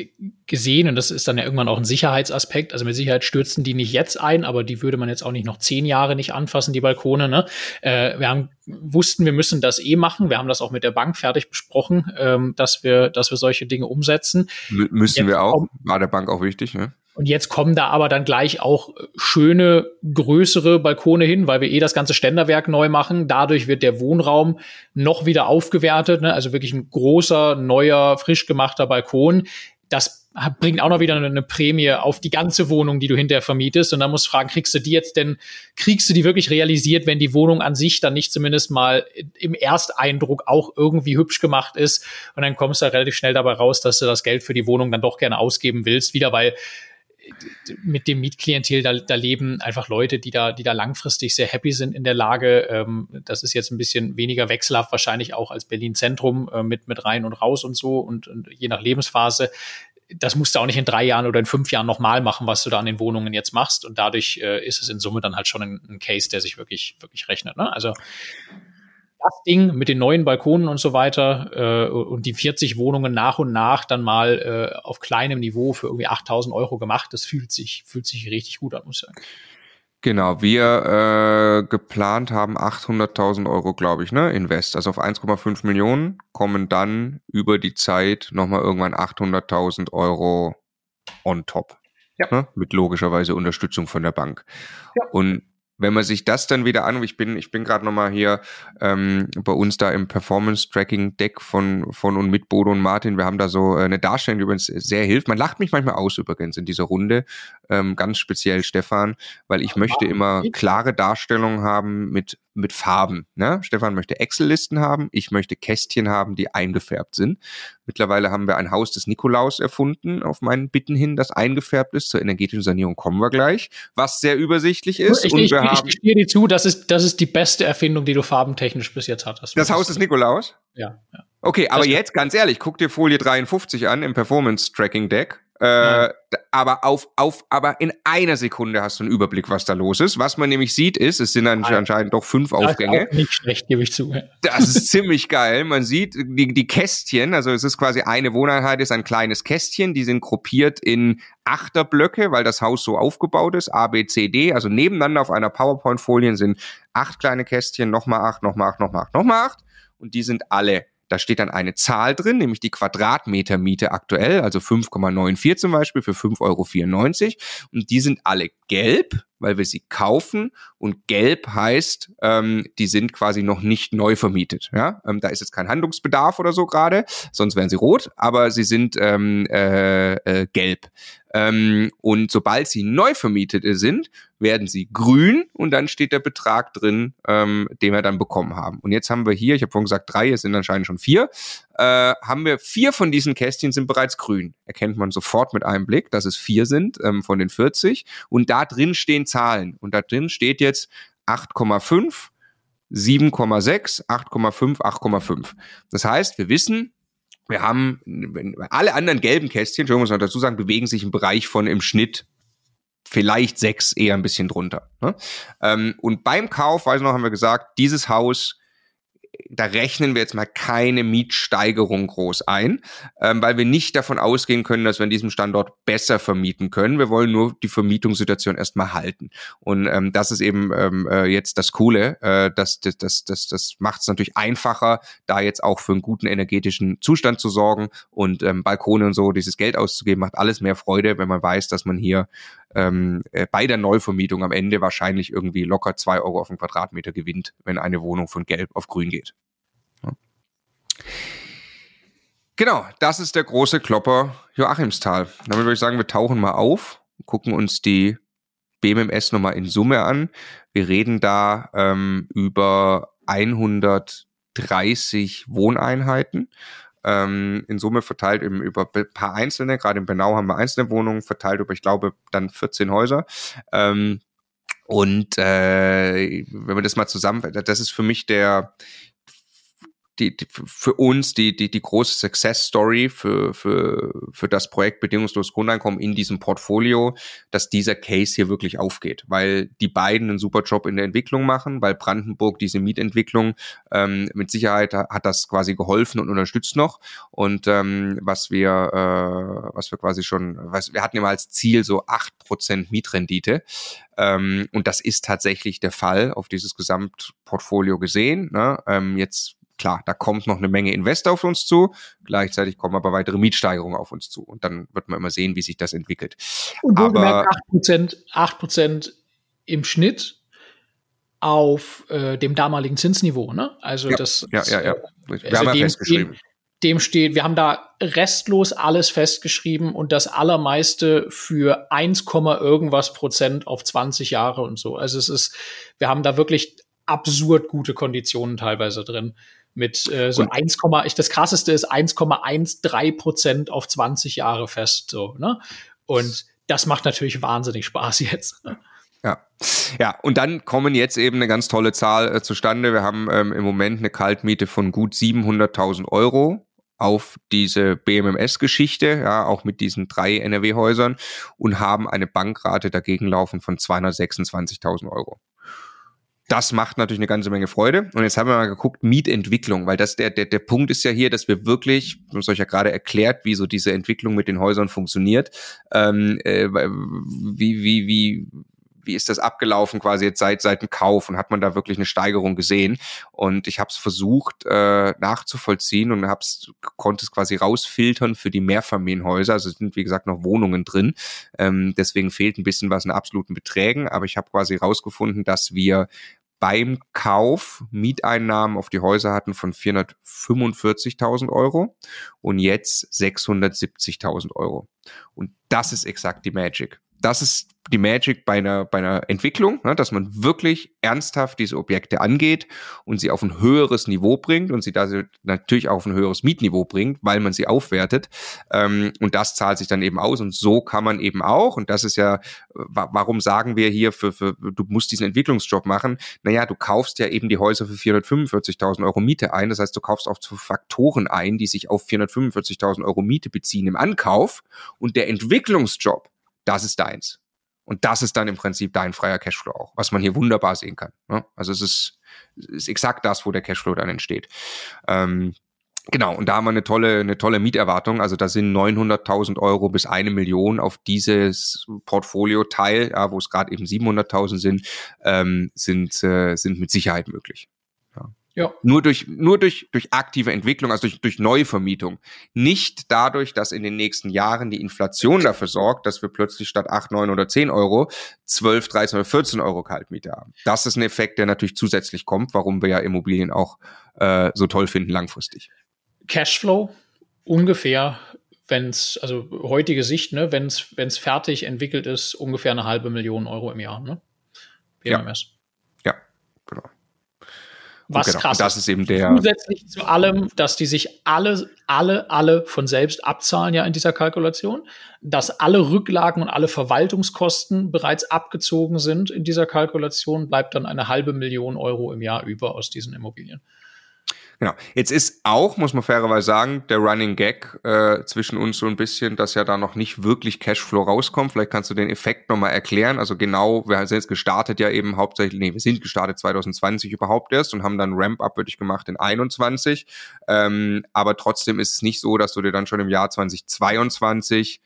gesehen, und das ist dann ja irgendwann auch ein Sicherheitsaspekt, also mit Sicherheit stürzen die nicht jetzt ein, aber die würde man jetzt auch nicht noch zehn Jahre nicht anfassen, die Balkone. Ne? Äh, wir haben wussten, wir müssen das eh machen. Wir haben das auch mit der Bank fertig besprochen, ähm, dass wir, dass wir solche Dinge umsetzen. M müssen jetzt wir auch. War der Bank auch wichtig, ne? Und jetzt kommen da aber dann gleich auch schöne, größere Balkone hin, weil wir eh das ganze Ständerwerk neu machen. Dadurch wird der Wohnraum noch wieder aufgewertet. Ne? Also wirklich ein großer, neuer, frisch gemachter Balkon. Das bringt auch noch wieder eine Prämie auf die ganze Wohnung, die du hinterher vermietest. Und dann musst du fragen, kriegst du die jetzt denn, kriegst du die wirklich realisiert, wenn die Wohnung an sich dann nicht zumindest mal im Ersteindruck auch irgendwie hübsch gemacht ist? Und dann kommst du halt relativ schnell dabei raus, dass du das Geld für die Wohnung dann doch gerne ausgeben willst. Wieder, weil mit dem Mietklientel, da, da leben einfach Leute, die da, die da langfristig sehr happy sind in der Lage. Ähm, das ist jetzt ein bisschen weniger wechselhaft wahrscheinlich auch als Berlin Zentrum äh, mit, mit rein und raus und so und, und je nach Lebensphase das musst du auch nicht in drei Jahren oder in fünf Jahren nochmal machen, was du da an den Wohnungen jetzt machst. Und dadurch äh, ist es in Summe dann halt schon ein, ein Case, der sich wirklich, wirklich rechnet. Ne? Also das Ding mit den neuen Balkonen und so weiter äh, und die 40 Wohnungen nach und nach dann mal äh, auf kleinem Niveau für irgendwie 8000 Euro gemacht, das fühlt sich, fühlt sich richtig gut an, muss ich sagen. Genau, wir äh, geplant haben 800.000 Euro, glaube ich, ne, Invest. Also auf 1,5 Millionen kommen dann über die Zeit nochmal irgendwann 800.000 Euro on top. Ja. Ne, mit logischerweise Unterstützung von der Bank. Ja. Und wenn man sich das dann wieder an, ich bin, ich bin gerade nochmal hier ähm, bei uns da im Performance-Tracking-Deck von, von und mit Bodo und Martin, wir haben da so äh, eine Darstellung, die übrigens sehr hilft. Man lacht mich manchmal aus übrigens in dieser Runde, ähm, ganz speziell Stefan, weil ich möchte immer klare Darstellungen haben mit mit Farben. Ne? Stefan möchte Excel-Listen haben, ich möchte Kästchen haben, die eingefärbt sind. Mittlerweile haben wir ein Haus des Nikolaus erfunden, auf meinen Bitten hin, das eingefärbt ist. Zur energetischen Sanierung kommen wir gleich, was sehr übersichtlich ist. Ich, und ich, wir ich, haben, ich dir zu, das ist, das ist die beste Erfindung, die du farbentechnisch bis jetzt hattest. Das Haus des Nikolaus? Ja. ja. Okay, aber jetzt ganz ehrlich, guck dir Folie 53 an im Performance Tracking Deck. Äh, aber auf, auf, aber in einer Sekunde hast du einen Überblick, was da los ist. Was man nämlich sieht, ist, es sind anscheinend doch fünf Aufgänge. Nicht schlecht, gebe ich zu. Das ist ziemlich geil. Man sieht die, die Kästchen, also es ist quasi eine Wohneinheit, ist ein kleines Kästchen, die sind gruppiert in Achterblöcke, weil das Haus so aufgebaut ist, A, B, C, D, also nebeneinander auf einer PowerPoint-Folie sind acht kleine Kästchen, nochmal acht, nochmal acht, nochmal acht, nochmal acht und die sind alle da steht dann eine Zahl drin, nämlich die Quadratmeter Miete aktuell, also 5,94 zum Beispiel für 5,94 Euro. Und die sind alle gelb, weil wir sie kaufen. Und gelb heißt, ähm, die sind quasi noch nicht neu vermietet. Ja? Ähm, da ist jetzt kein Handlungsbedarf oder so gerade, sonst wären sie rot, aber sie sind ähm, äh, äh, gelb. Ähm, und sobald sie neu vermietet sind, werden sie grün und dann steht der Betrag drin, ähm, den wir dann bekommen haben. Und jetzt haben wir hier, ich habe vorhin gesagt drei, es sind anscheinend schon vier, äh, haben wir vier von diesen Kästchen sind bereits grün. Erkennt man sofort mit einem Blick, dass es vier sind ähm, von den 40. Und da drin stehen Zahlen. Und da drin steht jetzt 8,5, 7,6, 8,5, 8,5. Das heißt, wir wissen, wir haben alle anderen gelben Kästchen, schon muss man dazu sagen, bewegen sich im Bereich von im Schnitt vielleicht sechs, eher ein bisschen drunter. Ne? Ähm, und beim Kauf, weiß noch, haben wir gesagt, dieses Haus da rechnen wir jetzt mal keine Mietsteigerung groß ein, ähm, weil wir nicht davon ausgehen können, dass wir an diesem Standort besser vermieten können. Wir wollen nur die Vermietungssituation erstmal halten. Und ähm, das ist eben ähm, äh, jetzt das Coole. Äh, das das, das, das, das macht es natürlich einfacher, da jetzt auch für einen guten energetischen Zustand zu sorgen und ähm, Balkone und so, dieses Geld auszugeben, macht alles mehr Freude, wenn man weiß, dass man hier ähm, äh, bei der Neuvermietung am Ende wahrscheinlich irgendwie locker zwei Euro auf den Quadratmeter gewinnt, wenn eine Wohnung von Gelb auf Grün geht. Ja. Genau, das ist der große Klopper Joachimsthal. Damit würde ich sagen, wir tauchen mal auf, gucken uns die BMMS nochmal in Summe an. Wir reden da ähm, über 130 Wohneinheiten ähm, in Summe verteilt eben über ein paar einzelne, gerade in Benau haben wir einzelne Wohnungen verteilt über, ich glaube, dann 14 Häuser. Ähm, und äh, wenn man das mal zusammen, das ist für mich der, die, die, für uns die, die, die große Success Story für, für, für das Projekt bedingungslos Grundeinkommen in diesem Portfolio, dass dieser Case hier wirklich aufgeht, weil die beiden einen super Job in der Entwicklung machen, weil Brandenburg diese Mietentwicklung ähm, mit Sicherheit hat das quasi geholfen und unterstützt noch. Und ähm, was wir, äh, was wir quasi schon, was, wir hatten immer als Ziel so acht Prozent Mietrendite. Ähm, und das ist tatsächlich der Fall auf dieses Gesamtportfolio gesehen. Ne? Ähm, jetzt klar, da kommt noch eine Menge Investor auf uns zu, gleichzeitig kommen aber weitere Mietsteigerungen auf uns zu. Und dann wird man immer sehen, wie sich das entwickelt. Und aber 8%, 8 im Schnitt auf äh, dem damaligen Zinsniveau, ne? Also ja, das ja, ja, ja. Wir also haben ja dem, festgeschrieben. Dem, dem steht, wir haben da restlos alles festgeschrieben und das allermeiste für 1, irgendwas Prozent auf 20 Jahre und so. Also es ist, wir haben da wirklich absurd gute Konditionen teilweise drin mit äh, so und 1, ich, das krasseste ist 1,13 Prozent auf 20 Jahre fest, so, ne? Und das macht natürlich wahnsinnig Spaß jetzt. Ja. Ja, und dann kommen jetzt eben eine ganz tolle Zahl äh, zustande. Wir haben ähm, im Moment eine Kaltmiete von gut 700.000 Euro auf diese BMMS-Geschichte, ja, auch mit diesen drei NRW-Häusern und haben eine Bankrate dagegen laufen von 226.000 Euro das macht natürlich eine ganze Menge Freude. Und jetzt haben wir mal geguckt, Mietentwicklung, weil das der, der, der Punkt ist ja hier, dass wir wirklich, ich habe euch ja gerade erklärt, wie so diese Entwicklung mit den Häusern funktioniert, ähm, äh, wie, wie, wie, wie ist das abgelaufen quasi jetzt seit seit dem Kauf und hat man da wirklich eine Steigerung gesehen? Und ich habe es versucht äh, nachzuvollziehen und hab's konnte es quasi rausfiltern für die Mehrfamilienhäuser. Also es sind wie gesagt noch Wohnungen drin. Ähm, deswegen fehlt ein bisschen was in absoluten Beträgen. Aber ich habe quasi rausgefunden dass wir beim Kauf Mieteinnahmen auf die Häuser hatten von 445.000 Euro und jetzt 670.000 Euro. Und das ist exakt die Magic das ist die Magic bei einer, bei einer Entwicklung, ne, dass man wirklich ernsthaft diese Objekte angeht und sie auf ein höheres Niveau bringt und sie da natürlich auch auf ein höheres Mietniveau bringt, weil man sie aufwertet. Ähm, und das zahlt sich dann eben aus. Und so kann man eben auch, und das ist ja, warum sagen wir hier, für, für, du musst diesen Entwicklungsjob machen? Naja, du kaufst ja eben die Häuser für 445.000 Euro Miete ein. Das heißt, du kaufst auch zu Faktoren ein, die sich auf 445.000 Euro Miete beziehen im Ankauf. Und der Entwicklungsjob, das ist deins. Und das ist dann im Prinzip dein freier Cashflow auch, was man hier wunderbar sehen kann. Ne? Also es ist, ist exakt das, wo der Cashflow dann entsteht. Ähm, Genau, und da haben wir eine tolle, eine tolle Mieterwartung. Also da sind 900.000 Euro bis eine Million auf dieses Portfolio-Teil, ja, wo es gerade eben 700.000 sind, ähm, sind, äh, sind mit Sicherheit möglich. Ja. Nur durch, nur durch, durch aktive Entwicklung, also durch, durch Neuvermietung. Nicht dadurch, dass in den nächsten Jahren die Inflation dafür sorgt, dass wir plötzlich statt 8, 9 oder 10 Euro 12, 13 oder 14 Euro Kaltmiete haben. Das ist ein Effekt, der natürlich zusätzlich kommt, warum wir ja Immobilien auch äh, so toll finden langfristig. Cashflow ungefähr, wenn es, also heutige Sicht, ne, wenn es fertig entwickelt ist, ungefähr eine halbe Million Euro im Jahr, ne? PMS. Ja. Was genau. krass das ist eben der. Zusätzlich zu allem, dass die sich alle, alle, alle von selbst abzahlen ja in dieser Kalkulation, dass alle Rücklagen und alle Verwaltungskosten bereits abgezogen sind in dieser Kalkulation, bleibt dann eine halbe Million Euro im Jahr über aus diesen Immobilien. Genau. Jetzt ist auch, muss man fairerweise sagen, der Running Gag äh, zwischen uns so ein bisschen, dass ja da noch nicht wirklich Cashflow rauskommt. Vielleicht kannst du den Effekt nochmal erklären. Also genau, wir sind jetzt gestartet ja eben hauptsächlich, nee, wir sind gestartet 2020 überhaupt erst und haben dann Ramp-Up wirklich gemacht in 21. Ähm, aber trotzdem ist es nicht so, dass du dir dann schon im Jahr 2022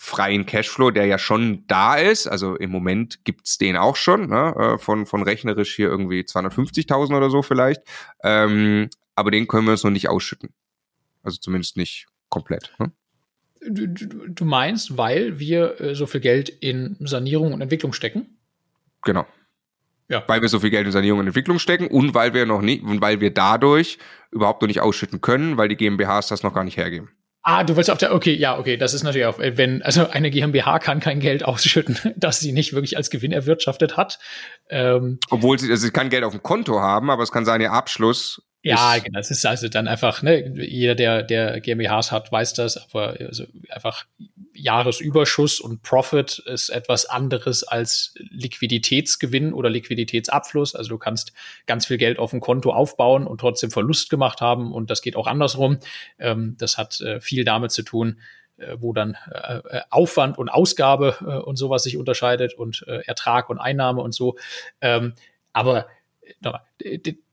freien Cashflow, der ja schon da ist. Also im Moment gibt's den auch schon, ne? Äh, von, von rechnerisch hier irgendwie 250.000 oder so vielleicht. Ähm, aber den können wir uns noch nicht ausschütten. Also zumindest nicht komplett. Ne? Du, du, du meinst, weil wir äh, so viel Geld in Sanierung und Entwicklung stecken? Genau. Ja. Weil wir so viel Geld in Sanierung und Entwicklung stecken und weil wir noch nicht, und weil wir dadurch überhaupt noch nicht ausschütten können, weil die GmbHs das noch gar nicht hergeben. Ah, du willst auf der, okay, ja, okay, das ist natürlich auch, wenn, also eine GmbH kann kein Geld ausschütten, das sie nicht wirklich als Gewinn erwirtschaftet hat. Ähm, Obwohl sie, also sie kann Geld auf dem Konto haben, aber es kann sein, ihr Abschluss. Ja, genau, das ist also dann einfach, ne, jeder, der, der GmbHs hat, weiß das, aber also einfach, Jahresüberschuss und Profit ist etwas anderes als Liquiditätsgewinn oder Liquiditätsabfluss. Also du kannst ganz viel Geld auf dem Konto aufbauen und trotzdem Verlust gemacht haben und das geht auch andersrum. Ähm, das hat äh, viel damit zu tun, äh, wo dann äh, Aufwand und Ausgabe und sowas sich unterscheidet und Ertrag und Einnahme und so. Ähm, aber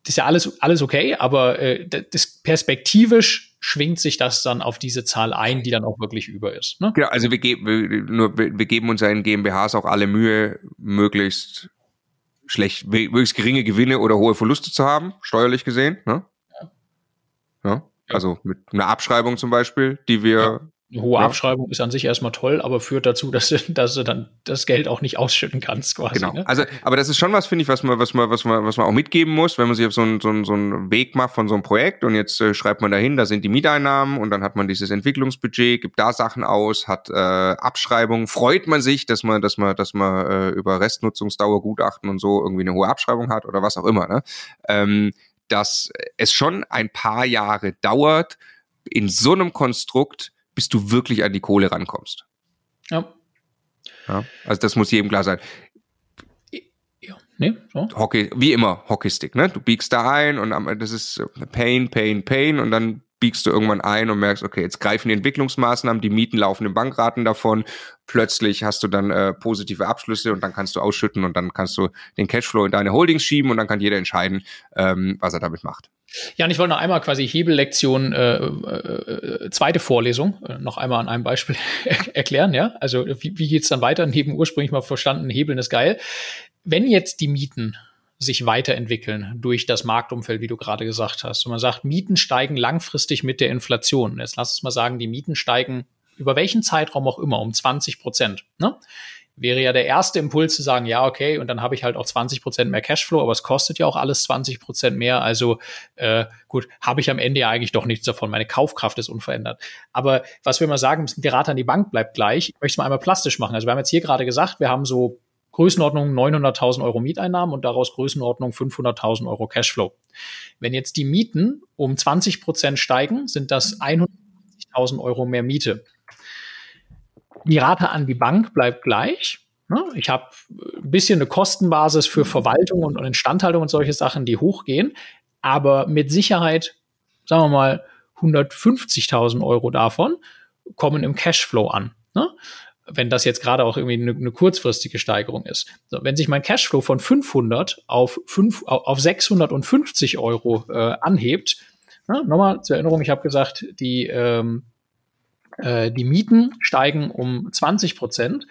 das ist ja alles, alles okay, aber äh, das perspektivisch schwingt sich das dann auf diese Zahl ein, die dann auch wirklich über ist. Ne? Genau, also wir, geben wir, nur, wir, wir geben unseren GmbHs auch alle Mühe, möglichst schlecht, möglichst geringe Gewinne oder hohe Verluste zu haben, steuerlich gesehen. Ne? Ja. ja. Also mit einer Abschreibung zum Beispiel, die wir ja. Eine hohe ja. Abschreibung ist an sich erstmal toll, aber führt dazu, dass du, dass du dann das Geld auch nicht ausschütten kannst, quasi. Genau. Ne? Also, aber das ist schon was, finde ich, was man, was man, was man, was man auch mitgeben muss, wenn man sich auf so einen, so einen, so einen Weg macht von so einem Projekt und jetzt äh, schreibt man dahin, da sind die Mieteinnahmen und dann hat man dieses Entwicklungsbudget, gibt da Sachen aus, hat äh, Abschreibungen, freut man sich, dass man, dass man, dass man äh, über Restnutzungsdauer, Gutachten und so irgendwie eine hohe Abschreibung hat oder was auch immer. Ne? Ähm, dass es schon ein paar Jahre dauert, in so einem Konstrukt bis du wirklich an die Kohle rankommst. Ja. ja also das muss jedem klar sein. Ja, ne, so. Hockey, wie immer, Hockeystick, ne? Du biegst da ein und das ist Pain, Pain, Pain und dann biegst du irgendwann ein und merkst, okay, jetzt greifen die Entwicklungsmaßnahmen, die Mieten laufen in Bankraten davon, plötzlich hast du dann äh, positive Abschlüsse und dann kannst du ausschütten und dann kannst du den Cashflow in deine Holdings schieben und dann kann jeder entscheiden, ähm, was er damit macht. Ja, und ich wollte noch einmal quasi Hebellektion, äh, äh, zweite Vorlesung, äh, noch einmal an einem Beispiel erklären, ja. Also wie, wie geht's dann weiter? Neben ursprünglich mal verstanden, Hebeln ist geil. Wenn jetzt die Mieten sich weiterentwickeln durch das Marktumfeld, wie du gerade gesagt hast. Und man sagt, Mieten steigen langfristig mit der Inflation. Jetzt lass uns mal sagen, die Mieten steigen über welchen Zeitraum auch immer um 20 Prozent. Ne? Wäre ja der erste Impuls zu sagen, ja, okay, und dann habe ich halt auch 20 Prozent mehr Cashflow, aber es kostet ja auch alles 20 Prozent mehr. Also äh, gut, habe ich am Ende ja eigentlich doch nichts davon. Meine Kaufkraft ist unverändert. Aber was wir mal sagen müssen, die Rate an die Bank bleibt gleich. Ich möchte es mal einmal plastisch machen. Also wir haben jetzt hier gerade gesagt, wir haben so Größenordnung 900.000 Euro Mieteinnahmen und daraus Größenordnung 500.000 Euro Cashflow. Wenn jetzt die Mieten um 20 Prozent steigen, sind das 150.000 Euro mehr Miete die Rate an die Bank bleibt gleich. Ne? Ich habe ein bisschen eine Kostenbasis für Verwaltung und Instandhaltung und solche Sachen, die hochgehen, aber mit Sicherheit, sagen wir mal, 150.000 Euro davon kommen im Cashflow an. Ne? Wenn das jetzt gerade auch irgendwie eine, eine kurzfristige Steigerung ist. So, wenn sich mein Cashflow von 500 auf, 5, auf 650 Euro äh, anhebt, ne? nochmal zur Erinnerung, ich habe gesagt, die ähm, äh, die Mieten steigen um 20 Prozent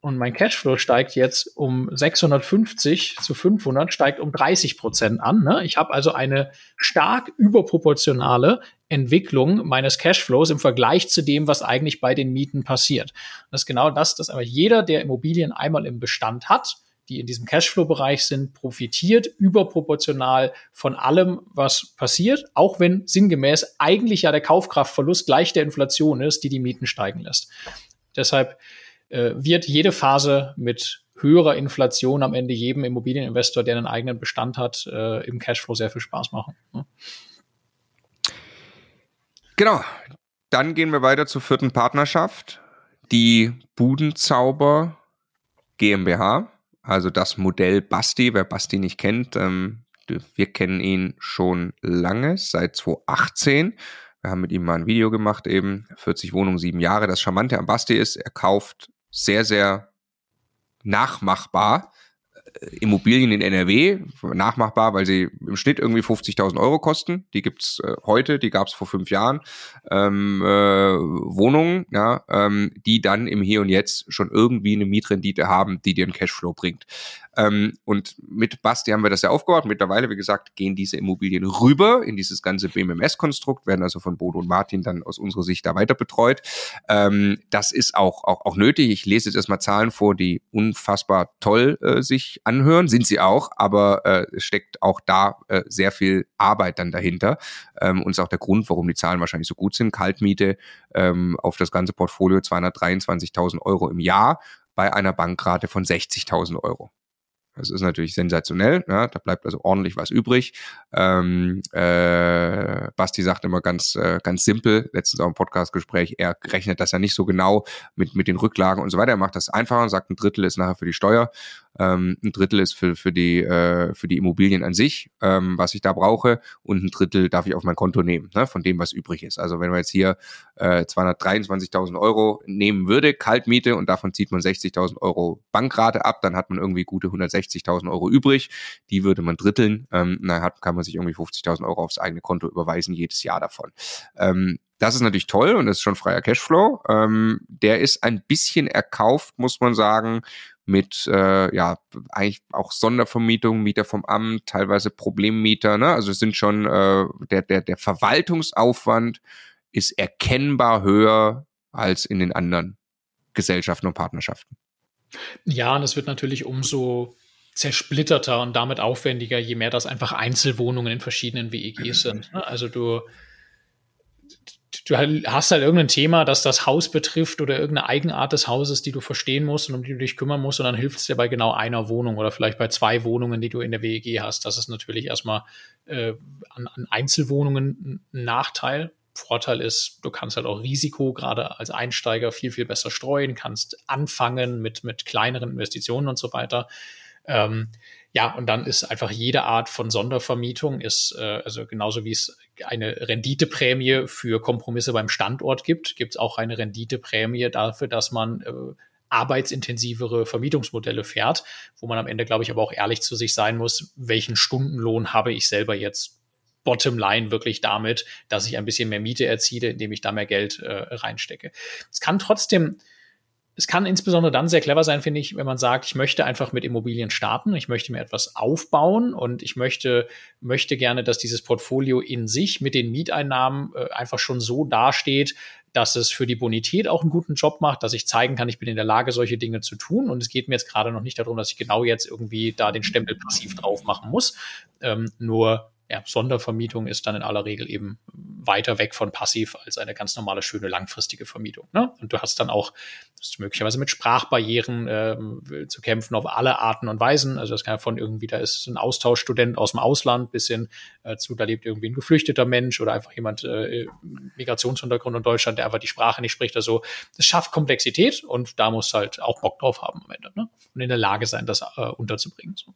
und mein Cashflow steigt jetzt um 650 zu 500, steigt um 30 Prozent an. Ne? Ich habe also eine stark überproportionale Entwicklung meines Cashflows im Vergleich zu dem, was eigentlich bei den Mieten passiert. Das ist genau das, dass aber jeder, der Immobilien einmal im Bestand hat, die in diesem Cashflow-Bereich sind, profitiert überproportional von allem, was passiert, auch wenn sinngemäß eigentlich ja der Kaufkraftverlust gleich der Inflation ist, die die Mieten steigen lässt. Deshalb äh, wird jede Phase mit höherer Inflation am Ende jedem Immobilieninvestor, der einen eigenen Bestand hat, äh, im Cashflow sehr viel Spaß machen. Ne? Genau. Dann gehen wir weiter zur vierten Partnerschaft, die Budenzauber GmbH also das Modell Basti. Wer Basti nicht kennt, ähm, wir kennen ihn schon lange, seit 2018. Wir haben mit ihm mal ein Video gemacht, eben 40 Wohnungen, sieben Jahre. Das Charmante am Basti ist, er kauft sehr, sehr nachmachbar Immobilien in NRW, nachmachbar, weil sie im Schnitt irgendwie 50.000 Euro kosten. Die gibt's äh, heute, die gab's vor fünf Jahren. Ähm, äh, Wohnungen, ja, ähm, die dann im Hier und Jetzt schon irgendwie eine Mietrendite haben, die dir einen Cashflow bringt. Ähm, und mit Basti haben wir das ja aufgebaut. Mittlerweile, wie gesagt, gehen diese Immobilien rüber in dieses ganze BMMS-Konstrukt, werden also von Bodo und Martin dann aus unserer Sicht da weiter betreut. Ähm, das ist auch, auch, auch nötig. Ich lese jetzt erstmal Zahlen vor, die unfassbar toll äh, sich anhören, sind sie auch, aber äh, es steckt auch da äh, sehr viel Arbeit dann dahinter. Ähm, und ist auch der Grund, warum die Zahlen wahrscheinlich so gut sind. Kaltmiete ähm, auf das ganze Portfolio 223.000 Euro im Jahr bei einer Bankrate von 60.000 Euro. Das ist natürlich sensationell. Ja, da bleibt also ordentlich was übrig. Ähm, äh, Basti sagt immer ganz, äh, ganz simpel, letztens auch im Podcastgespräch, er rechnet das ja nicht so genau mit, mit den Rücklagen und so weiter. Er macht das einfacher und sagt, ein Drittel ist nachher für die Steuer, ähm, ein Drittel ist für, für, die, äh, für die Immobilien an sich, ähm, was ich da brauche, und ein Drittel darf ich auf mein Konto nehmen, ne, von dem, was übrig ist. Also wenn wir jetzt hier äh, 223.000 Euro nehmen würde, Kaltmiete, und davon zieht man 60.000 Euro Bankrate ab, dann hat man irgendwie gute 160.000 Euro übrig. Die würde man dritteln. Ähm, dann hat, kann man sich irgendwie 50.000 Euro aufs eigene Konto überweisen, jedes Jahr davon. Ähm, das ist natürlich toll und das ist schon freier Cashflow. Ähm, der ist ein bisschen erkauft, muss man sagen, mit äh, ja eigentlich auch Sondervermietung, Mieter vom Amt, teilweise Problemmieter. Ne? Also es sind schon äh, der der der Verwaltungsaufwand ist erkennbar höher als in den anderen Gesellschaften und Partnerschaften. Ja, und es wird natürlich umso zersplitterter und damit aufwendiger, je mehr das einfach Einzelwohnungen in verschiedenen WEGs sind. Ne? Also du du hast halt irgendein Thema, das das Haus betrifft oder irgendeine Eigenart des Hauses, die du verstehen musst und um die du dich kümmern musst und dann hilft es dir bei genau einer Wohnung oder vielleicht bei zwei Wohnungen, die du in der WEG hast. Das ist natürlich erstmal äh, an, an Einzelwohnungen ein Nachteil. Vorteil ist, du kannst halt auch Risiko gerade als Einsteiger viel, viel besser streuen, kannst anfangen mit, mit kleineren Investitionen und so weiter. Ähm, ja, und dann ist einfach jede Art von Sondervermietung ist, äh, also genauso wie es eine Renditeprämie für Kompromisse beim Standort gibt, gibt es auch eine Renditeprämie dafür, dass man äh, arbeitsintensivere Vermietungsmodelle fährt, wo man am Ende, glaube ich, aber auch ehrlich zu sich sein muss, welchen Stundenlohn habe ich selber jetzt bottom line wirklich damit, dass ich ein bisschen mehr Miete erziele, indem ich da mehr Geld äh, reinstecke. Es kann trotzdem es kann insbesondere dann sehr clever sein, finde ich, wenn man sagt, ich möchte einfach mit Immobilien starten, ich möchte mir etwas aufbauen und ich möchte, möchte gerne, dass dieses Portfolio in sich mit den Mieteinnahmen äh, einfach schon so dasteht, dass es für die Bonität auch einen guten Job macht, dass ich zeigen kann, ich bin in der Lage, solche Dinge zu tun. Und es geht mir jetzt gerade noch nicht darum, dass ich genau jetzt irgendwie da den Stempel passiv drauf machen muss. Ähm, nur ja, Sondervermietung ist dann in aller Regel eben weiter weg von passiv als eine ganz normale, schöne, langfristige Vermietung. Ne? Und du hast dann auch hast möglicherweise mit Sprachbarrieren äh, zu kämpfen auf alle Arten und Weisen. Also das kann ja von irgendwie, da ist ein Austauschstudent aus dem Ausland bis hin äh, zu, da lebt irgendwie ein geflüchteter Mensch oder einfach jemand äh, Migrationshintergrund in Deutschland, der einfach die Sprache nicht spricht. Also das schafft Komplexität und da muss halt auch Bock drauf haben am Ende ne? und in der Lage sein, das äh, unterzubringen. So.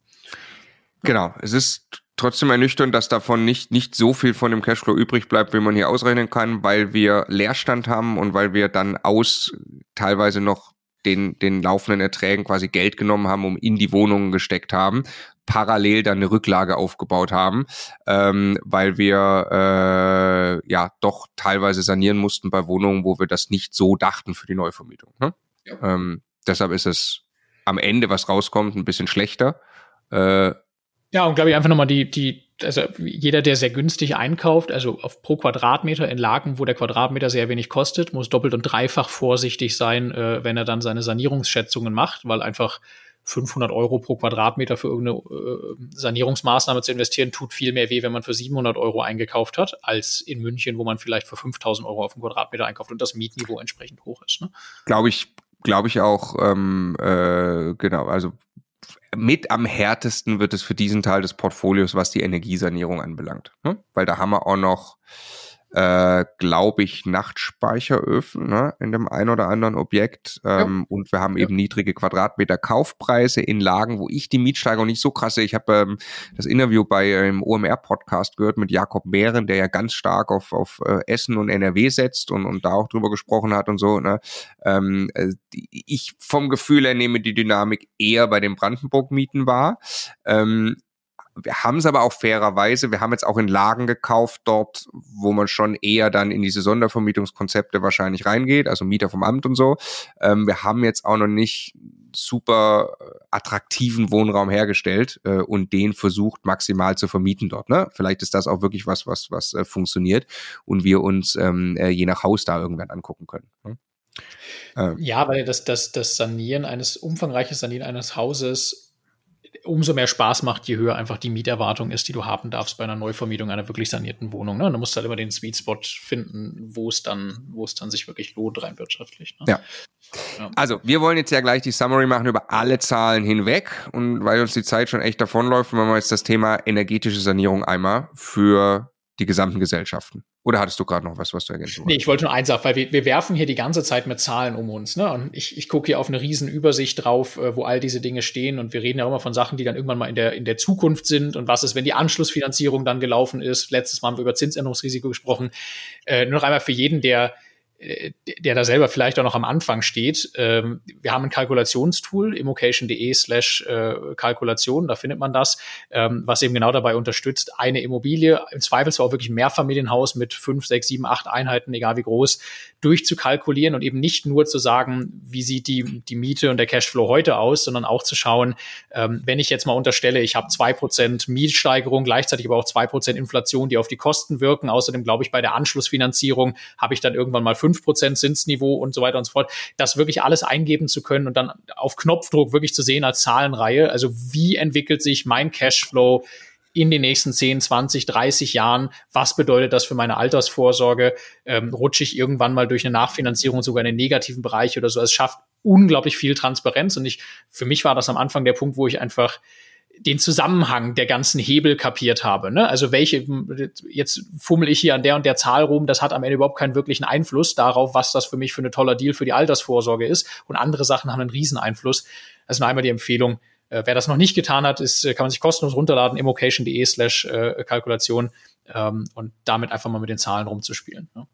Genau, es ist trotzdem ernüchternd, dass davon nicht, nicht so viel von dem Cashflow übrig bleibt, wie man hier ausrechnen kann, weil wir Leerstand haben und weil wir dann aus teilweise noch den, den laufenden Erträgen quasi Geld genommen haben, um in die Wohnungen gesteckt haben, parallel dann eine Rücklage aufgebaut haben, ähm, weil wir äh, ja doch teilweise sanieren mussten bei Wohnungen, wo wir das nicht so dachten für die Neuvermietung. Ne? Ja. Ähm, deshalb ist es am Ende, was rauskommt, ein bisschen schlechter. Äh, ja, und glaube ich einfach nochmal die, die, also jeder, der sehr günstig einkauft, also auf pro Quadratmeter in Lagen, wo der Quadratmeter sehr wenig kostet, muss doppelt und dreifach vorsichtig sein, äh, wenn er dann seine Sanierungsschätzungen macht, weil einfach 500 Euro pro Quadratmeter für irgendeine äh, Sanierungsmaßnahme zu investieren, tut viel mehr weh, wenn man für 700 Euro eingekauft hat, als in München, wo man vielleicht für 5000 Euro auf den Quadratmeter einkauft und das Mietniveau entsprechend hoch ist. Ne? Glaube ich, glaube ich auch, ähm, äh, genau, also mit am härtesten wird es für diesen Teil des Portfolios, was die Energiesanierung anbelangt. Ne? Weil da haben wir auch noch äh, glaube ich, Nachtspeicheröfen ne, in dem ein oder anderen Objekt. Ähm, ja. Und wir haben ja. eben niedrige Quadratmeter Kaufpreise in Lagen, wo ich die Mietsteigerung nicht so krass sehe. Ich habe ähm, das Interview bei ähm, OMR-Podcast gehört mit Jakob Mehren, der ja ganz stark auf, auf äh, Essen und NRW setzt und, und da auch drüber gesprochen hat und so. Ne. Ähm, äh, ich vom Gefühl her nehme die Dynamik eher bei den Brandenburg-Mieten wahr. Ähm, wir haben es aber auch fairerweise, wir haben jetzt auch in Lagen gekauft dort, wo man schon eher dann in diese Sondervermietungskonzepte wahrscheinlich reingeht, also Mieter vom Amt und so. Ähm, wir haben jetzt auch noch nicht super äh, attraktiven Wohnraum hergestellt äh, und den versucht maximal zu vermieten dort. Ne? Vielleicht ist das auch wirklich was, was, was äh, funktioniert und wir uns ähm, äh, je nach Haus da irgendwann angucken können. Ne? Ähm. Ja, weil das, das, das Sanieren eines, umfangreiches Sanieren eines Hauses umso mehr Spaß macht, je höher einfach die Mieterwartung ist, die du haben darfst bei einer Neuvermietung einer wirklich sanierten Wohnung. Ne? Und du musst halt immer den Sweet Spot finden, wo es dann, wo es dann sich wirklich lohnt rein wirtschaftlich. Ne? Ja. ja. Also, wir wollen jetzt ja gleich die Summary machen über alle Zahlen hinweg. Und weil uns die Zeit schon echt davonläuft, machen wir jetzt das Thema energetische Sanierung einmal für die gesamten Gesellschaften. Oder hattest du gerade noch was, was du ergänzen wolltest? Nee, ich wollte nur eins sagen, weil wir, wir werfen hier die ganze Zeit mit Zahlen um uns. Ne? Und ich, ich gucke hier auf eine riesen Übersicht drauf, äh, wo all diese Dinge stehen. Und wir reden ja immer von Sachen, die dann irgendwann mal in der, in der Zukunft sind. Und was ist, wenn die Anschlussfinanzierung dann gelaufen ist? Letztes Mal haben wir über Zinsänderungsrisiko gesprochen. Äh, nur noch einmal für jeden, der der da selber vielleicht auch noch am Anfang steht. Ähm, wir haben ein Kalkulationstool, immocation.de slash äh, Kalkulation, da findet man das, ähm, was eben genau dabei unterstützt, eine Immobilie, im Zweifelsfall auch wirklich Mehrfamilienhaus mit fünf, sechs, sieben, acht Einheiten, egal wie groß, durchzukalkulieren und eben nicht nur zu sagen, wie sieht die, die Miete und der Cashflow heute aus, sondern auch zu schauen, ähm, wenn ich jetzt mal unterstelle, ich habe zwei Prozent Mietsteigerung, gleichzeitig aber auch zwei Prozent Inflation, die auf die Kosten wirken. Außerdem glaube ich, bei der Anschlussfinanzierung habe ich dann irgendwann mal fünf Prozent Zinsniveau und so weiter und so fort. Das wirklich alles eingeben zu können und dann auf Knopfdruck wirklich zu sehen als Zahlenreihe. Also wie entwickelt sich mein Cashflow in den nächsten 10, 20, 30 Jahren, was bedeutet das für meine Altersvorsorge? Ähm, rutsche ich irgendwann mal durch eine Nachfinanzierung sogar in den negativen Bereich oder so? Es schafft unglaublich viel Transparenz und ich, für mich war das am Anfang der Punkt, wo ich einfach den Zusammenhang der ganzen Hebel kapiert habe. Ne? Also welche, jetzt fummel ich hier an der und der Zahl rum, das hat am Ende überhaupt keinen wirklichen Einfluss darauf, was das für mich für eine toller Deal für die Altersvorsorge ist. Und andere Sachen haben einen riesen Einfluss. Also nur einmal die Empfehlung, äh, wer das noch nicht getan hat, ist, äh, kann man sich kostenlos runterladen, immocation.de slash äh, Kalkulation ähm, und damit einfach mal mit den Zahlen rumzuspielen. Ne?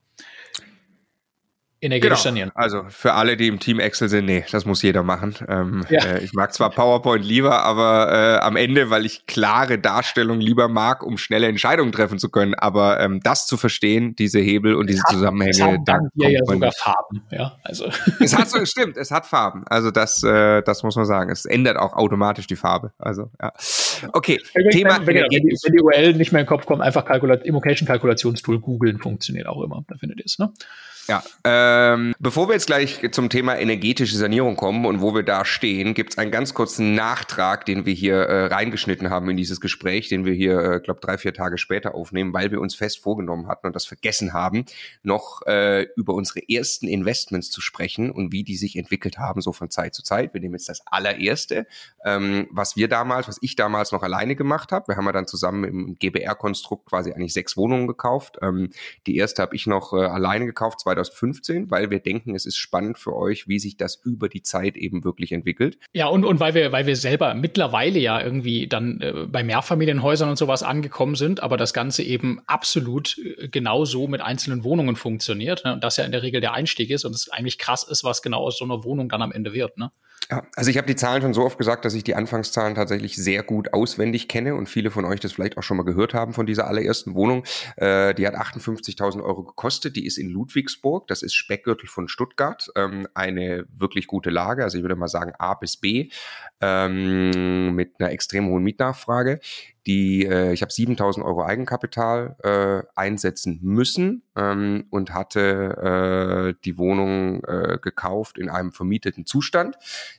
Energetisch genau. sanieren. Also für alle, die im Team Excel sind, nee, das muss jeder machen. Ähm, ja. äh, ich mag zwar PowerPoint lieber, aber äh, am Ende, weil ich klare Darstellung lieber mag, um schnelle Entscheidungen treffen zu können, aber ähm, das zu verstehen, diese Hebel und diese Zusammenhänge, es hat dann hier ja sogar Farben, ja, also. Es hat so, stimmt, es hat Farben, also das, äh, das muss man sagen. Es ändert auch automatisch die Farbe, also ja. Okay, wenn, Thema wenn, wenn, die, wenn die URL nicht mehr in den Kopf kommt, einfach Kalkulat Immocation Kalkulationstool googeln, funktioniert auch immer, da findet ihr es, ne? Ja, ähm, bevor wir jetzt gleich zum Thema energetische Sanierung kommen und wo wir da stehen, gibt es einen ganz kurzen Nachtrag, den wir hier äh, reingeschnitten haben in dieses Gespräch, den wir hier, äh, glaube drei, vier Tage später aufnehmen, weil wir uns fest vorgenommen hatten und das vergessen haben, noch äh, über unsere ersten Investments zu sprechen und wie die sich entwickelt haben, so von Zeit zu Zeit. Wir nehmen jetzt das allererste, ähm, was wir damals, was ich damals noch alleine gemacht habe. Wir haben ja dann zusammen im GBR-Konstrukt quasi eigentlich sechs Wohnungen gekauft. Ähm, die erste habe ich noch äh, alleine gekauft, 2015, weil wir denken, es ist spannend für euch, wie sich das über die Zeit eben wirklich entwickelt. Ja, und, und weil wir, weil wir selber mittlerweile ja irgendwie dann äh, bei Mehrfamilienhäusern und sowas angekommen sind, aber das Ganze eben absolut äh, genauso mit einzelnen Wohnungen funktioniert. Ne? Und das ja in der Regel der Einstieg ist und es eigentlich krass ist, was genau aus so einer Wohnung dann am Ende wird. Ne? Ja, also ich habe die Zahlen schon so oft gesagt, dass ich die Anfangszahlen tatsächlich sehr gut auswendig kenne und viele von euch das vielleicht auch schon mal gehört haben von dieser allerersten Wohnung. Äh, die hat 58.000 Euro gekostet. Die ist in Ludwigsburg, das ist Speckgürtel von Stuttgart. Ähm, eine wirklich gute Lage, also ich würde mal sagen A bis B, ähm, mit einer extrem hohen Mietnachfrage die äh, ich habe 7000 Euro Eigenkapital äh, einsetzen müssen ähm, und hatte äh, die Wohnung äh, gekauft in einem vermieteten Zustand.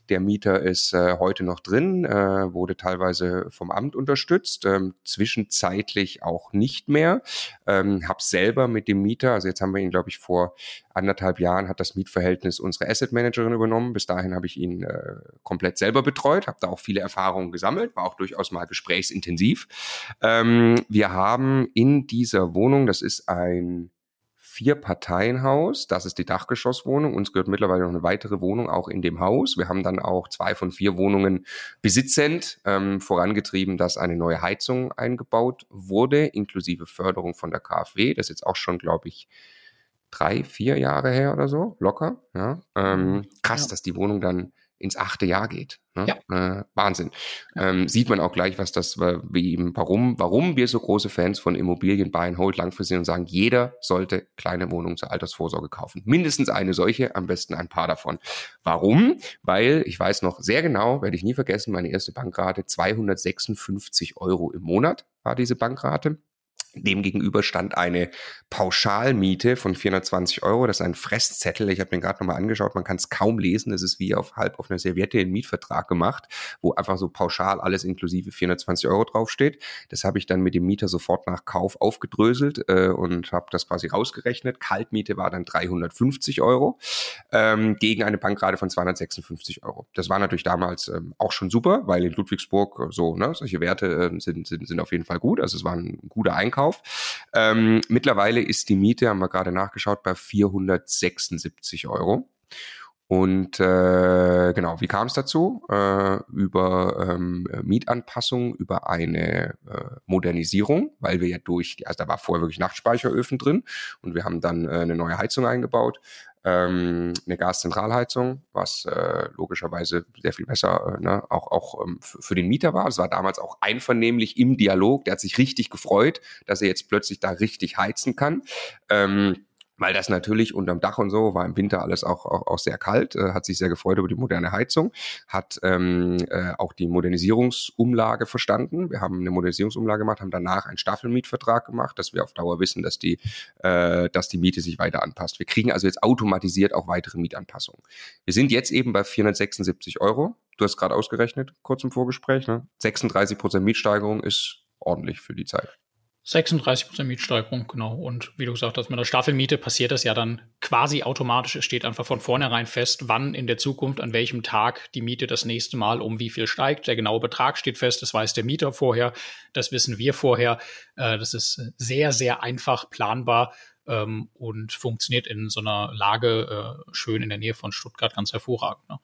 Der Mieter ist äh, heute noch drin, äh, wurde teilweise vom Amt unterstützt, ähm, zwischenzeitlich auch nicht mehr. Ähm, habe selber mit dem Mieter, also jetzt haben wir ihn, glaube ich, vor anderthalb Jahren hat das Mietverhältnis unsere Asset Managerin übernommen. Bis dahin habe ich ihn äh, komplett selber betreut, habe da auch viele Erfahrungen gesammelt, war auch durchaus mal gesprächsintensiv. Ähm, wir haben in dieser Wohnung, das ist ein Vier-Parteien-Haus, das ist die Dachgeschosswohnung. Uns gehört mittlerweile noch eine weitere Wohnung auch in dem Haus. Wir haben dann auch zwei von vier Wohnungen besitzend ähm, vorangetrieben, dass eine neue Heizung eingebaut wurde, inklusive Förderung von der KfW. Das ist jetzt auch schon, glaube ich, drei, vier Jahre her oder so, locker. Ja. Ähm, mhm. krass, ja. dass die Wohnung dann ins achte Jahr geht. Ne? Ja. Äh, Wahnsinn. Ja. Ähm, sieht man auch gleich, was das, wie eben, warum, warum wir so große Fans von Immobilien buy and hold langfristig und sagen, jeder sollte kleine Wohnungen zur Altersvorsorge kaufen. Mindestens eine solche, am besten ein paar davon. Warum? Weil ich weiß noch sehr genau, werde ich nie vergessen, meine erste Bankrate 256 Euro im Monat war diese Bankrate. Demgegenüber stand eine Pauschalmiete von 420 Euro. Das ist ein Fresszettel. Ich habe den gerade nochmal angeschaut. Man kann es kaum lesen. Das ist wie auf halb auf einer Serviette im Mietvertrag gemacht, wo einfach so pauschal alles inklusive 420 Euro draufsteht. Das habe ich dann mit dem Mieter sofort nach Kauf aufgedröselt äh, und habe das quasi rausgerechnet. Kaltmiete war dann 350 Euro ähm, gegen eine Bankrate von 256 Euro. Das war natürlich damals ähm, auch schon super, weil in Ludwigsburg so ne, solche Werte äh, sind, sind, sind auf jeden Fall gut. Also es war ein guter Einkauf. Einkauf. Ähm, mittlerweile ist die Miete, haben wir gerade nachgeschaut, bei 476 Euro. Und äh, genau, wie kam es dazu? Äh, über ähm, Mietanpassung, über eine äh, Modernisierung, weil wir ja durch, also da war vorher wirklich Nachtspeicheröfen drin und wir haben dann äh, eine neue Heizung eingebaut ähm, eine Gaszentralheizung, was äh, logischerweise sehr viel besser äh, ne, auch, auch ähm, für den Mieter war. Es war damals auch einvernehmlich im Dialog. Der hat sich richtig gefreut, dass er jetzt plötzlich da richtig heizen kann. Ähm, weil das natürlich unterm Dach und so war im Winter alles auch, auch, auch sehr kalt, äh, hat sich sehr gefreut über die moderne Heizung, hat ähm, äh, auch die Modernisierungsumlage verstanden. Wir haben eine Modernisierungsumlage gemacht, haben danach einen Staffelmietvertrag gemacht, dass wir auf Dauer wissen, dass die, äh, dass die Miete sich weiter anpasst. Wir kriegen also jetzt automatisiert auch weitere Mietanpassungen. Wir sind jetzt eben bei 476 Euro. Du hast gerade ausgerechnet, kurz im Vorgespräch. Ne? 36 Prozent Mietsteigerung ist ordentlich für die Zeit. 36% Mietsteigerung, genau. Und wie du gesagt hast, mit der Staffelmiete passiert das ja dann quasi automatisch. Es steht einfach von vornherein fest, wann in der Zukunft, an welchem Tag die Miete das nächste Mal um wie viel steigt. Der genaue Betrag steht fest, das weiß der Mieter vorher, das wissen wir vorher. Äh, das ist sehr, sehr einfach planbar ähm, und funktioniert in so einer Lage äh, schön in der Nähe von Stuttgart ganz hervorragend. Ne?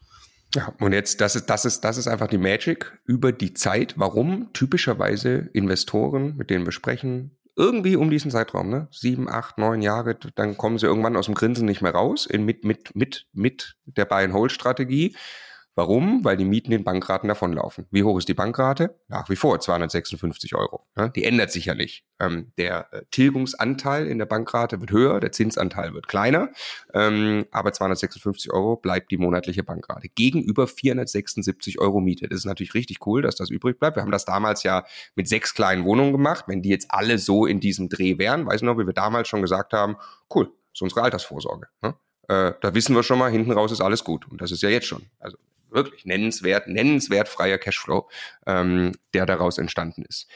Ja, und jetzt, das ist, das ist, das ist einfach die Magic über die Zeit, warum? Typischerweise Investoren, mit denen wir sprechen, irgendwie um diesen Zeitraum, ne? Sieben, acht, neun Jahre, dann kommen sie irgendwann aus dem Grinsen nicht mehr raus, in, mit, mit, mit, mit der Buy-and-Hold-Strategie Warum? Weil die Mieten den Bankraten davonlaufen. Wie hoch ist die Bankrate? Nach wie vor 256 Euro. die ändert sich ja nicht. Ähm, der äh, Tilgungsanteil in der Bankrate wird höher, der Zinsanteil wird kleiner, ähm, aber 256 Euro bleibt die monatliche Bankrate. Gegenüber 476 Euro Miete. Das ist natürlich richtig cool, dass das übrig bleibt. Wir haben das damals ja mit sechs kleinen Wohnungen gemacht. Wenn die jetzt alle so in diesem Dreh wären, weiß ich noch, wie wir damals schon gesagt haben, cool, ist unsere Altersvorsorge. Äh, da wissen wir schon mal, hinten raus ist alles gut. Und das ist ja jetzt schon. Also wirklich nennenswert, nennenswert freier Cashflow, ähm, der daraus entstanden ist.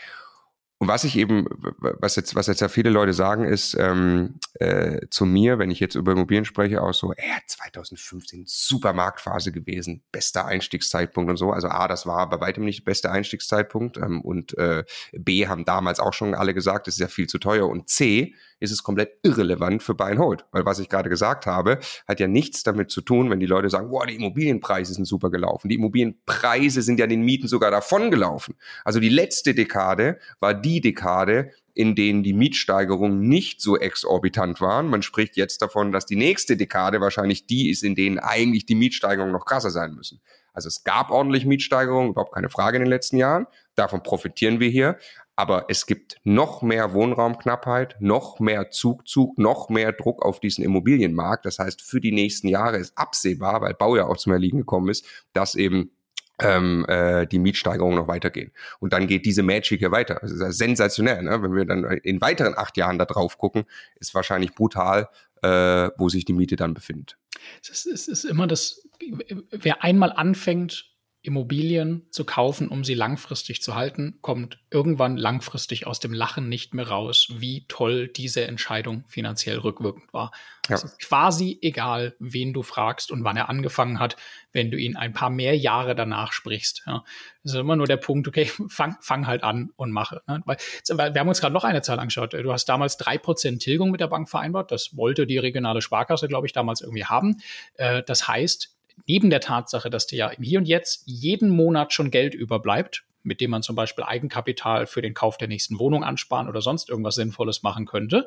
Und was ich eben, was jetzt, was jetzt ja viele Leute sagen, ist ähm, äh, zu mir, wenn ich jetzt über Immobilien spreche, auch so, ja, 2015 super Marktphase gewesen, bester Einstiegszeitpunkt und so. Also A, das war bei weitem nicht der beste Einstiegszeitpunkt ähm, und äh, B, haben damals auch schon alle gesagt, es ist ja viel zu teuer und C, ist es komplett irrelevant für Buy and Hold. Weil was ich gerade gesagt habe, hat ja nichts damit zu tun, wenn die Leute sagen, boah, die Immobilienpreise sind super gelaufen. Die Immobilienpreise sind ja den Mieten sogar davon gelaufen. Also die letzte Dekade war die Dekade, in denen die Mietsteigerungen nicht so exorbitant waren. Man spricht jetzt davon, dass die nächste Dekade wahrscheinlich die ist, in denen eigentlich die Mietsteigerungen noch krasser sein müssen. Also es gab ordentlich Mietsteigerungen, überhaupt keine Frage in den letzten Jahren. Davon profitieren wir hier. Aber es gibt noch mehr Wohnraumknappheit, noch mehr Zugzug, noch mehr Druck auf diesen Immobilienmarkt. Das heißt, für die nächsten Jahre ist absehbar, weil Bau ja auch zum Erliegen gekommen ist, dass eben ähm, äh, die Mietsteigerungen noch weitergehen. Und dann geht diese Magic hier weiter. Das ist ja sensationell. Ne? Wenn wir dann in weiteren acht Jahren da drauf gucken, ist wahrscheinlich brutal, äh, wo sich die Miete dann befindet. Es ist, es ist immer das, wer einmal anfängt, Immobilien zu kaufen, um sie langfristig zu halten, kommt irgendwann langfristig aus dem Lachen nicht mehr raus, wie toll diese Entscheidung finanziell rückwirkend war. Ja. Es ist quasi egal, wen du fragst und wann er angefangen hat, wenn du ihn ein paar mehr Jahre danach sprichst. Ja. Das ist immer nur der Punkt, okay, fang, fang halt an und mache. Ne? Weil, wir haben uns gerade noch eine Zahl angeschaut. Du hast damals drei Prozent Tilgung mit der Bank vereinbart. Das wollte die regionale Sparkasse, glaube ich, damals irgendwie haben. Äh, das heißt, neben der Tatsache, dass dir ja im Hier und Jetzt jeden Monat schon Geld überbleibt, mit dem man zum Beispiel Eigenkapital für den Kauf der nächsten Wohnung ansparen oder sonst irgendwas Sinnvolles machen könnte,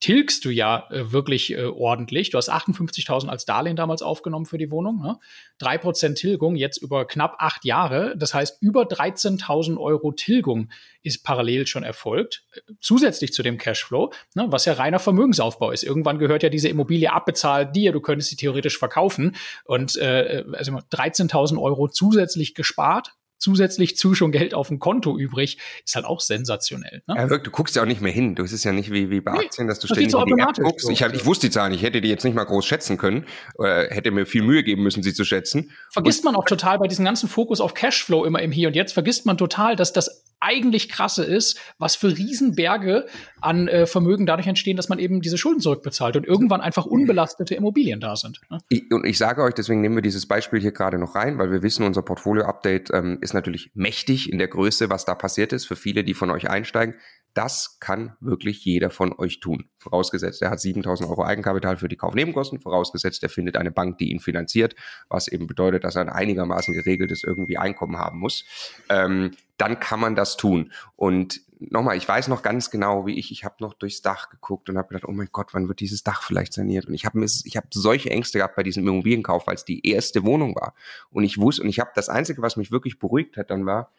tilgst du ja äh, wirklich äh, ordentlich. Du hast 58.000 als Darlehen damals aufgenommen für die Wohnung. Ne? 3% Tilgung jetzt über knapp acht Jahre. Das heißt, über 13.000 Euro Tilgung ist parallel schon erfolgt. Äh, zusätzlich zu dem Cashflow, ne, was ja reiner Vermögensaufbau ist. Irgendwann gehört ja diese Immobilie abbezahlt dir. Du könntest sie theoretisch verkaufen. Und äh, also 13.000 Euro zusätzlich gespart zusätzlich zu schon Geld auf dem Konto übrig, ist halt auch sensationell. Ne? Ja, wirklich, du guckst ja auch nicht mehr hin. Du ist ja nicht wie, wie bei Aktien, dass du das ständig so in die App guckst. Ich, hab, ich wusste die Zahlen, ich hätte die jetzt nicht mal groß schätzen können, oder hätte mir viel Mühe geben müssen, sie zu schätzen. Vergisst und man auch total bei diesem ganzen Fokus auf Cashflow immer im Hier und Jetzt, vergisst man total, dass das eigentlich krasse ist, was für Riesenberge an äh, Vermögen dadurch entstehen, dass man eben diese Schulden zurückbezahlt und irgendwann einfach unbelastete Immobilien da sind. Ne? Ich, und ich sage euch, deswegen nehmen wir dieses Beispiel hier gerade noch rein, weil wir wissen, unser Portfolio-Update ähm, ist natürlich mächtig in der Größe, was da passiert ist für viele, die von euch einsteigen. Das kann wirklich jeder von euch tun. Vorausgesetzt, er hat 7000 Euro Eigenkapital für die Kaufnebenkosten. Vorausgesetzt, er findet eine Bank, die ihn finanziert, was eben bedeutet, dass er ein einigermaßen geregeltes irgendwie Einkommen haben muss. Ähm, dann kann man das tun. Und nochmal, ich weiß noch ganz genau, wie ich, ich habe noch durchs Dach geguckt und habe gedacht, oh mein Gott, wann wird dieses Dach vielleicht saniert? Und ich habe ich hab solche Ängste gehabt bei diesem Immobilienkauf, weil es die erste Wohnung war. Und ich wusste, und ich habe das Einzige, was mich wirklich beruhigt hat, dann war,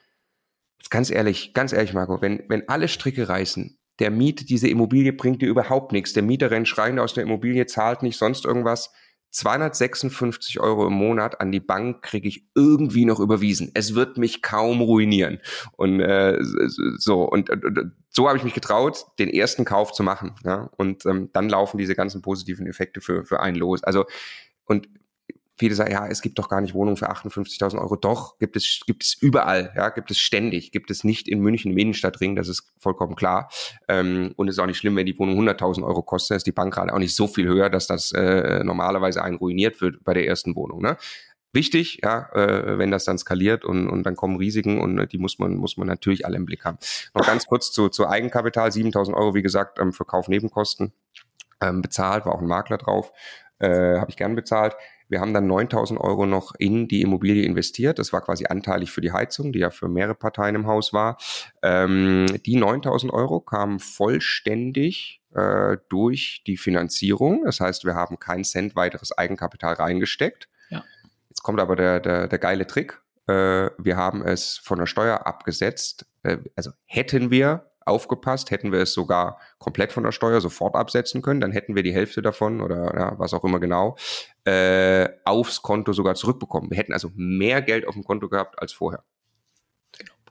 ganz ehrlich, ganz ehrlich, Marco, wenn, wenn alle Stricke reißen, der Miet, diese Immobilie bringt dir überhaupt nichts. Der Mieter rennt schreiend aus der Immobilie, zahlt nicht sonst irgendwas. 256 Euro im Monat an die Bank kriege ich irgendwie noch überwiesen. Es wird mich kaum ruinieren. Und äh, so und, und so habe ich mich getraut, den ersten Kauf zu machen. Ja? Und ähm, dann laufen diese ganzen positiven Effekte für für einen los. Also und Viele sagen, ja, es gibt doch gar nicht Wohnungen für 58.000 Euro. Doch, gibt es, gibt es überall, ja, gibt es ständig, gibt es nicht in München im Innenstadtring, das ist vollkommen klar. Ähm, und es ist auch nicht schlimm, wenn die Wohnung 100.000 Euro kostet, ist die Bank gerade auch nicht so viel höher, dass das äh, normalerweise einen ruiniert wird bei der ersten Wohnung. Ne? Wichtig, ja, äh, wenn das dann skaliert und, und dann kommen Risiken und äh, die muss man, muss man natürlich alle im Blick haben. Noch ganz kurz zu, zu Eigenkapital, 7.000 Euro, wie gesagt, ähm, für Kaufnebenkosten ähm, bezahlt, war auch ein Makler drauf, äh, habe ich gern bezahlt. Wir haben dann 9000 Euro noch in die Immobilie investiert. Das war quasi anteilig für die Heizung, die ja für mehrere Parteien im Haus war. Ähm, die 9000 Euro kamen vollständig äh, durch die Finanzierung. Das heißt, wir haben keinen Cent weiteres Eigenkapital reingesteckt. Ja. Jetzt kommt aber der, der, der geile Trick. Äh, wir haben es von der Steuer abgesetzt. Äh, also hätten wir aufgepasst, hätten wir es sogar komplett von der Steuer sofort absetzen können, dann hätten wir die Hälfte davon oder ja, was auch immer genau äh, aufs Konto sogar zurückbekommen. Wir hätten also mehr Geld auf dem Konto gehabt als vorher.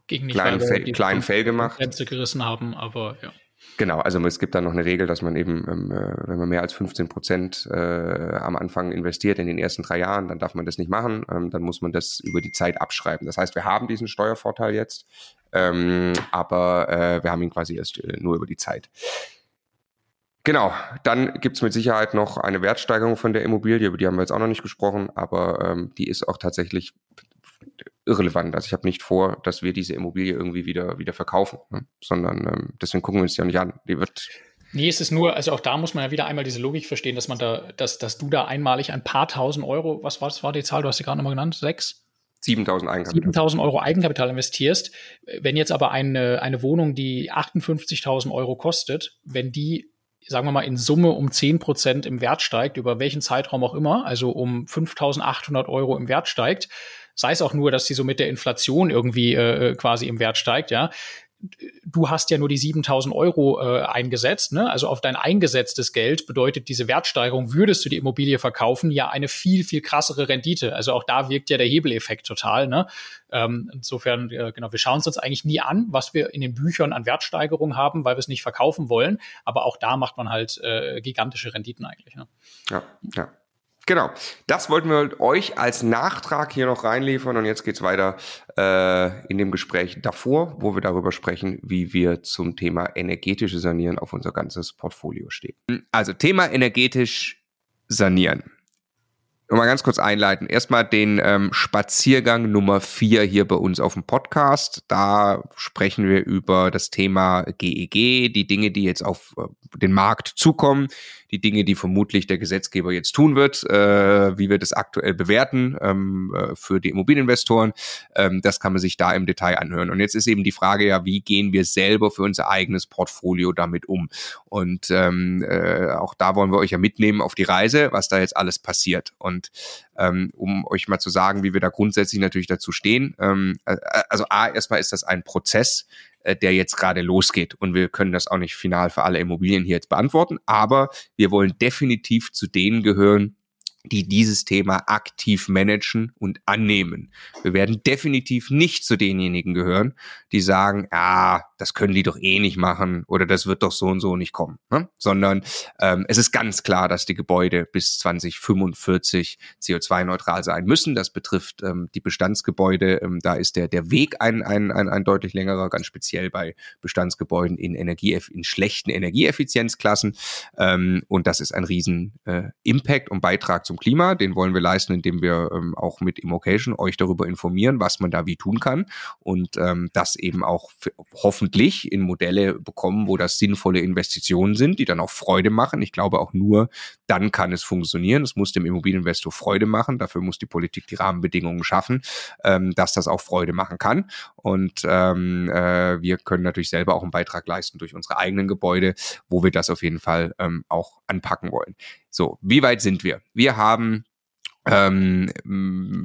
Gegen die kleinen, Fell, kleinen Fell gemacht. Grenze gerissen haben, aber ja. Genau, also es gibt dann noch eine Regel, dass man eben, ähm, äh, wenn man mehr als 15 Prozent äh, am Anfang investiert in den ersten drei Jahren, dann darf man das nicht machen. Ähm, dann muss man das über die Zeit abschreiben. Das heißt, wir haben diesen Steuervorteil jetzt, ähm, aber äh, wir haben ihn quasi erst nur über die Zeit. Genau, dann gibt's mit Sicherheit noch eine Wertsteigerung von der Immobilie, über die haben wir jetzt auch noch nicht gesprochen, aber ähm, die ist auch tatsächlich irrelevant. Also ich habe nicht vor, dass wir diese Immobilie irgendwie wieder, wieder verkaufen, ne? sondern ähm, deswegen gucken wir uns die auch nicht an. Die wird Nee, es ist nur, also auch da muss man ja wieder einmal diese Logik verstehen, dass man da, dass, dass du da einmalig ein paar tausend Euro, was war das war die Zahl, du hast sie gerade nochmal genannt, sechs? 7000 Eigenkapital. 7000 Euro Eigenkapital investierst. Wenn jetzt aber eine, eine Wohnung, die 58.000 Euro kostet, wenn die sagen wir mal, in Summe um 10 Prozent im Wert steigt, über welchen Zeitraum auch immer, also um 5.800 Euro im Wert steigt, sei es auch nur, dass sie so mit der Inflation irgendwie äh, äh quasi im Wert steigt, ja, du hast ja nur die 7000 Euro äh, eingesetzt, ne? also auf dein eingesetztes Geld bedeutet diese Wertsteigerung, würdest du die Immobilie verkaufen, ja eine viel, viel krassere Rendite. Also auch da wirkt ja der Hebeleffekt total. Ne? Ähm, insofern, äh, genau, wir schauen es uns eigentlich nie an, was wir in den Büchern an Wertsteigerung haben, weil wir es nicht verkaufen wollen. Aber auch da macht man halt äh, gigantische Renditen eigentlich. Ne? Ja, ja. Genau, das wollten wir euch als Nachtrag hier noch reinliefern und jetzt geht's weiter äh, in dem Gespräch davor, wo wir darüber sprechen, wie wir zum Thema energetische Sanieren auf unser ganzes Portfolio stehen. Also Thema energetisch sanieren mal ganz kurz einleiten. Erstmal den ähm, Spaziergang Nummer vier hier bei uns auf dem Podcast. Da sprechen wir über das Thema GEG, e die Dinge, die jetzt auf äh, den Markt zukommen, die Dinge, die vermutlich der Gesetzgeber jetzt tun wird, äh, wie wir das aktuell bewerten ähm, äh, für die Immobilieninvestoren. Ähm, das kann man sich da im Detail anhören. Und jetzt ist eben die Frage ja, wie gehen wir selber für unser eigenes Portfolio damit um? Und ähm, äh, auch da wollen wir euch ja mitnehmen auf die Reise, was da jetzt alles passiert. Und ähm, um euch mal zu sagen, wie wir da grundsätzlich natürlich dazu stehen. Ähm, äh, also A, erstmal ist das ein Prozess, äh, der jetzt gerade losgeht. Und wir können das auch nicht final für alle Immobilien hier jetzt beantworten, aber wir wollen definitiv zu denen gehören, die dieses Thema aktiv managen und annehmen. Wir werden definitiv nicht zu denjenigen gehören, die sagen, ja, das können die doch eh nicht machen oder das wird doch so und so nicht kommen, ne? sondern ähm, es ist ganz klar, dass die Gebäude bis 2045 CO2-neutral sein müssen. Das betrifft ähm, die Bestandsgebäude. Ähm, da ist der, der Weg ein, ein, ein, ein deutlich längerer, ganz speziell bei Bestandsgebäuden in, Energie, in schlechten Energieeffizienzklassen. Ähm, und das ist ein riesen äh, und Beitrag zum Klima. Den wollen wir leisten, indem wir ähm, auch mit Immocation euch darüber informieren, was man da wie tun kann und ähm, das eben auch hoffen hoffentlich in Modelle bekommen, wo das sinnvolle Investitionen sind, die dann auch Freude machen. Ich glaube auch nur, dann kann es funktionieren. Es muss dem Immobilieninvestor Freude machen. Dafür muss die Politik die Rahmenbedingungen schaffen, ähm, dass das auch Freude machen kann. Und ähm, äh, wir können natürlich selber auch einen Beitrag leisten durch unsere eigenen Gebäude, wo wir das auf jeden Fall ähm, auch anpacken wollen. So, wie weit sind wir? Wir haben ähm,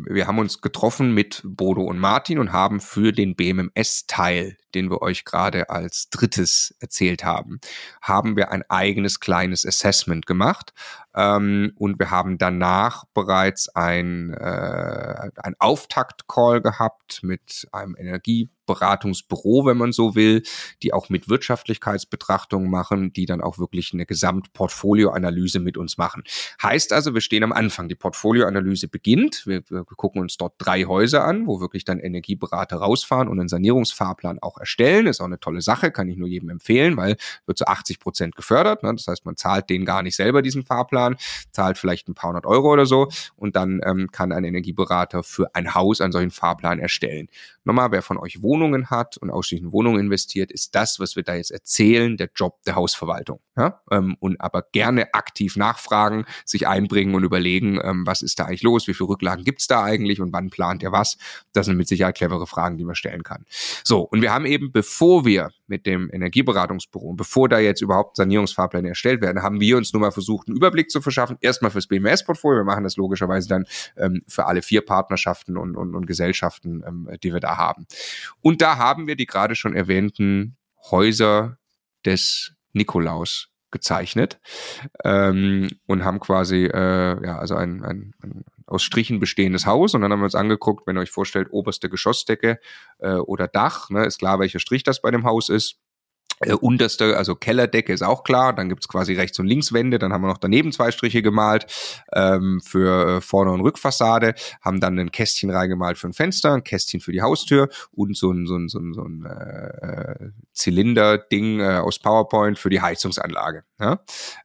wir haben uns getroffen mit Bodo und Martin und haben für den BMMS-Teil den wir euch gerade als drittes erzählt haben, haben wir ein eigenes kleines Assessment gemacht ähm, und wir haben danach bereits ein, äh, ein Auftakt-Call gehabt mit einem Energieberatungsbüro, wenn man so will, die auch mit Wirtschaftlichkeitsbetrachtungen machen, die dann auch wirklich eine Gesamtportfolioanalyse mit uns machen. Heißt also, wir stehen am Anfang. Die Portfolioanalyse beginnt. Wir, wir gucken uns dort drei Häuser an, wo wirklich dann Energieberater rausfahren und einen Sanierungsfahrplan auch erstellen. Ist auch eine tolle Sache, kann ich nur jedem empfehlen, weil wird zu 80 Prozent gefördert. Ne? Das heißt, man zahlt den gar nicht selber diesen Fahrplan, zahlt vielleicht ein paar hundert Euro oder so und dann ähm, kann ein Energieberater für ein Haus einen solchen Fahrplan erstellen. Nochmal, wer von euch Wohnungen hat und ausschließlich in Wohnungen investiert, ist das, was wir da jetzt erzählen, der Job der Hausverwaltung. Ja? Ähm, und aber gerne aktiv nachfragen, sich einbringen und überlegen, ähm, was ist da eigentlich los, wie viele Rücklagen gibt's da eigentlich und wann plant ihr was. Das sind mit Sicherheit clevere Fragen, die man stellen kann. So, und wir haben eben, bevor wir mit dem Energieberatungsbüro, bevor da jetzt überhaupt Sanierungsfahrpläne erstellt werden, haben wir uns nur mal versucht, einen Überblick zu verschaffen. Erstmal fürs BMS-Portfolio. Wir machen das logischerweise dann ähm, für alle vier Partnerschaften und, und, und Gesellschaften, ähm, die wir da haben. Und da haben wir die gerade schon erwähnten Häuser des Nikolaus gezeichnet ähm, und haben quasi äh, ja also ein, ein, ein aus Strichen bestehendes Haus und dann haben wir uns angeguckt, wenn ihr euch vorstellt, oberste Geschossdecke äh, oder Dach, ne, ist klar, welcher Strich das bei dem Haus ist. Äh, unterste, also Kellerdecke ist auch klar. Dann gibt's quasi rechts und links Wände. Dann haben wir noch daneben zwei Striche gemalt ähm, für äh, Vorder- und Rückfassade. Haben dann ein Kästchen reingemalt für ein Fenster, ein Kästchen für die Haustür und so ein, so ein, so ein, so ein äh, Zylinder-Ding äh, aus PowerPoint für die Heizungsanlage. Ja?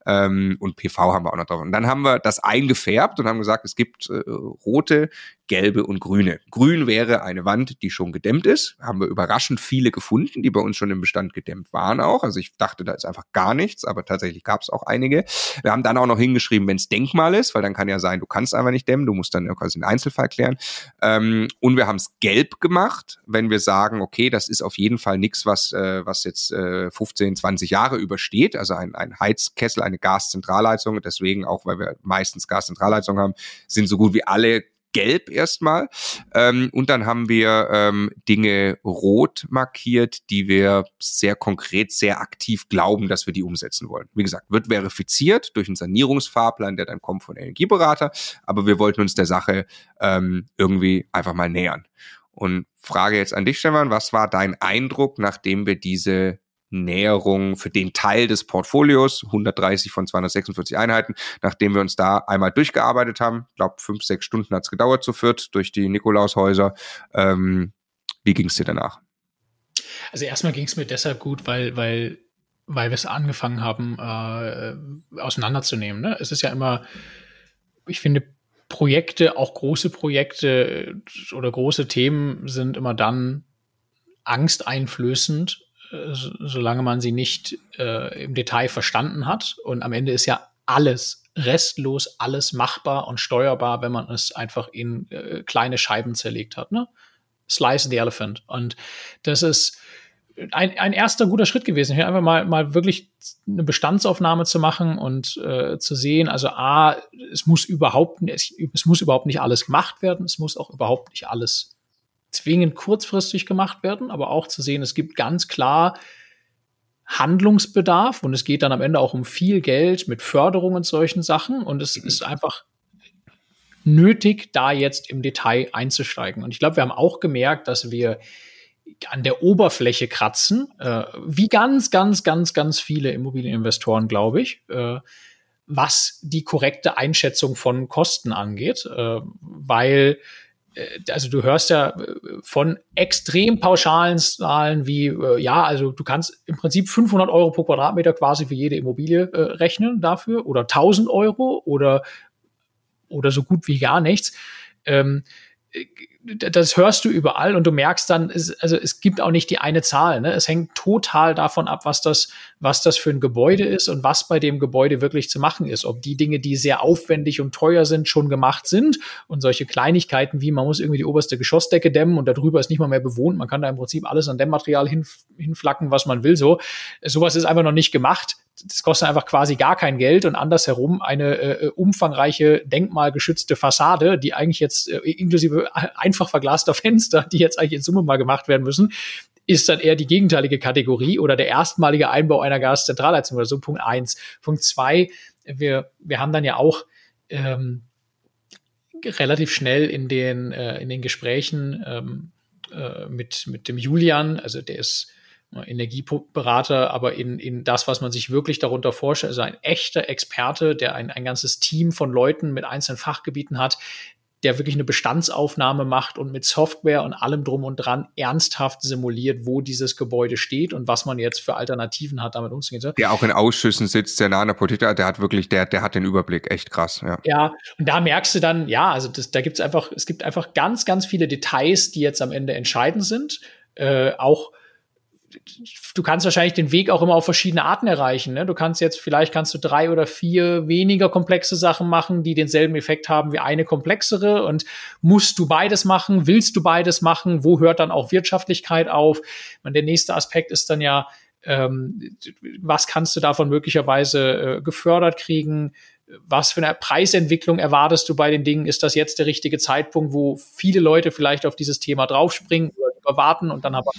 Ähm, und PV haben wir auch noch drauf. Und dann haben wir das eingefärbt und haben gesagt, es gibt äh, rote, gelbe und grüne. Grün wäre eine Wand, die schon gedämmt ist. Haben wir überraschend viele gefunden, die bei uns schon im Bestand gedämmt waren auch. Also ich dachte, da ist einfach gar nichts, aber tatsächlich gab es auch einige. Wir haben dann auch noch hingeschrieben, wenn es Denkmal ist, weil dann kann ja sein, du kannst einfach nicht dämmen, du musst dann quasi den Einzelfall klären. Ähm, und wir haben es gelb gemacht, wenn wir sagen, okay, das ist auf jeden Fall nichts, was, äh, was jetzt äh, 15, 20 Jahre übersteht. Also ein, ein Heizkessel, eine Gaszentralheizung. Deswegen auch, weil wir meistens Gaszentralheizung haben, sind so gut wie alle gelb erstmal. Ähm, und dann haben wir ähm, Dinge rot markiert, die wir sehr konkret, sehr aktiv glauben, dass wir die umsetzen wollen. Wie gesagt, wird verifiziert durch einen Sanierungsfahrplan, der dann kommt von Energieberater. Aber wir wollten uns der Sache ähm, irgendwie einfach mal nähern. Und frage jetzt an dich, Stefan, was war dein Eindruck, nachdem wir diese Näherung für den Teil des Portfolios, 130 von 246 Einheiten, nachdem wir uns da einmal durchgearbeitet haben. Ich glaube, fünf, sechs Stunden hat es gedauert zu viert durch die Nikolaushäuser. Ähm, wie ging es dir danach? Also erstmal ging es mir deshalb gut, weil, weil, weil wir es angefangen haben, äh, auseinanderzunehmen. Ne? Es ist ja immer, ich finde, Projekte, auch große Projekte oder große Themen sind immer dann angsteinflößend, solange man sie nicht äh, im Detail verstanden hat. Und am Ende ist ja alles restlos, alles machbar und steuerbar, wenn man es einfach in äh, kleine Scheiben zerlegt hat. Ne? Slice the elephant. Und das ist ein, ein erster guter Schritt gewesen, hier einfach mal, mal wirklich eine Bestandsaufnahme zu machen und äh, zu sehen, also A, es muss überhaupt, es, es muss überhaupt nicht alles gemacht werden, es muss auch überhaupt nicht alles zwingend kurzfristig gemacht werden, aber auch zu sehen, es gibt ganz klar Handlungsbedarf und es geht dann am Ende auch um viel Geld mit Förderung und solchen Sachen und es ist einfach nötig, da jetzt im Detail einzusteigen. Und ich glaube, wir haben auch gemerkt, dass wir an der Oberfläche kratzen, äh, wie ganz, ganz, ganz, ganz viele Immobilieninvestoren, glaube ich, äh, was die korrekte Einschätzung von Kosten angeht, äh, weil also du hörst ja äh, von extrem pauschalen Zahlen wie, äh, ja, also du kannst im Prinzip 500 Euro pro Quadratmeter quasi für jede Immobilie äh, rechnen dafür oder 1000 Euro oder, oder so gut wie gar nichts. Ähm, das hörst du überall und du merkst dann, also es gibt auch nicht die eine Zahl. Ne? Es hängt total davon ab, was das, was das für ein Gebäude ist und was bei dem Gebäude wirklich zu machen ist. Ob die Dinge, die sehr aufwendig und teuer sind, schon gemacht sind und solche Kleinigkeiten wie man muss irgendwie die oberste Geschossdecke dämmen und darüber ist nicht mal mehr bewohnt. Man kann da im Prinzip alles an Dämmmaterial hin, hinflacken, was man will. So, sowas ist einfach noch nicht gemacht das kostet einfach quasi gar kein Geld und andersherum eine äh, umfangreiche denkmalgeschützte Fassade, die eigentlich jetzt äh, inklusive einfach verglaster Fenster, die jetzt eigentlich in Summe mal gemacht werden müssen, ist dann eher die gegenteilige Kategorie oder der erstmalige Einbau einer Gaszentralheizung oder so. Punkt eins. Punkt zwei, wir, wir haben dann ja auch ähm, relativ schnell in den, äh, in den Gesprächen ähm, äh, mit, mit dem Julian, also der ist Energieberater, aber in, in das, was man sich wirklich darunter vorstellt, also ein echter Experte, der ein, ein ganzes Team von Leuten mit einzelnen Fachgebieten hat, der wirklich eine Bestandsaufnahme macht und mit Software und allem drum und dran ernsthaft simuliert, wo dieses Gebäude steht und was man jetzt für Alternativen hat, damit umzugehen. Der auch in Ausschüssen sitzt, der nah an der hat wirklich, der, der hat den Überblick, echt krass, ja. Ja, und da merkst du dann, ja, also das, da gibt's einfach, es gibt einfach ganz, ganz viele Details, die jetzt am Ende entscheidend sind. Äh, auch du kannst wahrscheinlich den Weg auch immer auf verschiedene Arten erreichen. Ne? Du kannst jetzt, vielleicht kannst du drei oder vier weniger komplexe Sachen machen, die denselben Effekt haben wie eine komplexere. Und musst du beides machen? Willst du beides machen? Wo hört dann auch Wirtschaftlichkeit auf? Und der nächste Aspekt ist dann ja, ähm, was kannst du davon möglicherweise äh, gefördert kriegen? Was für eine Preisentwicklung erwartest du bei den Dingen? Ist das jetzt der richtige Zeitpunkt, wo viele Leute vielleicht auf dieses Thema draufspringen oder warten und dann aber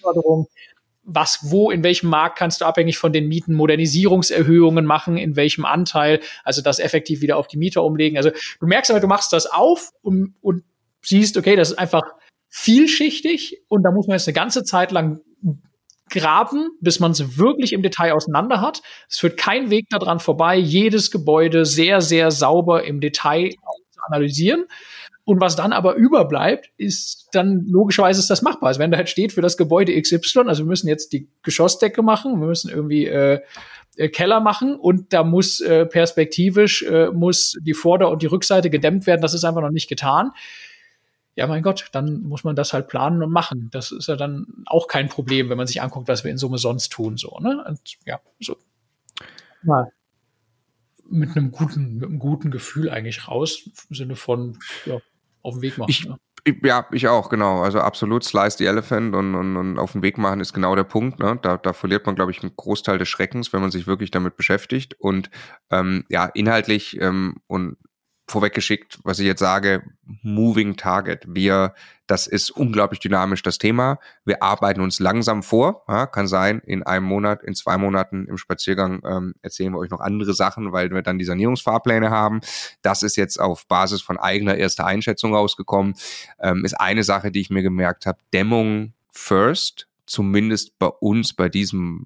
Förderung? Was, wo, in welchem Markt kannst du abhängig von den Mieten Modernisierungserhöhungen machen, in welchem Anteil, also das effektiv wieder auf die Mieter umlegen. Also du merkst aber, du machst das auf und, und siehst, okay, das ist einfach vielschichtig und da muss man jetzt eine ganze Zeit lang graben, bis man es wirklich im Detail auseinander hat. Es führt kein Weg daran vorbei, jedes Gebäude sehr, sehr sauber im Detail zu analysieren. Und was dann aber überbleibt, ist dann logischerweise ist das machbar. Also wenn da halt steht für das Gebäude XY, also wir müssen jetzt die Geschossdecke machen, wir müssen irgendwie äh, äh, Keller machen und da muss äh, perspektivisch äh, muss die Vorder- und die Rückseite gedämmt werden. Das ist einfach noch nicht getan. Ja, mein Gott, dann muss man das halt planen und machen. Das ist ja dann auch kein Problem, wenn man sich anguckt, was wir in Summe sonst tun, so, ne? Und ja, so. Mal mit einem guten, mit einem guten Gefühl eigentlich raus, im Sinne von, ja, auf den Weg machen. Ich, ja. ja. ich auch, genau. Also absolut Slice the Elephant und, und, und auf den Weg machen ist genau der Punkt. Ne? Da, da verliert man, glaube ich, einen Großteil des Schreckens, wenn man sich wirklich damit beschäftigt. Und ähm, ja, inhaltlich ähm, und vorweggeschickt, was ich jetzt sage, Moving Target. Wir, das ist unglaublich dynamisch, das Thema. Wir arbeiten uns langsam vor. Ja, kann sein, in einem Monat, in zwei Monaten im Spaziergang ähm, erzählen wir euch noch andere Sachen, weil wir dann die Sanierungsfahrpläne haben. Das ist jetzt auf Basis von eigener erster Einschätzung rausgekommen. Ähm, ist eine Sache, die ich mir gemerkt habe. Dämmung first zumindest bei uns, bei diesem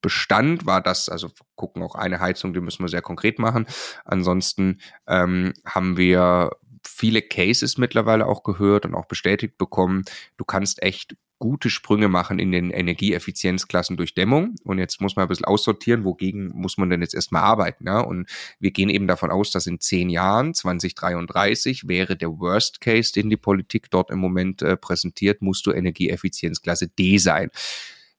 Bestand war das, also gucken auch eine Heizung, die müssen wir sehr konkret machen. Ansonsten ähm, haben wir viele Cases mittlerweile auch gehört und auch bestätigt bekommen. Du kannst echt gute Sprünge machen in den Energieeffizienzklassen durch Dämmung. Und jetzt muss man ein bisschen aussortieren, wogegen muss man denn jetzt erstmal arbeiten. Ja? Und wir gehen eben davon aus, dass in zehn Jahren, 2033, wäre der Worst Case, den die Politik dort im Moment äh, präsentiert, musst du Energieeffizienzklasse D sein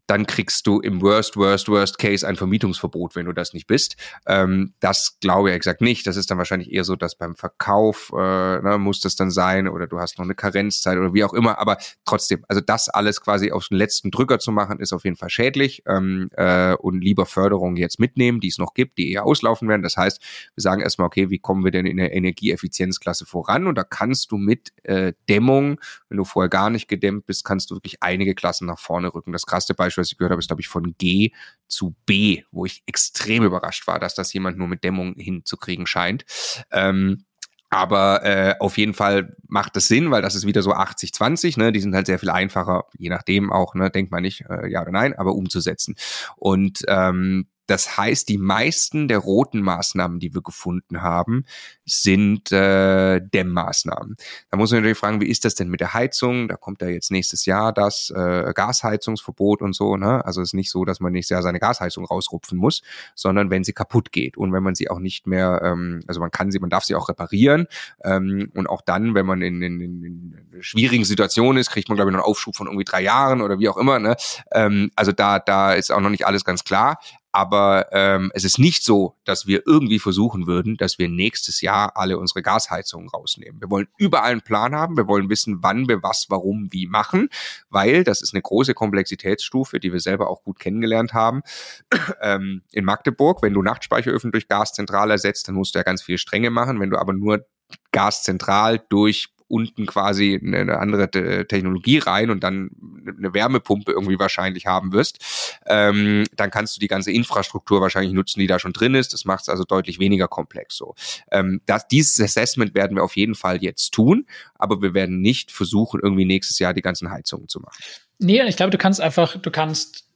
dann kriegst du im Worst, Worst, Worst Case ein Vermietungsverbot, wenn du das nicht bist. Ähm, das glaube ich exakt nicht. Das ist dann wahrscheinlich eher so, dass beim Verkauf äh, ne, muss das dann sein oder du hast noch eine Karenzzeit oder wie auch immer. Aber trotzdem, also das alles quasi auf den letzten Drücker zu machen, ist auf jeden Fall schädlich ähm, äh, und lieber Förderungen jetzt mitnehmen, die es noch gibt, die eher auslaufen werden. Das heißt, wir sagen erstmal, okay, wie kommen wir denn in der Energieeffizienzklasse voran? Und da kannst du mit äh, Dämmung, wenn du vorher gar nicht gedämmt bist, kannst du wirklich einige Klassen nach vorne rücken. Das krasse Beispiel Beispiel, was ich gehört habe, ist, glaube ich, von G zu B, wo ich extrem überrascht war, dass das jemand nur mit Dämmung hinzukriegen scheint. Ähm, aber äh, auf jeden Fall macht es Sinn, weil das ist wieder so 80-20, ne? Die sind halt sehr viel einfacher, je nachdem auch, ne, denkt man nicht, äh, ja oder nein, aber umzusetzen. Und ähm, das heißt, die meisten der roten Maßnahmen, die wir gefunden haben, sind äh, Dämmmaßnahmen. Da muss man natürlich fragen, wie ist das denn mit der Heizung? Da kommt ja jetzt nächstes Jahr das äh, Gasheizungsverbot und so. Ne? Also es ist nicht so, dass man nächstes Jahr seine Gasheizung rausrupfen muss, sondern wenn sie kaputt geht und wenn man sie auch nicht mehr, ähm, also man kann sie, man darf sie auch reparieren ähm, und auch dann, wenn man in, in, in schwierigen Situationen ist, kriegt man glaube ich noch einen Aufschub von irgendwie drei Jahren oder wie auch immer. Ne? Ähm, also da da ist auch noch nicht alles ganz klar. Aber ähm, es ist nicht so, dass wir irgendwie versuchen würden, dass wir nächstes Jahr alle unsere Gasheizungen rausnehmen. Wir wollen überall einen Plan haben. Wir wollen wissen, wann wir was, warum, wie machen, weil das ist eine große Komplexitätsstufe, die wir selber auch gut kennengelernt haben. ähm, in Magdeburg, wenn du Nachtspeicheröfen durch Gaszentral ersetzt, dann musst du ja ganz viele Stränge machen. Wenn du aber nur Gaszentral durch unten quasi eine andere Technologie rein und dann eine Wärmepumpe irgendwie wahrscheinlich haben wirst, ähm, dann kannst du die ganze Infrastruktur wahrscheinlich nutzen, die da schon drin ist. Das macht es also deutlich weniger komplex so. Ähm, das, dieses Assessment werden wir auf jeden Fall jetzt tun, aber wir werden nicht versuchen, irgendwie nächstes Jahr die ganzen Heizungen zu machen. Nee, ich glaube, du kannst einfach, du kannst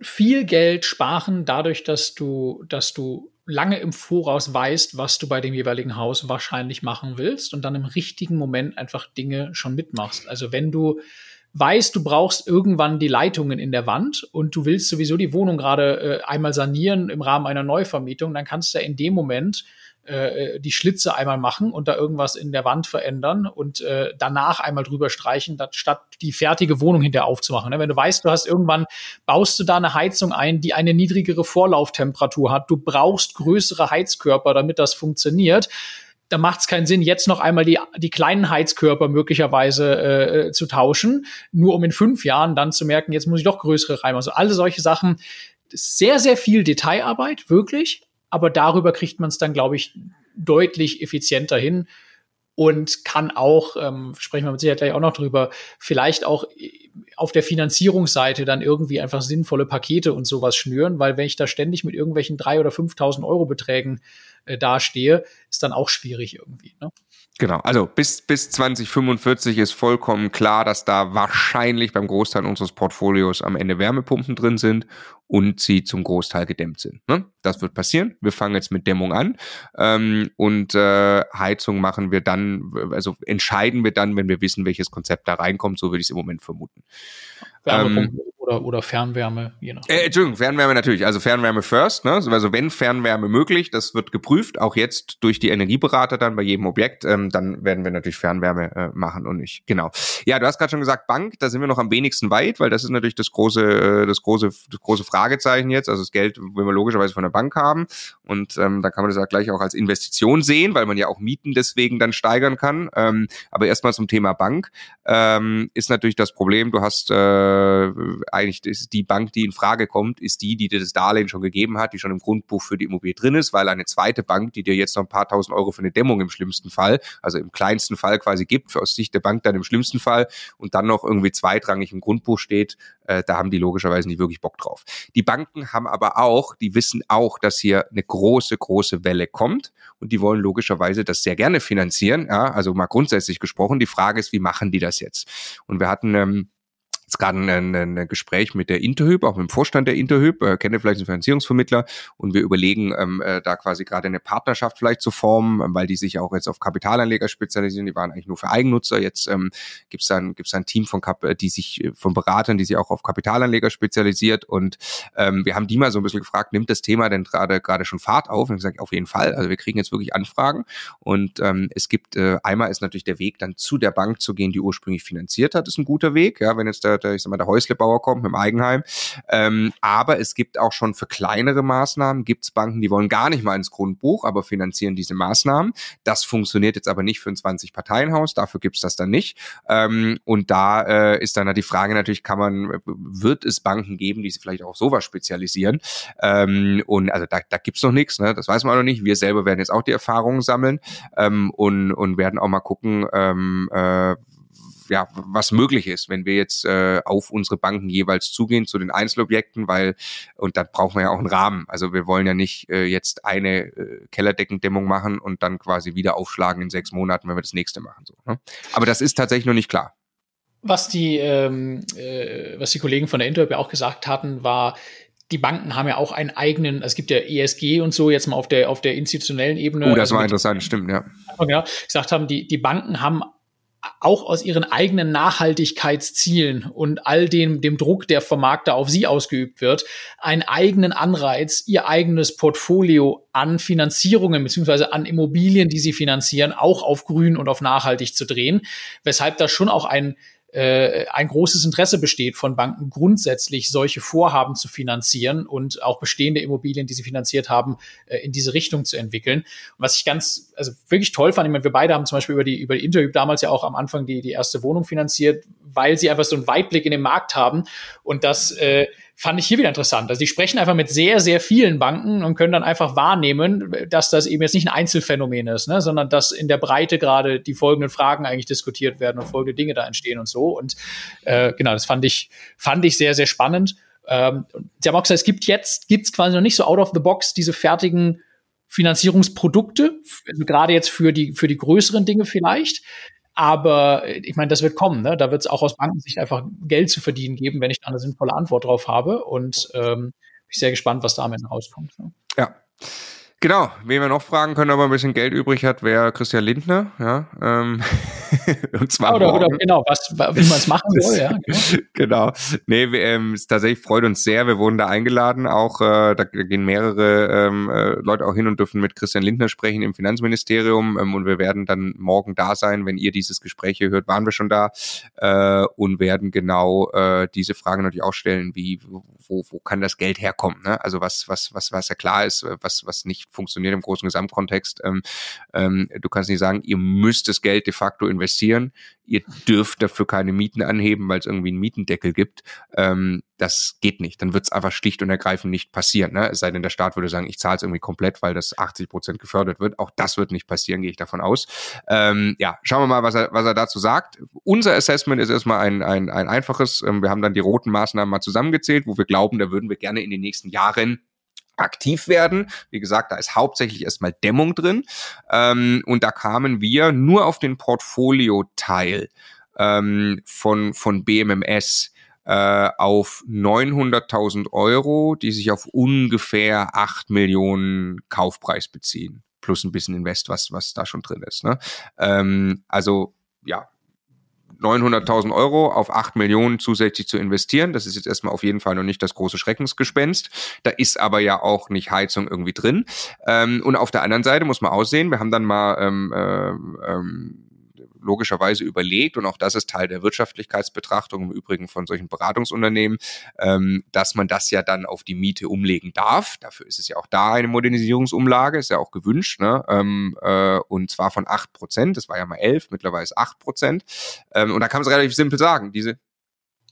viel Geld sparen dadurch, dass du, dass du lange im Voraus weißt, was du bei dem jeweiligen Haus wahrscheinlich machen willst und dann im richtigen Moment einfach Dinge schon mitmachst. Also wenn du weißt, du brauchst irgendwann die Leitungen in der Wand und du willst sowieso die Wohnung gerade äh, einmal sanieren im Rahmen einer Neuvermietung, dann kannst du ja in dem Moment äh, die Schlitze einmal machen und da irgendwas in der Wand verändern und äh, danach einmal drüber streichen, statt die fertige Wohnung hinterher aufzumachen. Ne? Wenn du weißt, du hast irgendwann, baust du da eine Heizung ein, die eine niedrigere Vorlauftemperatur hat, du brauchst größere Heizkörper, damit das funktioniert, da macht es keinen Sinn, jetzt noch einmal die, die kleinen Heizkörper möglicherweise äh, zu tauschen, nur um in fünf Jahren dann zu merken, jetzt muss ich doch größere rein. Also alle solche Sachen, sehr, sehr viel Detailarbeit, wirklich, aber darüber kriegt man es dann, glaube ich, deutlich effizienter hin und kann auch, ähm, sprechen wir mit Sicherheit gleich auch noch drüber, vielleicht auch auf der Finanzierungsseite dann irgendwie einfach sinnvolle Pakete und sowas schnüren, weil wenn ich da ständig mit irgendwelchen drei oder 5.000 Euro Beträgen äh, dastehe, ist dann auch schwierig irgendwie. Ne? Genau, also bis, bis 2045 ist vollkommen klar, dass da wahrscheinlich beim Großteil unseres Portfolios am Ende Wärmepumpen drin sind und sie zum Großteil gedämmt sind. Ne? Das wird passieren. Wir fangen jetzt mit Dämmung an ähm, und äh, Heizung machen wir dann, also entscheiden wir dann, wenn wir wissen, welches Konzept da reinkommt, so würde ich es im Moment vermuten. Ähm, oder, oder Fernwärme, je nachdem. Äh, Entschuldigung, Fernwärme natürlich. Also Fernwärme first. Ne? Also wenn Fernwärme möglich, das wird geprüft, auch jetzt durch die Energieberater dann bei jedem Objekt, ähm, dann werden wir natürlich Fernwärme äh, machen und nicht. Genau. Ja, du hast gerade schon gesagt, Bank, da sind wir noch am wenigsten weit, weil das ist natürlich das große, äh, das große, das große Fragezeichen jetzt. Also das Geld will man logischerweise von der Bank haben. Und ähm, da kann man das ja gleich auch als Investition sehen, weil man ja auch Mieten deswegen dann steigern kann. Ähm, aber erstmal zum Thema Bank ähm, ist natürlich das Problem, du hast äh, eigentlich ist die Bank, die in Frage kommt, ist die, die dir das Darlehen schon gegeben hat, die schon im Grundbuch für die Immobilie drin ist, weil eine zweite Bank, die dir jetzt noch ein paar tausend Euro für eine Dämmung im schlimmsten Fall, also im kleinsten Fall quasi gibt, aus Sicht der Bank dann im schlimmsten Fall und dann noch irgendwie zweitrangig im Grundbuch steht, äh, da haben die logischerweise nicht wirklich Bock drauf. Die Banken haben aber auch, die wissen auch, dass hier eine große, große Welle kommt und die wollen logischerweise das sehr gerne finanzieren. Ja, also mal grundsätzlich gesprochen. Die Frage ist, wie machen die das jetzt? Und wir hatten ähm, jetzt gerade ein, ein, Gespräch mit der Interhyp, auch mit dem Vorstand der Interhyp, äh, kennt ihr vielleicht einen Finanzierungsvermittler und wir überlegen, ähm, äh, da quasi gerade eine Partnerschaft vielleicht zu formen, ähm, weil die sich auch jetzt auf Kapitalanleger spezialisieren, die waren eigentlich nur für Eigennutzer, jetzt ähm, gibt es dann, gibt's ein Team von Kap die sich, äh, von Beratern, die sich auch auf Kapitalanleger spezialisiert und ähm, wir haben die mal so ein bisschen gefragt, nimmt das Thema denn gerade gerade schon Fahrt auf? Und ich gesagt, auf jeden Fall, also wir kriegen jetzt wirklich Anfragen und ähm, es gibt, äh, einmal ist natürlich der Weg dann zu der Bank zu gehen, die ursprünglich finanziert hat, ist ein guter Weg, ja, wenn jetzt der der, ich sag mal, der Häuslebauer kommt mit dem Eigenheim. Ähm, aber es gibt auch schon für kleinere Maßnahmen, gibt es Banken, die wollen gar nicht mal ins Grundbuch, aber finanzieren diese Maßnahmen. Das funktioniert jetzt aber nicht für ein 20-Parteien-Haus, dafür gibt es das dann nicht. Ähm, und da äh, ist dann halt die Frage natürlich, kann man, wird es Banken geben, die sich vielleicht auch sowas spezialisieren? Ähm, und also da, da gibt es noch nichts, ne? das weiß man noch nicht. Wir selber werden jetzt auch die Erfahrungen sammeln ähm, und, und werden auch mal gucken, ähm, äh, ja, was möglich ist, wenn wir jetzt äh, auf unsere Banken jeweils zugehen zu den Einzelobjekten, weil, und dann brauchen wir ja auch einen Rahmen. Also wir wollen ja nicht äh, jetzt eine äh, Kellerdeckendämmung machen und dann quasi wieder aufschlagen in sechs Monaten, wenn wir das nächste machen. So, ne? Aber das ist tatsächlich noch nicht klar. Was die, ähm, äh, was die Kollegen von der Interweb ja auch gesagt hatten, war, die Banken haben ja auch einen eigenen, es gibt ja ESG und so jetzt mal auf der auf der institutionellen Ebene. Oh, das also war interessant, stimmt, ja. Ja, gesagt haben, die die Banken haben auch aus ihren eigenen Nachhaltigkeitszielen und all dem, dem Druck, der vom Markt da auf sie ausgeübt wird, einen eigenen Anreiz, ihr eigenes Portfolio an Finanzierungen beziehungsweise an Immobilien, die sie finanzieren, auch auf grün und auf nachhaltig zu drehen, weshalb da schon auch ein äh, ein großes Interesse besteht von Banken grundsätzlich solche Vorhaben zu finanzieren und auch bestehende Immobilien, die sie finanziert haben, äh, in diese Richtung zu entwickeln. Und was ich ganz, also wirklich toll fand, ich meine, wir beide haben zum Beispiel über die über die Interview damals ja auch am Anfang die die erste Wohnung finanziert, weil sie einfach so einen Weitblick in den Markt haben und das äh, fand ich hier wieder interessant. Also die sprechen einfach mit sehr, sehr vielen Banken und können dann einfach wahrnehmen, dass das eben jetzt nicht ein Einzelfenomen ist, ne, sondern dass in der Breite gerade die folgenden Fragen eigentlich diskutiert werden und folgende Dinge da entstehen und so. Und äh, genau, das fand ich, fand ich sehr, sehr spannend. Ähm, Sie haben auch gesagt, es gibt jetzt, gibt's quasi noch nicht so out of the box diese fertigen Finanzierungsprodukte, also gerade jetzt für die, für die größeren Dinge vielleicht. Aber äh, ich meine, das wird kommen. Ne? Da wird es auch aus Bankensicht einfach Geld zu verdienen geben, wenn ich da eine sinnvolle Antwort drauf habe. Und ähm, bin sehr gespannt, was da am Ende rauskommt. Ne? Ja. Genau, wen wir noch fragen können, ob er ein bisschen Geld übrig hat, wäre Christian Lindner. Ja, ähm, und zwar oder, oder genau, was, wie man es machen soll. Ja, genau. genau. Nee, wir, ähm, es tatsächlich freut uns sehr. Wir wurden da eingeladen. Auch äh, da gehen mehrere ähm, äh, Leute auch hin und dürfen mit Christian Lindner sprechen im Finanzministerium. Ähm, und wir werden dann morgen da sein, wenn ihr dieses Gespräch hier hört, waren wir schon da äh, und werden genau äh, diese Frage natürlich auch stellen, wie wo, wo kann das Geld herkommen? Ne? Also was was was was ja klar ist, was was nicht funktioniert im großen Gesamtkontext. Ähm, ähm, du kannst nicht sagen, ihr müsst das Geld de facto investieren, ihr dürft dafür keine Mieten anheben, weil es irgendwie einen Mietendeckel gibt. Ähm, das geht nicht. Dann wird es einfach schlicht und ergreifend nicht passieren. Ne? Es sei denn, der Staat würde sagen, ich zahle es irgendwie komplett, weil das 80 Prozent gefördert wird. Auch das wird nicht passieren, gehe ich davon aus. Ähm, ja, schauen wir mal, was er, was er dazu sagt. Unser Assessment ist erstmal ein, ein, ein einfaches. Ähm, wir haben dann die roten Maßnahmen mal zusammengezählt, wo wir glauben, da würden wir gerne in den nächsten Jahren aktiv werden. Wie gesagt, da ist hauptsächlich erstmal Dämmung drin. Ähm, und da kamen wir nur auf den Portfolio-Teil ähm, von, von BMMS äh, auf 900.000 Euro, die sich auf ungefähr 8 Millionen Kaufpreis beziehen. Plus ein bisschen Invest, was, was da schon drin ist. Ne? Ähm, also ja, 900.000 Euro auf 8 Millionen zusätzlich zu investieren. Das ist jetzt erstmal auf jeden Fall noch nicht das große Schreckensgespenst. Da ist aber ja auch nicht Heizung irgendwie drin. Ähm, und auf der anderen Seite muss man aussehen, wir haben dann mal ähm, äh, ähm, logischerweise überlegt, und auch das ist Teil der Wirtschaftlichkeitsbetrachtung im Übrigen von solchen Beratungsunternehmen, ähm, dass man das ja dann auf die Miete umlegen darf. Dafür ist es ja auch da eine Modernisierungsumlage, ist ja auch gewünscht, ne? ähm, äh, und zwar von acht Prozent, das war ja mal elf, mittlerweile ist acht Prozent. Ähm, und da kann man es relativ simpel sagen, diese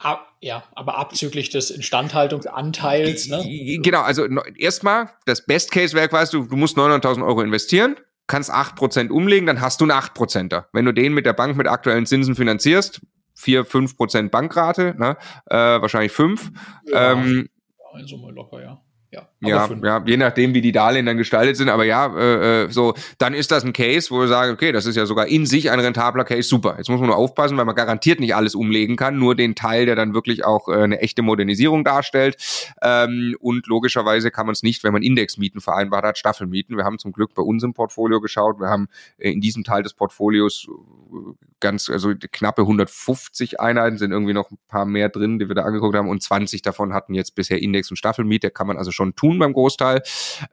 Ab, ja, aber abzüglich des Instandhaltungsanteils. Ne? Genau, also erstmal, das Best Case wäre quasi, du, du musst 900.000 Euro investieren, kannst 8% umlegen, dann hast du einen 8%er. Wenn du den mit der Bank mit aktuellen Zinsen finanzierst, 4, 5% Bankrate, ne? äh, wahrscheinlich 5. Ja, ähm, also mal locker, ja. Ja, ja, ja, je nachdem, wie die Darlehen dann gestaltet sind, aber ja, äh, äh, so, dann ist das ein Case, wo wir sagen, okay, das ist ja sogar in sich ein rentabler Case, super. Jetzt muss man nur aufpassen, weil man garantiert nicht alles umlegen kann, nur den Teil, der dann wirklich auch äh, eine echte Modernisierung darstellt. Ähm, und logischerweise kann man es nicht, wenn man Indexmieten vereinbart hat, Staffelmieten. Wir haben zum Glück bei uns im Portfolio geschaut, wir haben äh, in diesem Teil des Portfolios äh, ganz, also knappe 150 Einheiten, sind irgendwie noch ein paar mehr drin, die wir da angeguckt haben, und 20 davon hatten jetzt bisher Index und Staffelmiet, der kann man also schon schon tun beim Großteil.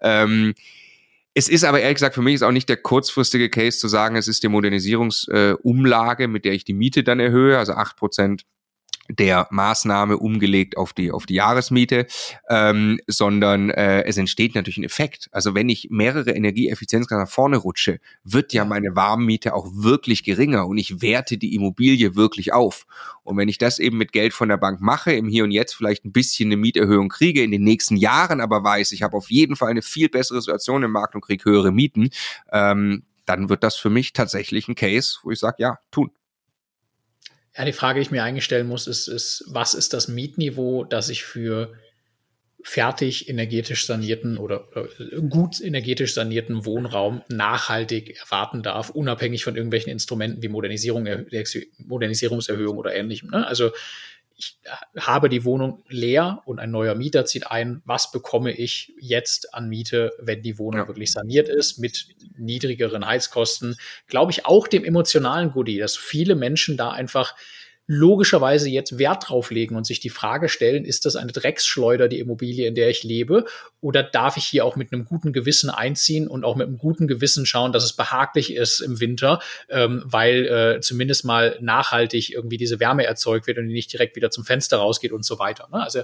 Ähm, es ist aber ehrlich gesagt für mich ist auch nicht der kurzfristige Case zu sagen, es ist die Modernisierungsumlage, äh, mit der ich die Miete dann erhöhe, also acht Prozent der Maßnahme umgelegt auf die auf die Jahresmiete, ähm, sondern äh, es entsteht natürlich ein Effekt. Also wenn ich mehrere Energieeffizienzgrade nach vorne rutsche, wird ja meine Warmmiete auch wirklich geringer und ich werte die Immobilie wirklich auf. Und wenn ich das eben mit Geld von der Bank mache, im Hier und Jetzt vielleicht ein bisschen eine Mieterhöhung kriege, in den nächsten Jahren aber weiß, ich habe auf jeden Fall eine viel bessere Situation im Markt und kriege höhere Mieten, ähm, dann wird das für mich tatsächlich ein Case, wo ich sage, ja, tun. Ja, die Frage, die ich mir eingestellen muss, ist, ist, was ist das Mietniveau, das ich für fertig energetisch sanierten oder, oder, gut energetisch sanierten Wohnraum nachhaltig erwarten darf, unabhängig von irgendwelchen Instrumenten wie Modernisierung, Modernisierungserhöhung oder ähnlichem. Ne? Also ich habe die Wohnung leer und ein neuer Mieter zieht ein. Was bekomme ich jetzt an Miete, wenn die Wohnung ja. wirklich saniert ist, mit niedrigeren Heizkosten? Glaube ich auch dem emotionalen Goodie, dass viele Menschen da einfach logischerweise jetzt Wert drauf legen und sich die Frage stellen, ist das eine Drecksschleuder, die Immobilie, in der ich lebe? Oder darf ich hier auch mit einem guten Gewissen einziehen und auch mit einem guten Gewissen schauen, dass es behaglich ist im Winter, ähm, weil äh, zumindest mal nachhaltig irgendwie diese Wärme erzeugt wird und die nicht direkt wieder zum Fenster rausgeht und so weiter. Ne? Also,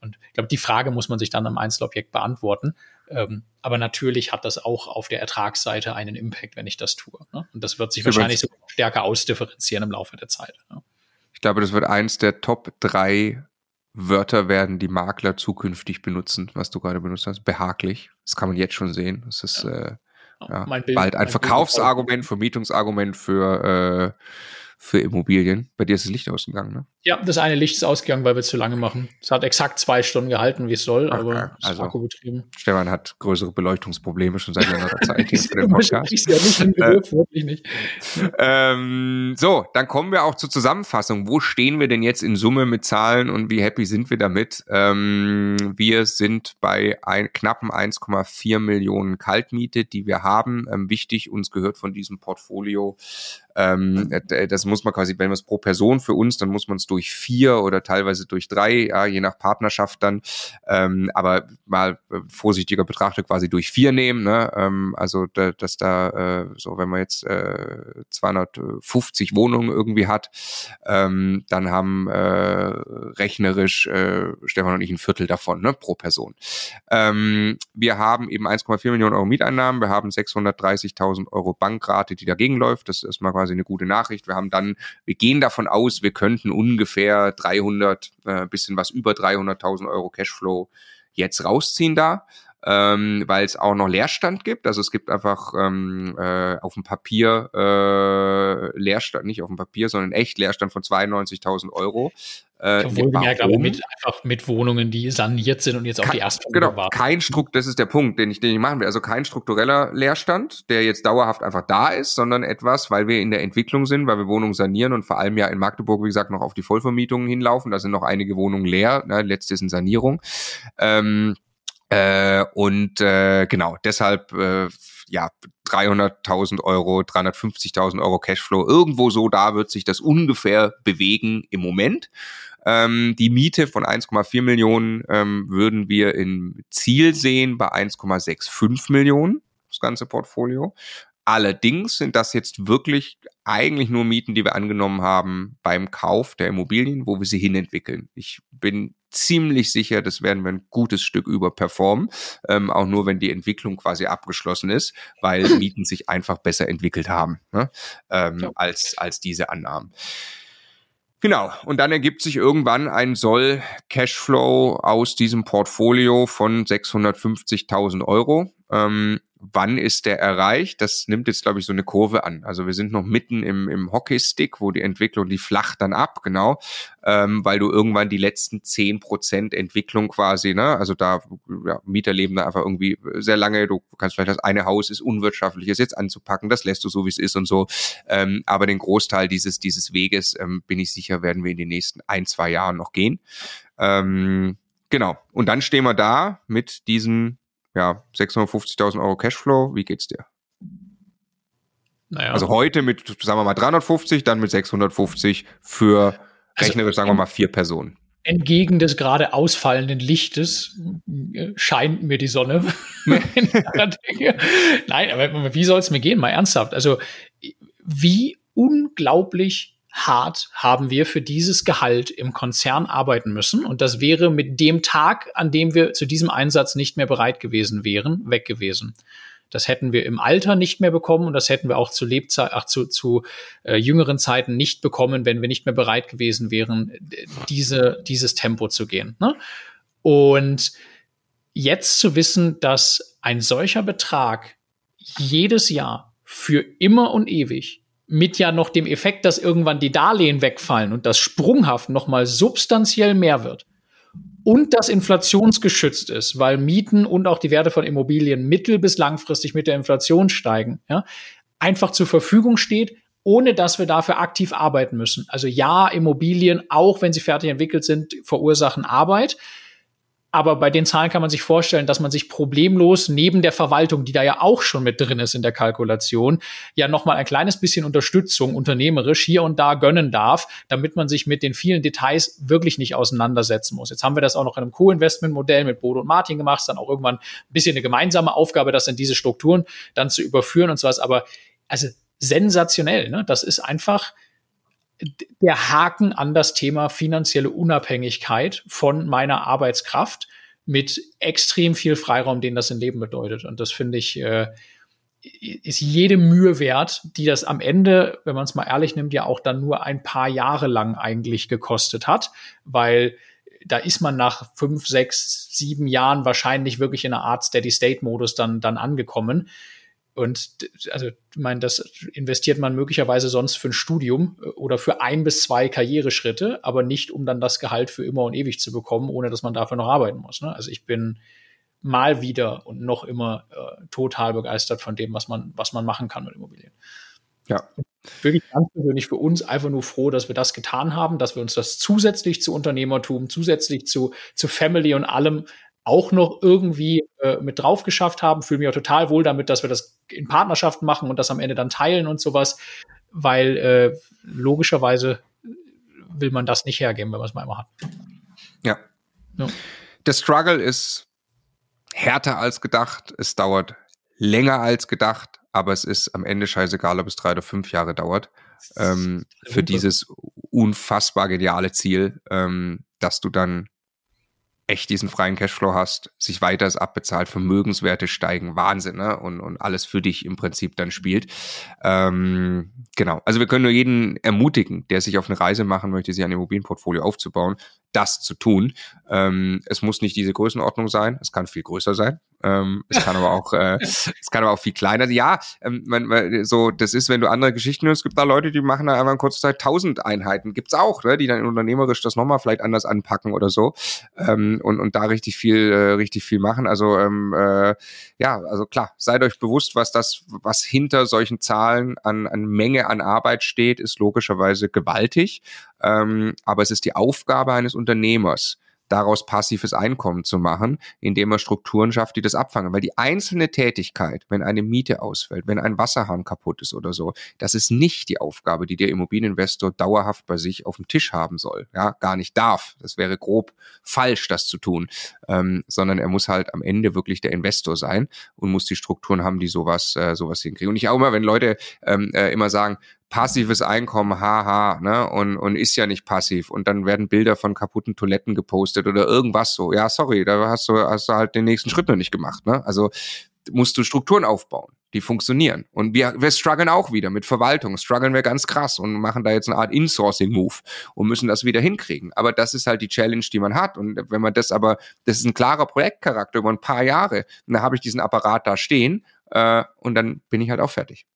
und ich glaube, die Frage muss man sich dann am Einzelobjekt beantworten. Ähm, aber natürlich hat das auch auf der Ertragsseite einen Impact, wenn ich das tue. Ne? Und das wird sich wahrscheinlich so stärker ausdifferenzieren im Laufe der Zeit. Ne? Ich glaube, das wird eins der Top drei Wörter werden, die Makler zukünftig benutzen, was du gerade benutzt hast. Behaglich. Das kann man jetzt schon sehen. Das ist ja. Äh, ja, Bild, bald ein Verkaufsargument, Vermietungsargument für äh, für Immobilien. Bei dir ist das Licht ausgegangen, ne? Ja, das eine Licht ist ausgegangen, weil wir es zu lange machen. Es hat exakt zwei Stunden gehalten, wie es soll, okay. aber es also, Akku betrieben. Stefan hat größere Beleuchtungsprobleme schon seit längerer Zeit hier für den Podcast. Ich ja nicht im Beruf, äh, wirklich nicht. Ähm, so, dann kommen wir auch zur Zusammenfassung. Wo stehen wir denn jetzt in Summe mit Zahlen und wie happy sind wir damit? Ähm, wir sind bei ein, knappen 1,4 Millionen Kaltmiete, die wir haben. Ähm, wichtig, uns gehört von diesem Portfolio ähm, äh, das muss man quasi, wenn man es pro Person für uns, dann muss man es durch vier oder teilweise durch drei, ja, je nach Partnerschaft dann. Ähm, aber mal äh, vorsichtiger betrachtet quasi durch vier nehmen. Ne? Ähm, also da, dass da äh, so, wenn man jetzt äh, 250 Wohnungen irgendwie hat, ähm, dann haben äh, rechnerisch äh, Stefan und ich ein Viertel davon ne, pro Person. Ähm, wir haben eben 1,4 Millionen Euro Mieteinnahmen, wir haben 630.000 Euro Bankrate, die dagegen läuft. Das ist mal quasi eine gute Nachricht. Wir haben dann, wir gehen davon aus, wir könnten ungefähr 300, äh, bisschen was über 300.000 Euro Cashflow jetzt rausziehen da ähm, weil es auch noch Leerstand gibt. Also es gibt einfach ähm, äh, auf dem Papier äh, Leerstand, nicht auf dem Papier, sondern echt Leerstand von 92.000 Euro. Äh, Wohlgemerkt, aber mit, einfach mit Wohnungen, die saniert sind und jetzt auf die ersten Genau, warten. kein Strukt, das ist der Punkt, den ich, den ich machen will. Also kein struktureller Leerstand, der jetzt dauerhaft einfach da ist, sondern etwas, weil wir in der Entwicklung sind, weil wir Wohnungen sanieren und vor allem ja in Magdeburg, wie gesagt, noch auf die Vollvermietungen hinlaufen. Da sind noch einige Wohnungen leer, ne, letzte ist in Sanierung. Ähm, äh, und äh, genau, deshalb äh, ja 300.000 Euro, 350.000 Euro Cashflow, irgendwo so da wird sich das ungefähr bewegen im Moment. Ähm, die Miete von 1,4 Millionen ähm, würden wir im Ziel sehen bei 1,65 Millionen, das ganze Portfolio. Allerdings sind das jetzt wirklich eigentlich nur Mieten, die wir angenommen haben beim Kauf der Immobilien, wo wir sie hinentwickeln. Ich bin ziemlich sicher, das werden wir ein gutes Stück überperformen, ähm, auch nur wenn die Entwicklung quasi abgeschlossen ist, weil Mieten sich einfach besser entwickelt haben ne? ähm, ja. als, als diese Annahmen. Genau, und dann ergibt sich irgendwann ein Soll Cashflow aus diesem Portfolio von 650.000 Euro. Ähm, wann ist der erreicht? Das nimmt jetzt, glaube ich, so eine Kurve an. Also wir sind noch mitten im, im Hockeystick, wo die Entwicklung, die flacht dann ab, genau, ähm, weil du irgendwann die letzten zehn Prozent Entwicklung quasi, ne, also da, ja, Mieter leben da einfach irgendwie sehr lange, du kannst vielleicht das eine Haus ist unwirtschaftlich, ist jetzt anzupacken, das lässt du so, wie es ist und so, ähm, aber den Großteil dieses, dieses Weges, ähm, bin ich sicher, werden wir in den nächsten ein, zwei Jahren noch gehen. Ähm, genau. Und dann stehen wir da mit diesen ja, 650.000 Euro Cashflow. Wie geht's dir? Naja. Also heute mit, sagen wir mal, 350, dann mit 650 für also rechnerisch, sagen wir mal, vier Personen. Entgegen des gerade ausfallenden Lichtes äh, scheint mir die Sonne. Nein, aber wie soll es mir gehen? Mal ernsthaft. Also, wie unglaublich hart haben wir für dieses Gehalt im Konzern arbeiten müssen. Und das wäre mit dem Tag, an dem wir zu diesem Einsatz nicht mehr bereit gewesen wären, weg gewesen. Das hätten wir im Alter nicht mehr bekommen und das hätten wir auch zu Lebzeit, ach, zu, zu äh, jüngeren Zeiten nicht bekommen, wenn wir nicht mehr bereit gewesen wären, diese, dieses Tempo zu gehen. Ne? Und jetzt zu wissen, dass ein solcher Betrag jedes Jahr für immer und ewig mit ja noch dem Effekt, dass irgendwann die Darlehen wegfallen und das sprunghaft noch mal substanziell mehr wird und das inflationsgeschützt ist, weil Mieten und auch die Werte von Immobilien mittel- bis langfristig mit der Inflation steigen, ja, einfach zur Verfügung steht, ohne dass wir dafür aktiv arbeiten müssen. Also ja, Immobilien, auch wenn sie fertig entwickelt sind, verursachen Arbeit. Aber bei den Zahlen kann man sich vorstellen, dass man sich problemlos neben der Verwaltung, die da ja auch schon mit drin ist in der Kalkulation, ja nochmal ein kleines bisschen Unterstützung unternehmerisch hier und da gönnen darf, damit man sich mit den vielen Details wirklich nicht auseinandersetzen muss. Jetzt haben wir das auch noch in einem Co-Investment-Modell mit Bodo und Martin gemacht, dann auch irgendwann ein bisschen eine gemeinsame Aufgabe, das in diese Strukturen dann zu überführen und sowas. Aber also sensationell, ne? Das ist einfach, der Haken an das Thema finanzielle Unabhängigkeit von meiner Arbeitskraft mit extrem viel Freiraum, den das im Leben bedeutet. Und das finde ich, äh, ist jede Mühe wert, die das am Ende, wenn man es mal ehrlich nimmt, ja auch dann nur ein paar Jahre lang eigentlich gekostet hat, weil da ist man nach fünf, sechs, sieben Jahren wahrscheinlich wirklich in einer Art Steady-State-Modus dann, dann angekommen. Und also, ich meine, das investiert man möglicherweise sonst für ein Studium äh, oder für ein bis zwei Karriereschritte, aber nicht, um dann das Gehalt für immer und ewig zu bekommen, ohne dass man dafür noch arbeiten muss. Ne? Also ich bin mal wieder und noch immer äh, total begeistert von dem, was man, was man machen kann mit Immobilien. Ja. Wirklich ganz persönlich für uns einfach nur froh, dass wir das getan haben, dass wir uns das zusätzlich zu Unternehmertum, zusätzlich zu, zu Family und allem auch noch irgendwie äh, mit drauf geschafft haben. Fühle mich auch total wohl damit, dass wir das in Partnerschaften machen und das am Ende dann teilen und sowas, weil äh, logischerweise will man das nicht hergeben, wenn man es mal immer hat. Ja. ja. Der Struggle ist härter als gedacht. Es dauert länger als gedacht, aber es ist am Ende scheißegal, ob es drei oder fünf Jahre dauert. Ähm, für dieses unfassbar geniale Ziel, ähm, dass du dann echt diesen freien Cashflow hast, sich weiter abbezahlt, Vermögenswerte steigen, Wahnsinn, ne? Und, und alles für dich im Prinzip dann spielt. Ähm, genau. Also wir können nur jeden ermutigen, der sich auf eine Reise machen möchte, sich ein Immobilienportfolio aufzubauen, das zu tun. Ähm, es muss nicht diese Größenordnung sein, es kann viel größer sein. Ähm, es kann aber auch, äh, es kann aber auch viel kleiner. Ja, ähm, man, man, so das ist, wenn du andere Geschichten hörst, gibt da Leute, die machen da einfach in kurzer Zeit tausend Einheiten. Gibt's auch, ne, die dann unternehmerisch das nochmal vielleicht anders anpacken oder so ähm, und und da richtig viel, äh, richtig viel machen. Also ähm, äh, ja, also klar, seid euch bewusst, was das, was hinter solchen Zahlen an an Menge an Arbeit steht, ist logischerweise gewaltig. Ähm, aber es ist die Aufgabe eines Unternehmers, daraus passives Einkommen zu machen, indem er Strukturen schafft, die das abfangen. Weil die einzelne Tätigkeit, wenn eine Miete ausfällt, wenn ein Wasserhahn kaputt ist oder so, das ist nicht die Aufgabe, die der Immobilieninvestor dauerhaft bei sich auf dem Tisch haben soll. Ja, gar nicht darf. Das wäre grob falsch, das zu tun. Ähm, sondern er muss halt am Ende wirklich der Investor sein und muss die Strukturen haben, die sowas, äh, sowas hinkriegen. Und ich auch immer, wenn Leute ähm, äh, immer sagen, passives Einkommen, haha, ne, und, und ist ja nicht passiv. Und dann werden Bilder von kaputten Toiletten gepostet oder irgendwas so. Ja, sorry, da hast du, hast du halt den nächsten Schritt noch nicht gemacht, ne? Also musst du Strukturen aufbauen, die funktionieren. Und wir, wir strugglen auch wieder mit Verwaltung, strugglen wir ganz krass und machen da jetzt eine Art Insourcing-Move und müssen das wieder hinkriegen. Aber das ist halt die Challenge, die man hat. Und wenn man das aber, das ist ein klarer Projektcharakter über ein paar Jahre, und dann habe ich diesen Apparat da stehen äh, und dann bin ich halt auch fertig.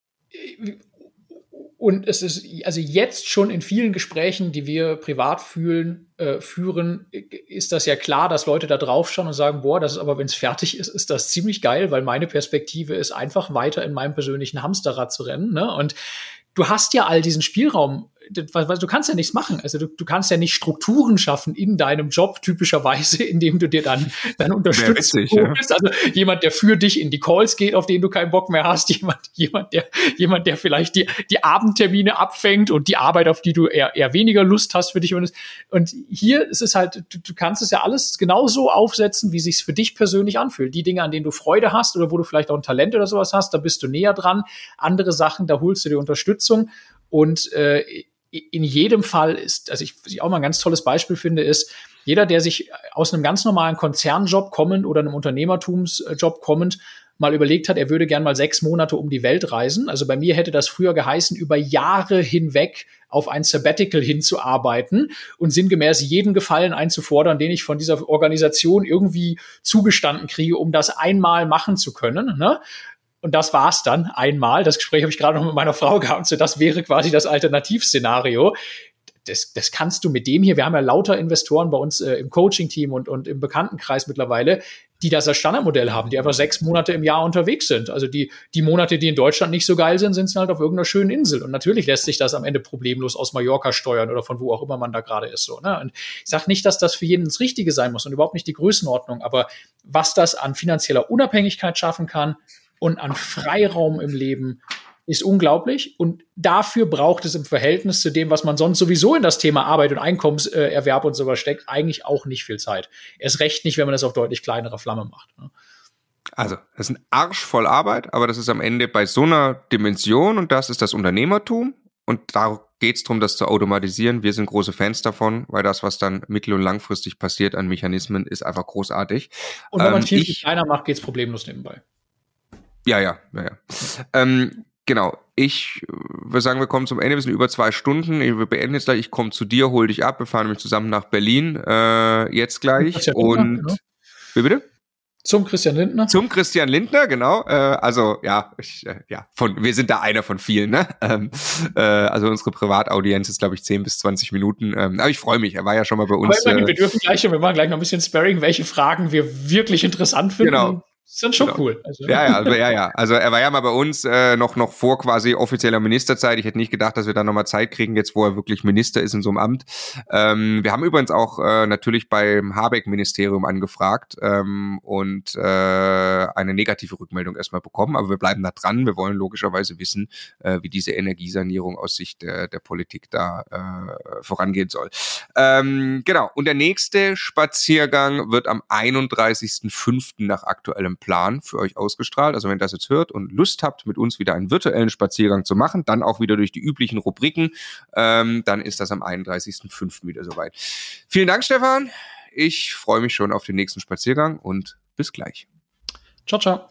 Und es ist also jetzt schon in vielen Gesprächen, die wir privat fühlen, äh, führen, ist das ja klar, dass Leute da drauf schauen und sagen, boah, das ist aber, wenn es fertig ist, ist das ziemlich geil, weil meine Perspektive ist einfach weiter in meinem persönlichen Hamsterrad zu rennen. Ne? Und du hast ja all diesen Spielraum du kannst ja nichts machen. Also du, du kannst ja nicht Strukturen schaffen in deinem Job typischerweise, indem du dir dann dann unterstützt witzig, ja. Also jemand, der für dich in die Calls geht, auf den du keinen Bock mehr hast, jemand, jemand, der, jemand, der vielleicht die, die Abendtermine abfängt und die Arbeit, auf die du eher, eher weniger Lust hast für dich. Und, und hier ist es halt, du, du kannst es ja alles genauso aufsetzen, wie sich's für dich persönlich anfühlt. Die Dinge, an denen du Freude hast oder wo du vielleicht auch ein Talent oder sowas hast, da bist du näher dran. Andere Sachen, da holst du dir Unterstützung. Und äh, in jedem Fall ist, also ich, was ich auch mal ein ganz tolles Beispiel finde, ist, jeder, der sich aus einem ganz normalen Konzernjob kommend oder einem Unternehmertumsjob kommend mal überlegt hat, er würde gern mal sechs Monate um die Welt reisen. Also bei mir hätte das früher geheißen, über Jahre hinweg auf ein Sabbatical hinzuarbeiten und sinngemäß jeden Gefallen einzufordern, den ich von dieser Organisation irgendwie zugestanden kriege, um das einmal machen zu können. Ne? Und das war's dann einmal. Das Gespräch habe ich gerade noch mit meiner Frau gehabt. So, das wäre quasi das Alternativszenario das, das kannst du mit dem hier, wir haben ja lauter Investoren bei uns äh, im Coaching-Team und, und im Bekanntenkreis mittlerweile, die das als Standardmodell haben, die einfach sechs Monate im Jahr unterwegs sind. Also die, die Monate, die in Deutschland nicht so geil sind, sind halt auf irgendeiner schönen Insel. Und natürlich lässt sich das am Ende problemlos aus Mallorca steuern oder von wo auch immer man da gerade ist. So, ne? Und ich sage nicht, dass das für jeden das Richtige sein muss und überhaupt nicht die Größenordnung, aber was das an finanzieller Unabhängigkeit schaffen kann und an Freiraum im Leben, ist unglaublich und dafür braucht es im Verhältnis zu dem, was man sonst sowieso in das Thema Arbeit und Einkommenserwerb und sowas steckt, eigentlich auch nicht viel Zeit. Erst recht nicht, wenn man das auf deutlich kleinere Flamme macht. Ne? Also, das ist ein Arsch voll Arbeit, aber das ist am Ende bei so einer Dimension und das ist das Unternehmertum und da geht es darum, das zu automatisieren. Wir sind große Fans davon, weil das, was dann mittel- und langfristig passiert an Mechanismen, ist einfach großartig. Und wenn man ähm, viel, viel kleiner macht, geht es problemlos nebenbei. Ja, ja, ja, ja. Ähm, genau, ich würde sagen, wir kommen zum Ende. Wir sind über zwei Stunden. Wir beenden jetzt gleich. Ich komme zu dir, hol dich ab. Wir fahren nämlich zusammen nach Berlin äh, jetzt gleich. Und genau. wie bitte? Zum Christian Lindner. Zum Christian Lindner, genau. Äh, also ja, ich, äh, ja, von wir sind da einer von vielen. Ne? Ähm, äh, also unsere Privataudienz ist, glaube ich, 10 bis 20 Minuten. Ähm, aber ich freue mich. Er war ja schon mal bei uns. Aber immerhin, wir dürfen gleich, wir machen gleich noch ein bisschen Sparring, welche Fragen wir wirklich interessant finden. Genau. Ist dann schon genau. cool. Also. Ja, ja, also, ja, ja. Also er war ja mal bei uns äh, noch, noch vor quasi offizieller Ministerzeit. Ich hätte nicht gedacht, dass wir da nochmal Zeit kriegen, jetzt wo er wirklich Minister ist in so einem Amt. Ähm, wir haben übrigens auch äh, natürlich beim Habeck-Ministerium angefragt ähm, und äh, eine negative Rückmeldung erstmal bekommen. Aber wir bleiben da dran. Wir wollen logischerweise wissen, äh, wie diese Energiesanierung aus Sicht der, der Politik da äh, vorangehen soll. Ähm, genau. Und der nächste Spaziergang wird am 31.05. nach aktuellem Plan für euch ausgestrahlt. Also wenn ihr das jetzt hört und Lust habt, mit uns wieder einen virtuellen Spaziergang zu machen, dann auch wieder durch die üblichen Rubriken, ähm, dann ist das am 31.05. wieder soweit. Vielen Dank, Stefan. Ich freue mich schon auf den nächsten Spaziergang und bis gleich. Ciao, ciao.